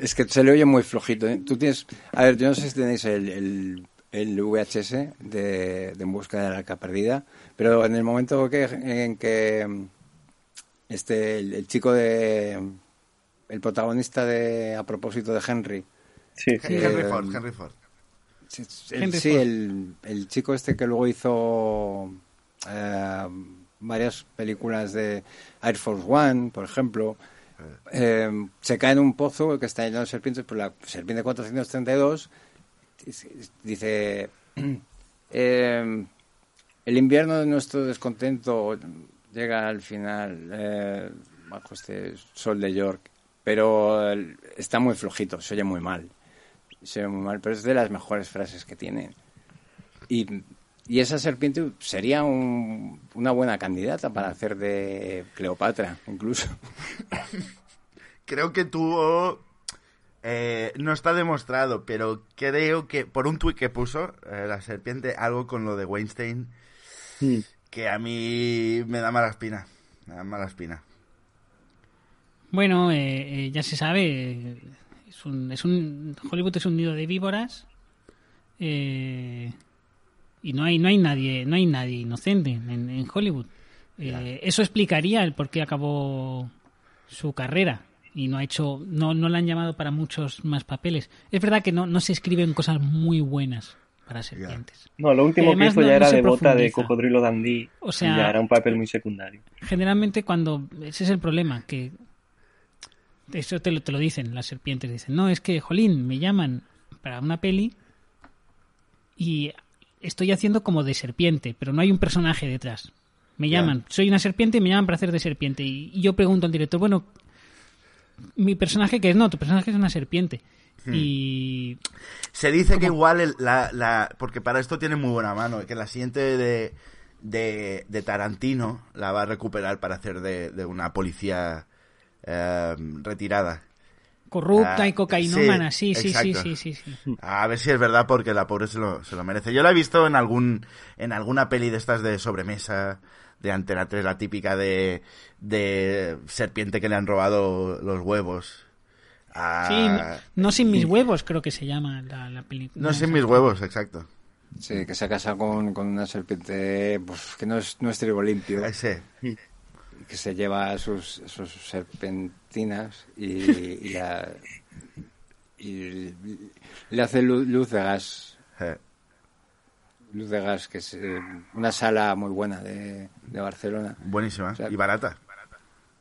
S2: es que se le oye muy flojito. ¿eh? Tú tienes, a ver, yo no sé si tenéis el, el, el VHS de, de En busca de la arca perdida, pero en el momento que, en que mm, este, el, el chico de, el protagonista de, a propósito de Henry,
S4: Sí, sí.
S3: Henry
S2: eh,
S3: Ford, Henry Ford.
S2: Sí, el,
S1: Henry
S2: sí,
S1: Ford.
S2: el, el chico este que luego hizo eh, varias películas de Air Force One, por ejemplo, eh, se cae en un pozo que está lleno de serpientes, pues la serpiente 432 dice, eh, <clears throat> el invierno de nuestro descontento llega al final eh, bajo este sol de York, pero está muy flojito, se oye muy mal, se oye muy mal, pero es de las mejores frases que tiene. Y, y esa serpiente sería un- una buena candidata para hacer de Cleopatra, incluso. <laughs>
S3: Creo que tuvo... eh, no está demostrado, pero creo que por un tuit que puso eh, la serpiente, algo con lo de Weinstein,
S4: Mm.
S3: que a mí me da mala espina. Me da mala espina.
S1: Bueno, eh, eh, ya se sabe, es un, es un, Hollywood es un nido de víboras eh, y no hay, no hay nadie, no hay nadie inocente en, en Hollywood. Eh, eso explicaría el por qué acabó su carrera y no ha hecho, no, no la han llamado para muchos más papeles. Es verdad que no, no se escriben cosas muy buenas para serpientes.
S4: No, lo último que hizo
S1: no-
S4: ya
S1: no
S4: era
S1: se
S4: de bota de cocodrilo dandí.
S1: O sea-
S4: y ya era un papel muy secundario.
S1: generalmente cuando ese es el problema que eso te lo, te lo dicen las serpientes dicen no es que jolín me llaman para una peli y estoy haciendo como de serpiente pero no hay un personaje detrás. Me llaman soy una serpiente y me llaman para hacer de serpiente. Y, y yo pregunto al director bueno mi personaje que es no tu personaje es una serpiente y
S3: Se dice que igual el- la, la... Porque para esto tiene muy buena mano. Que la siguiente de, de, de Tarantino la va a recuperar para hacer de, de una policía eh, retirada.
S1: corrupta
S3: Ah,
S1: y cocainómana
S3: sí,
S1: sí sí sí, sí sí sí
S3: A ver si es verdad porque la pobre se lo, se lo merece. Yo la he visto en algún en alguna peli de estas de sobremesa de Antena 3, la típica de, de serpiente que le han robado los huevos. Ah,
S1: Sí, no, no sin mis huevos creo que se llama la, la película
S3: No sin mis huevos, exacto.
S2: Sí, que se ha casado con, con una serpiente pues, que no es, no es trigo limpio,
S3: Ese.
S2: Que se lleva sus, sus serpentinas y, y la- y le hace lu- luz de gas.
S3: Eh.
S2: Luz de Gas, que es eh, una sala muy buena de, de Barcelona.
S3: Buenísima.
S2: sea,
S3: y barata.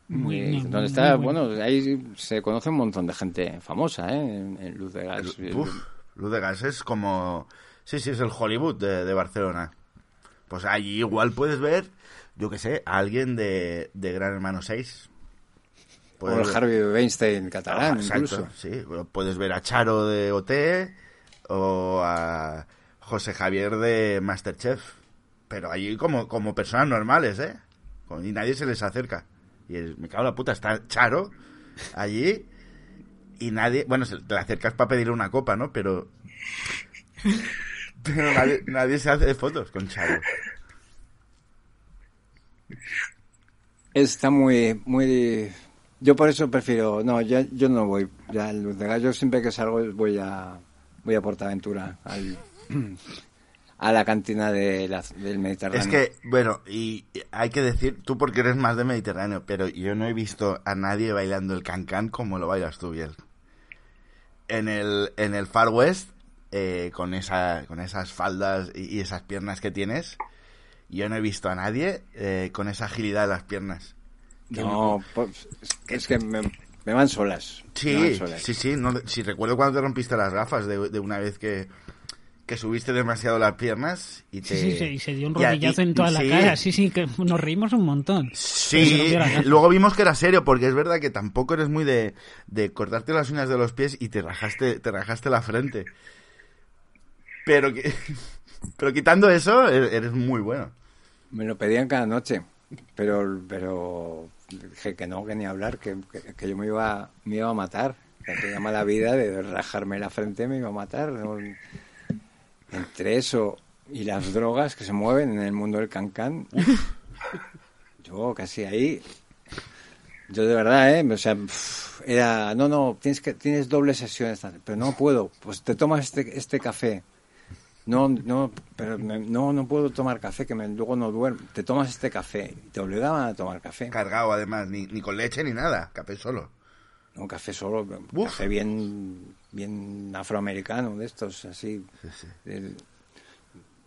S1: Muy-
S2: Muy-
S1: muy-
S2: donde está,
S1: muy
S2: bueno, ahí se conoce un montón de gente famosa, ¿eh? En, en Luz de Gas.
S3: Uf, Luz de Gas es como... Sí, sí, es el Hollywood de, de Barcelona. Pues allí igual puedes ver, yo qué sé, a alguien de, de Gran Hermano 6.
S2: o el Harvey Weinstein catalán,
S3: Ah, exacto,
S2: incluso.
S3: sí. Puedes ver a Charo de OT o a José Javier de Masterchef. Pero allí como, como personas normales, ¿eh? Y nadie se les acerca. Y es- me cago en la puta, está Charo allí y nadie... Bueno, se- te le acercas para pedirle una copa, ¿no? Pero... <laughs> Pero nadie, nadie se hace fotos con Charo.
S2: Está muy, muy... Yo por eso prefiero... No, ya, yo no voy ya a Luz de Gas. Yo siempre que salgo voy a, voy a Portaventura, al, a la cantina del Mediterráneo.
S3: Es que, bueno, y hay que decir, tú porque eres más de Mediterráneo, pero yo no he visto a nadie bailando el cancán como lo bailas tú, Biel. En el, en el Far West, eh, con, esa, con esas faldas y esas piernas que tienes, yo no he visto a nadie eh, con esa agilidad de las piernas.
S2: No, pues, es que me, me van solas. van
S3: Sí,
S2: solas.
S3: sí, sí. No, sí, recuerdo cuando te rompiste las gafas de, de una vez que, que subiste demasiado las piernas y te...
S1: Sí, sí, sí, y se dio un rodillazo
S3: y-
S1: en toda la
S3: sí.
S1: cara. Sí, sí, que nos reímos un montón.
S3: Sí,
S1: la
S3: luego vimos que era serio, porque es verdad que tampoco eres muy de, de cortarte las uñas de los pies y te rajaste, te rajaste la frente. Pero que, <laughs> pero quitando eso, e- eres muy bueno.
S2: Me lo pedían cada noche, pero, pero dije que no, que ni hablar, que, que, yo me iba, me iba a matar. Que mala vida de rajarme la frente, me iba a matar. Entre eso y las drogas que se mueven en el mundo del cancán, yo casi ahí. Yo de verdad, ¿eh? O sea, era, no, no, tienes que tienes doble sesión esta, pero no puedo. Pues te tomas este, este café. No, no, pero me- no, no puedo tomar café, que me- luego no duermo. Te tomas este café. Te obligaban a tomar café.
S3: Cargado además, ni, ni con leche ni nada, café solo.
S2: No, café solo,
S3: Uf.
S2: café bien, bien afroamericano, de estos, así. El-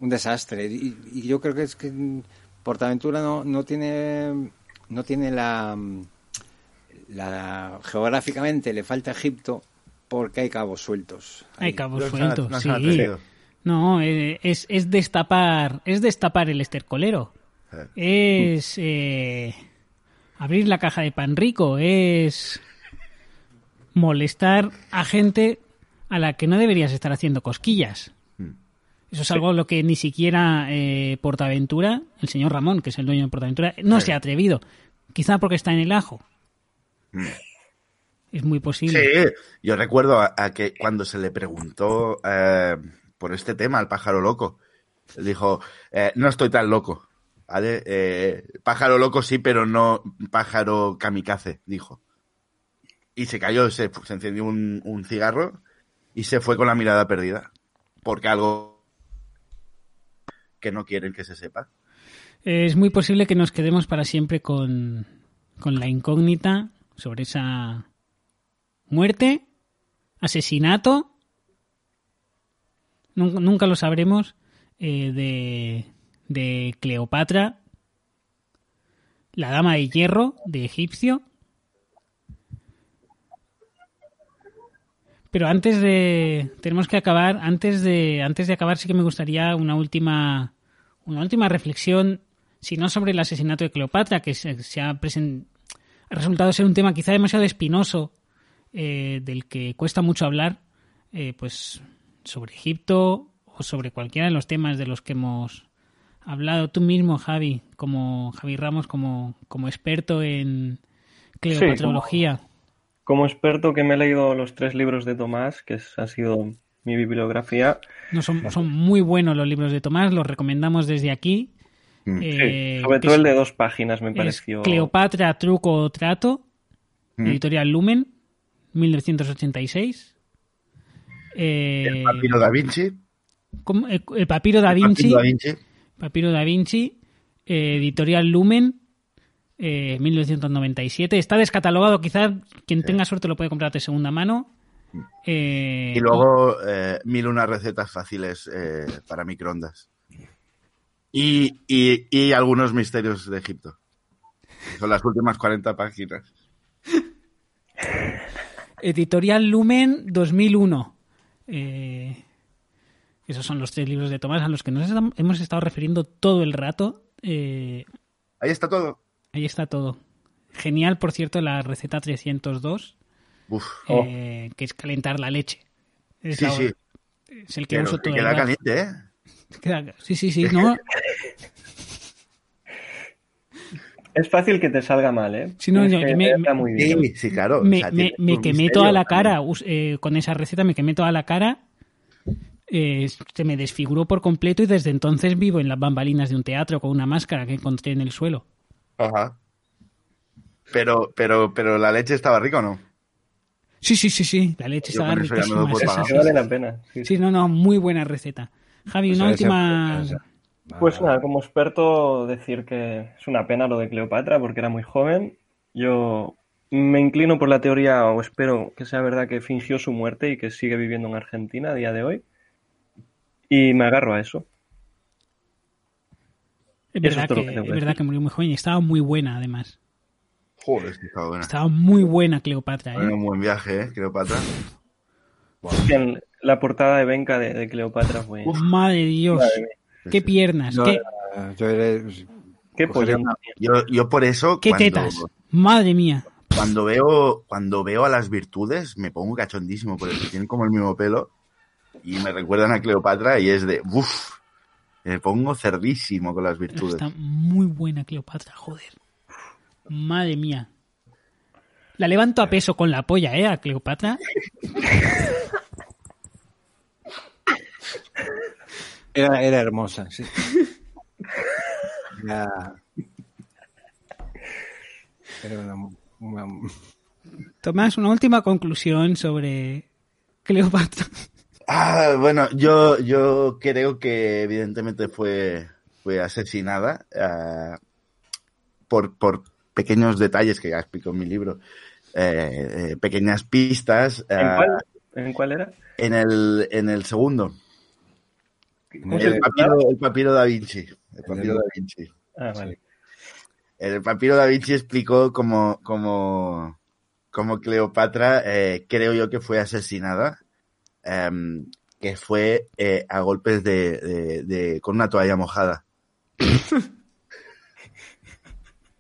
S2: un desastre. Y, y yo creo que es que Portaventura no, no tiene, no tiene la, la, geográficamente le falta Egipto porque hay cabos sueltos.
S1: Hay cabos sueltos, sí. No, eh, es, es destapar, es destapar el estercolero. Es eh, abrir la caja de pan rico, es molestar a gente a la que no deberías estar haciendo cosquillas. Eso es algo a lo que ni siquiera eh, Portaventura, el señor Ramón, que es el dueño de Portaventura, no se ha atrevido. Quizá porque está en el ajo. Es muy posible.
S3: Sí, yo recuerdo a, a que cuando se le preguntó eh, por este tema al pájaro loco, dijo, eh, no estoy tan loco, ¿vale? Eh, pájaro loco sí, pero no pájaro kamikaze, dijo. Y se cayó, se, se encendió un, un cigarro y se fue con la mirada perdida. Porque algo que no quieren que se sepa.
S1: Es muy posible que nos quedemos para siempre con, con la incógnita sobre esa muerte, asesinato. Nunca, nunca lo sabremos eh, de, de Cleopatra, la dama de hierro de Egipcio. Pero antes de tenemos que acabar, antes de antes de acabar sí que me gustaría una última una última reflexión, si no sobre el asesinato de Cleopatra, que se, ha, presen- ha resultado ser un tema quizá demasiado espinoso, eh, del que cuesta mucho hablar, eh, pues sobre Egipto o sobre cualquiera de los temas de los que hemos hablado. Tú mismo, Javi, como Javi Ramos, como, como experto en cleopatrología.
S4: Como experto que me he leído los tres libros de Tomás, que es- ha sido mi bibliografía,
S1: No, son, son muy buenos los libros de Tomás, los recomendamos desde aquí.
S3: Mm.
S1: Eh,
S4: sobre todo el de dos páginas me pareció.
S1: Cleopatra, Truco o Trato,
S3: Mm.
S1: editorial Lumen, 1986. Eh,
S3: El papiro da Vinci.
S1: ¿cómo? El- el Papiro da
S3: el
S1: Vinci,
S3: papiro da Vinci.
S1: Papiro da Vinci, eh, editorial Lumen, eh, 1997. Está descatalogado, quizás quien tenga suerte lo puede comprar de segunda mano. Eh,
S3: Y luego eh, mil unas recetas fáciles eh, para microondas. Y, y, y algunos misterios de Egipto. Son las últimas 40 páginas.
S1: Editorial Lumen 2001. Eh, esos son los tres libros de Tomás a los que nos hemos estado refiriendo todo el rato. Eh,
S3: Ahí está todo.
S1: ahí está todo. Genial, por cierto, la receta 302,
S3: Uf.
S1: eh, que es calentar la leche. Es,
S3: Sí,
S1: la-
S3: sí.
S1: es el que
S3: Pero
S1: uso
S3: que
S1: todo el
S3: queda
S1: rato.
S3: caliente, ¿eh?
S1: Queda- Sí, sí, sí. No, <laughs>
S4: Es fácil que te salga mal, ¿eh?
S1: Sí, no,
S4: que
S1: yo me-
S4: muy bien.
S3: Sí, sí, claro. O
S1: me,
S3: sea,
S1: me- me quemé
S3: misterio
S1: toda la cara eh, con esa receta, me quemé toda la cara. eh, se me desfiguró por completo y desde entonces vivo en las bambalinas de un teatro con una máscara que encontré en el suelo.
S3: Ajá. Pero, pero, pero la leche estaba rica o no?
S1: Sí, sí, sí, sí. La leche
S3: Yo
S1: estaba
S3: doy por
S1: sí, sí, sí,
S4: vale la pena. sí.
S1: Sí, no, no, muy buena receta. Javi, una
S2: Pues ese-
S1: última.
S4: Pues nada, como experto decir que es una pena lo de Cleopatra porque era muy joven. Yo me inclino por la teoría, o espero que sea verdad, que fingió su muerte y que sigue viviendo en Argentina a día de hoy. Y me agarro a eso.
S1: Es
S4: Eso
S1: verdad,
S4: es
S1: que, es verdad que murió muy joven y estaba muy buena, además.
S3: Joder, es que estaba buena.
S1: Estaba muy buena Cleopatra. ¿eh?
S3: un buen viaje, ¿eh? Cleopatra.
S4: La portada de Benca de, de Cleopatra fue.
S1: Madre Dios.
S4: Madre mía,
S1: Qué piernas.
S2: Yo,
S1: qué,
S2: yo era-
S4: qué
S2: una-
S3: Yo, yo por eso,
S1: qué
S3: cuando,
S1: tetas. Madre mía.
S3: cuando veo, cuando veo a las virtudes, me pongo cachondísimo, porque tienen como el mismo pelo y me recuerdan a Cleopatra y es de, uff, me pongo cerdísimo con las
S1: Pero
S3: virtudes.
S1: Está muy buena Cleopatra, joder. Madre mía. La levanto a peso con la polla, ¿eh? A Cleopatra. <laughs>
S2: Era, era hermosa, sí. Era, era una, una-
S1: Tomás, una última conclusión sobre Cleopatra.
S3: Ah, bueno, yo, yo creo que evidentemente fue, fue asesinada ah, por, por pequeños detalles que ya explico en mi libro, eh, eh, pequeñas pistas.
S4: ¿En
S3: ah,
S4: cuál, ¿En cuál era?
S3: en el, en el segundo.
S2: ¿Cómo
S3: El papiro, el papiro da Vinci. El papiro da Vinci.
S4: Ah, vale.
S3: El papiro da Vinci explicó cómo, cómo, cómo Cleopatra, eh, creo yo que fue asesinada, em, que fue eh, a golpes de, de- de- con una toalla mojada. <laughs>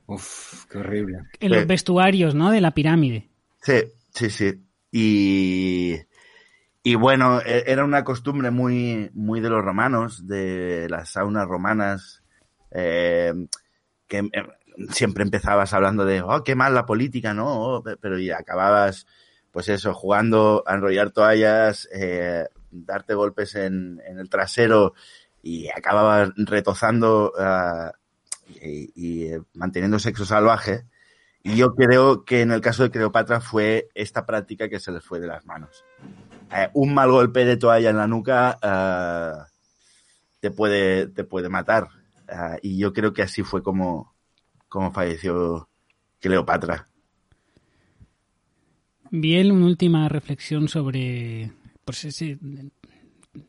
S2: Uf, qué horrible.
S1: En los vestuarios, ¿no? De la pirámide.
S3: Sí, sí, sí. Y, y bueno, e- era una costumbre muy, muy de los romanos, de las saunas romanas, eh, que eh, siempre empezabas hablando de, oh, qué mal la política, ¿no? Oh, pe- pero y acababas, pues eso, jugando a enrollar toallas, eh, darte golpes en, el trasero y acababas retozando ah, y, y, eh, manteniendo sexo salvaje. Y yo creo que en el caso de Cleopatra fue esta práctica que se les fue de las manos. Eh, un mal golpe de toalla en la nuca ah, te, puede, te puede matar. Ah, y yo creo que así fue como, como falleció Cleopatra.
S1: Bien, una última reflexión sobre pues ese,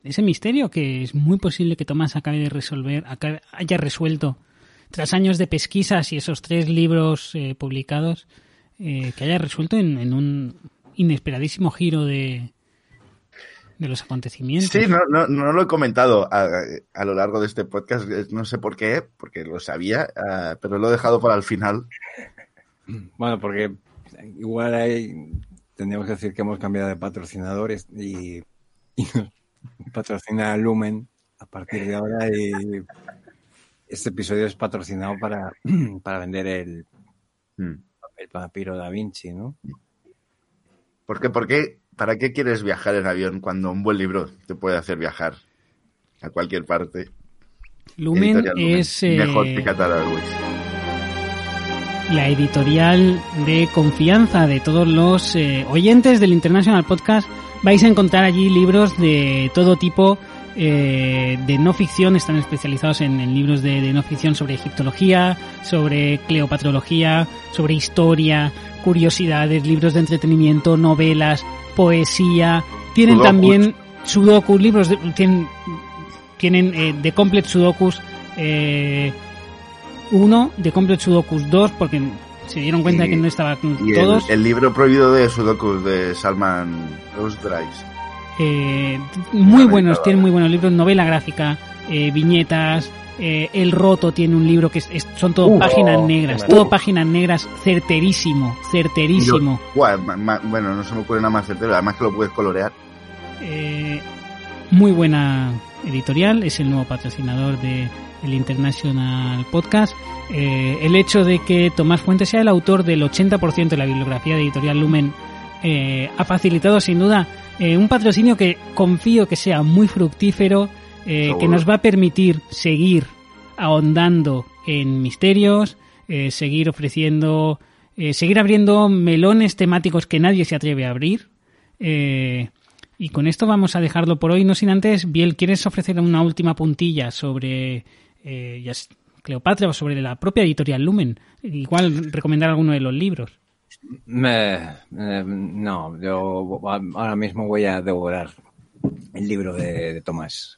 S1: ese misterio que es muy posible que Tomás acabe de resolver, acabe- haya resuelto tras años de pesquisas y esos tres libros eh, publicados, eh, que haya resuelto en un inesperadísimo giro de, de los acontecimientos.
S3: Sí, no, no, no lo he comentado a, a lo largo de este podcast, no sé por qué, porque lo sabía, ah, pero lo he dejado para el final.
S2: Bueno, porque igual ahí tendríamos que decir que hemos cambiado de patrocinadores y, <laughs> patrocina Lumen a partir de ahora y este episodio es patrocinado para, <clears throat> para vender el,
S3: Mm.
S2: el papiro da Vinci, ¿no?
S3: ¿Por qué, por qué, ¿Para qué quieres viajar en avión cuando un buen libro te puede hacer viajar a cualquier parte?
S1: Lumen es eh,
S3: Mejor que Qatar Airways.
S1: la editorial de confianza de todos los eh, oyentes del International Podcast. Vais a encontrar allí libros de todo tipo eh, de no ficción, están especializados en, en libros de, de no ficción sobre egiptología, sobre cleopatrología, sobre historia, curiosidades, libros de entretenimiento, novelas, poesía. Tienen
S3: Sudokus.
S1: también sudokus, libros de, tienen, tienen eh, The Complete Sudokus 1, The Complete Sudokus 2, porque se dieron cuenta
S3: Y-
S1: que no estaban
S3: Y el,
S1: todos.
S3: el libro prohibido de Sudoku de Salman Rushdie.
S1: Eh, muy buenos, tienen muy buenos libros, novela gráfica, eh, viñetas. Eh, el Roto tiene un libro que es- es- son todo
S3: Uh,
S1: páginas negras, todo
S3: maravilla.
S1: páginas negras, certerísimo, certerísimo.
S3: Buah, ma- ma- bueno, no se me ocurre nada más certero, además que lo puedes colorear.
S1: Eh, muy buena editorial, es el nuevo patrocinador de el International Podcast. Eh, el hecho de que Tomás Fuentes sea el autor del 80% de la bibliografía de Editorial Lumen eh, ha facilitado sin duda eh, un patrocinio que confío que sea muy fructífero, eh, que nos va a permitir seguir ahondando en misterios, eh, seguir ofreciendo, eh, seguir abriendo melones temáticos que nadie se atreve a abrir. Y con esto vamos a dejarlo por hoy, no sin antes, Biel, ¿quieres ofrecer una última puntilla sobre eh, ya es- Cleopatra o sobre la propia editorial Lumen? Igual recomendar alguno de los libros.
S2: Me- eh, no, yo ahora mismo voy a devorar el libro de, de Tomás,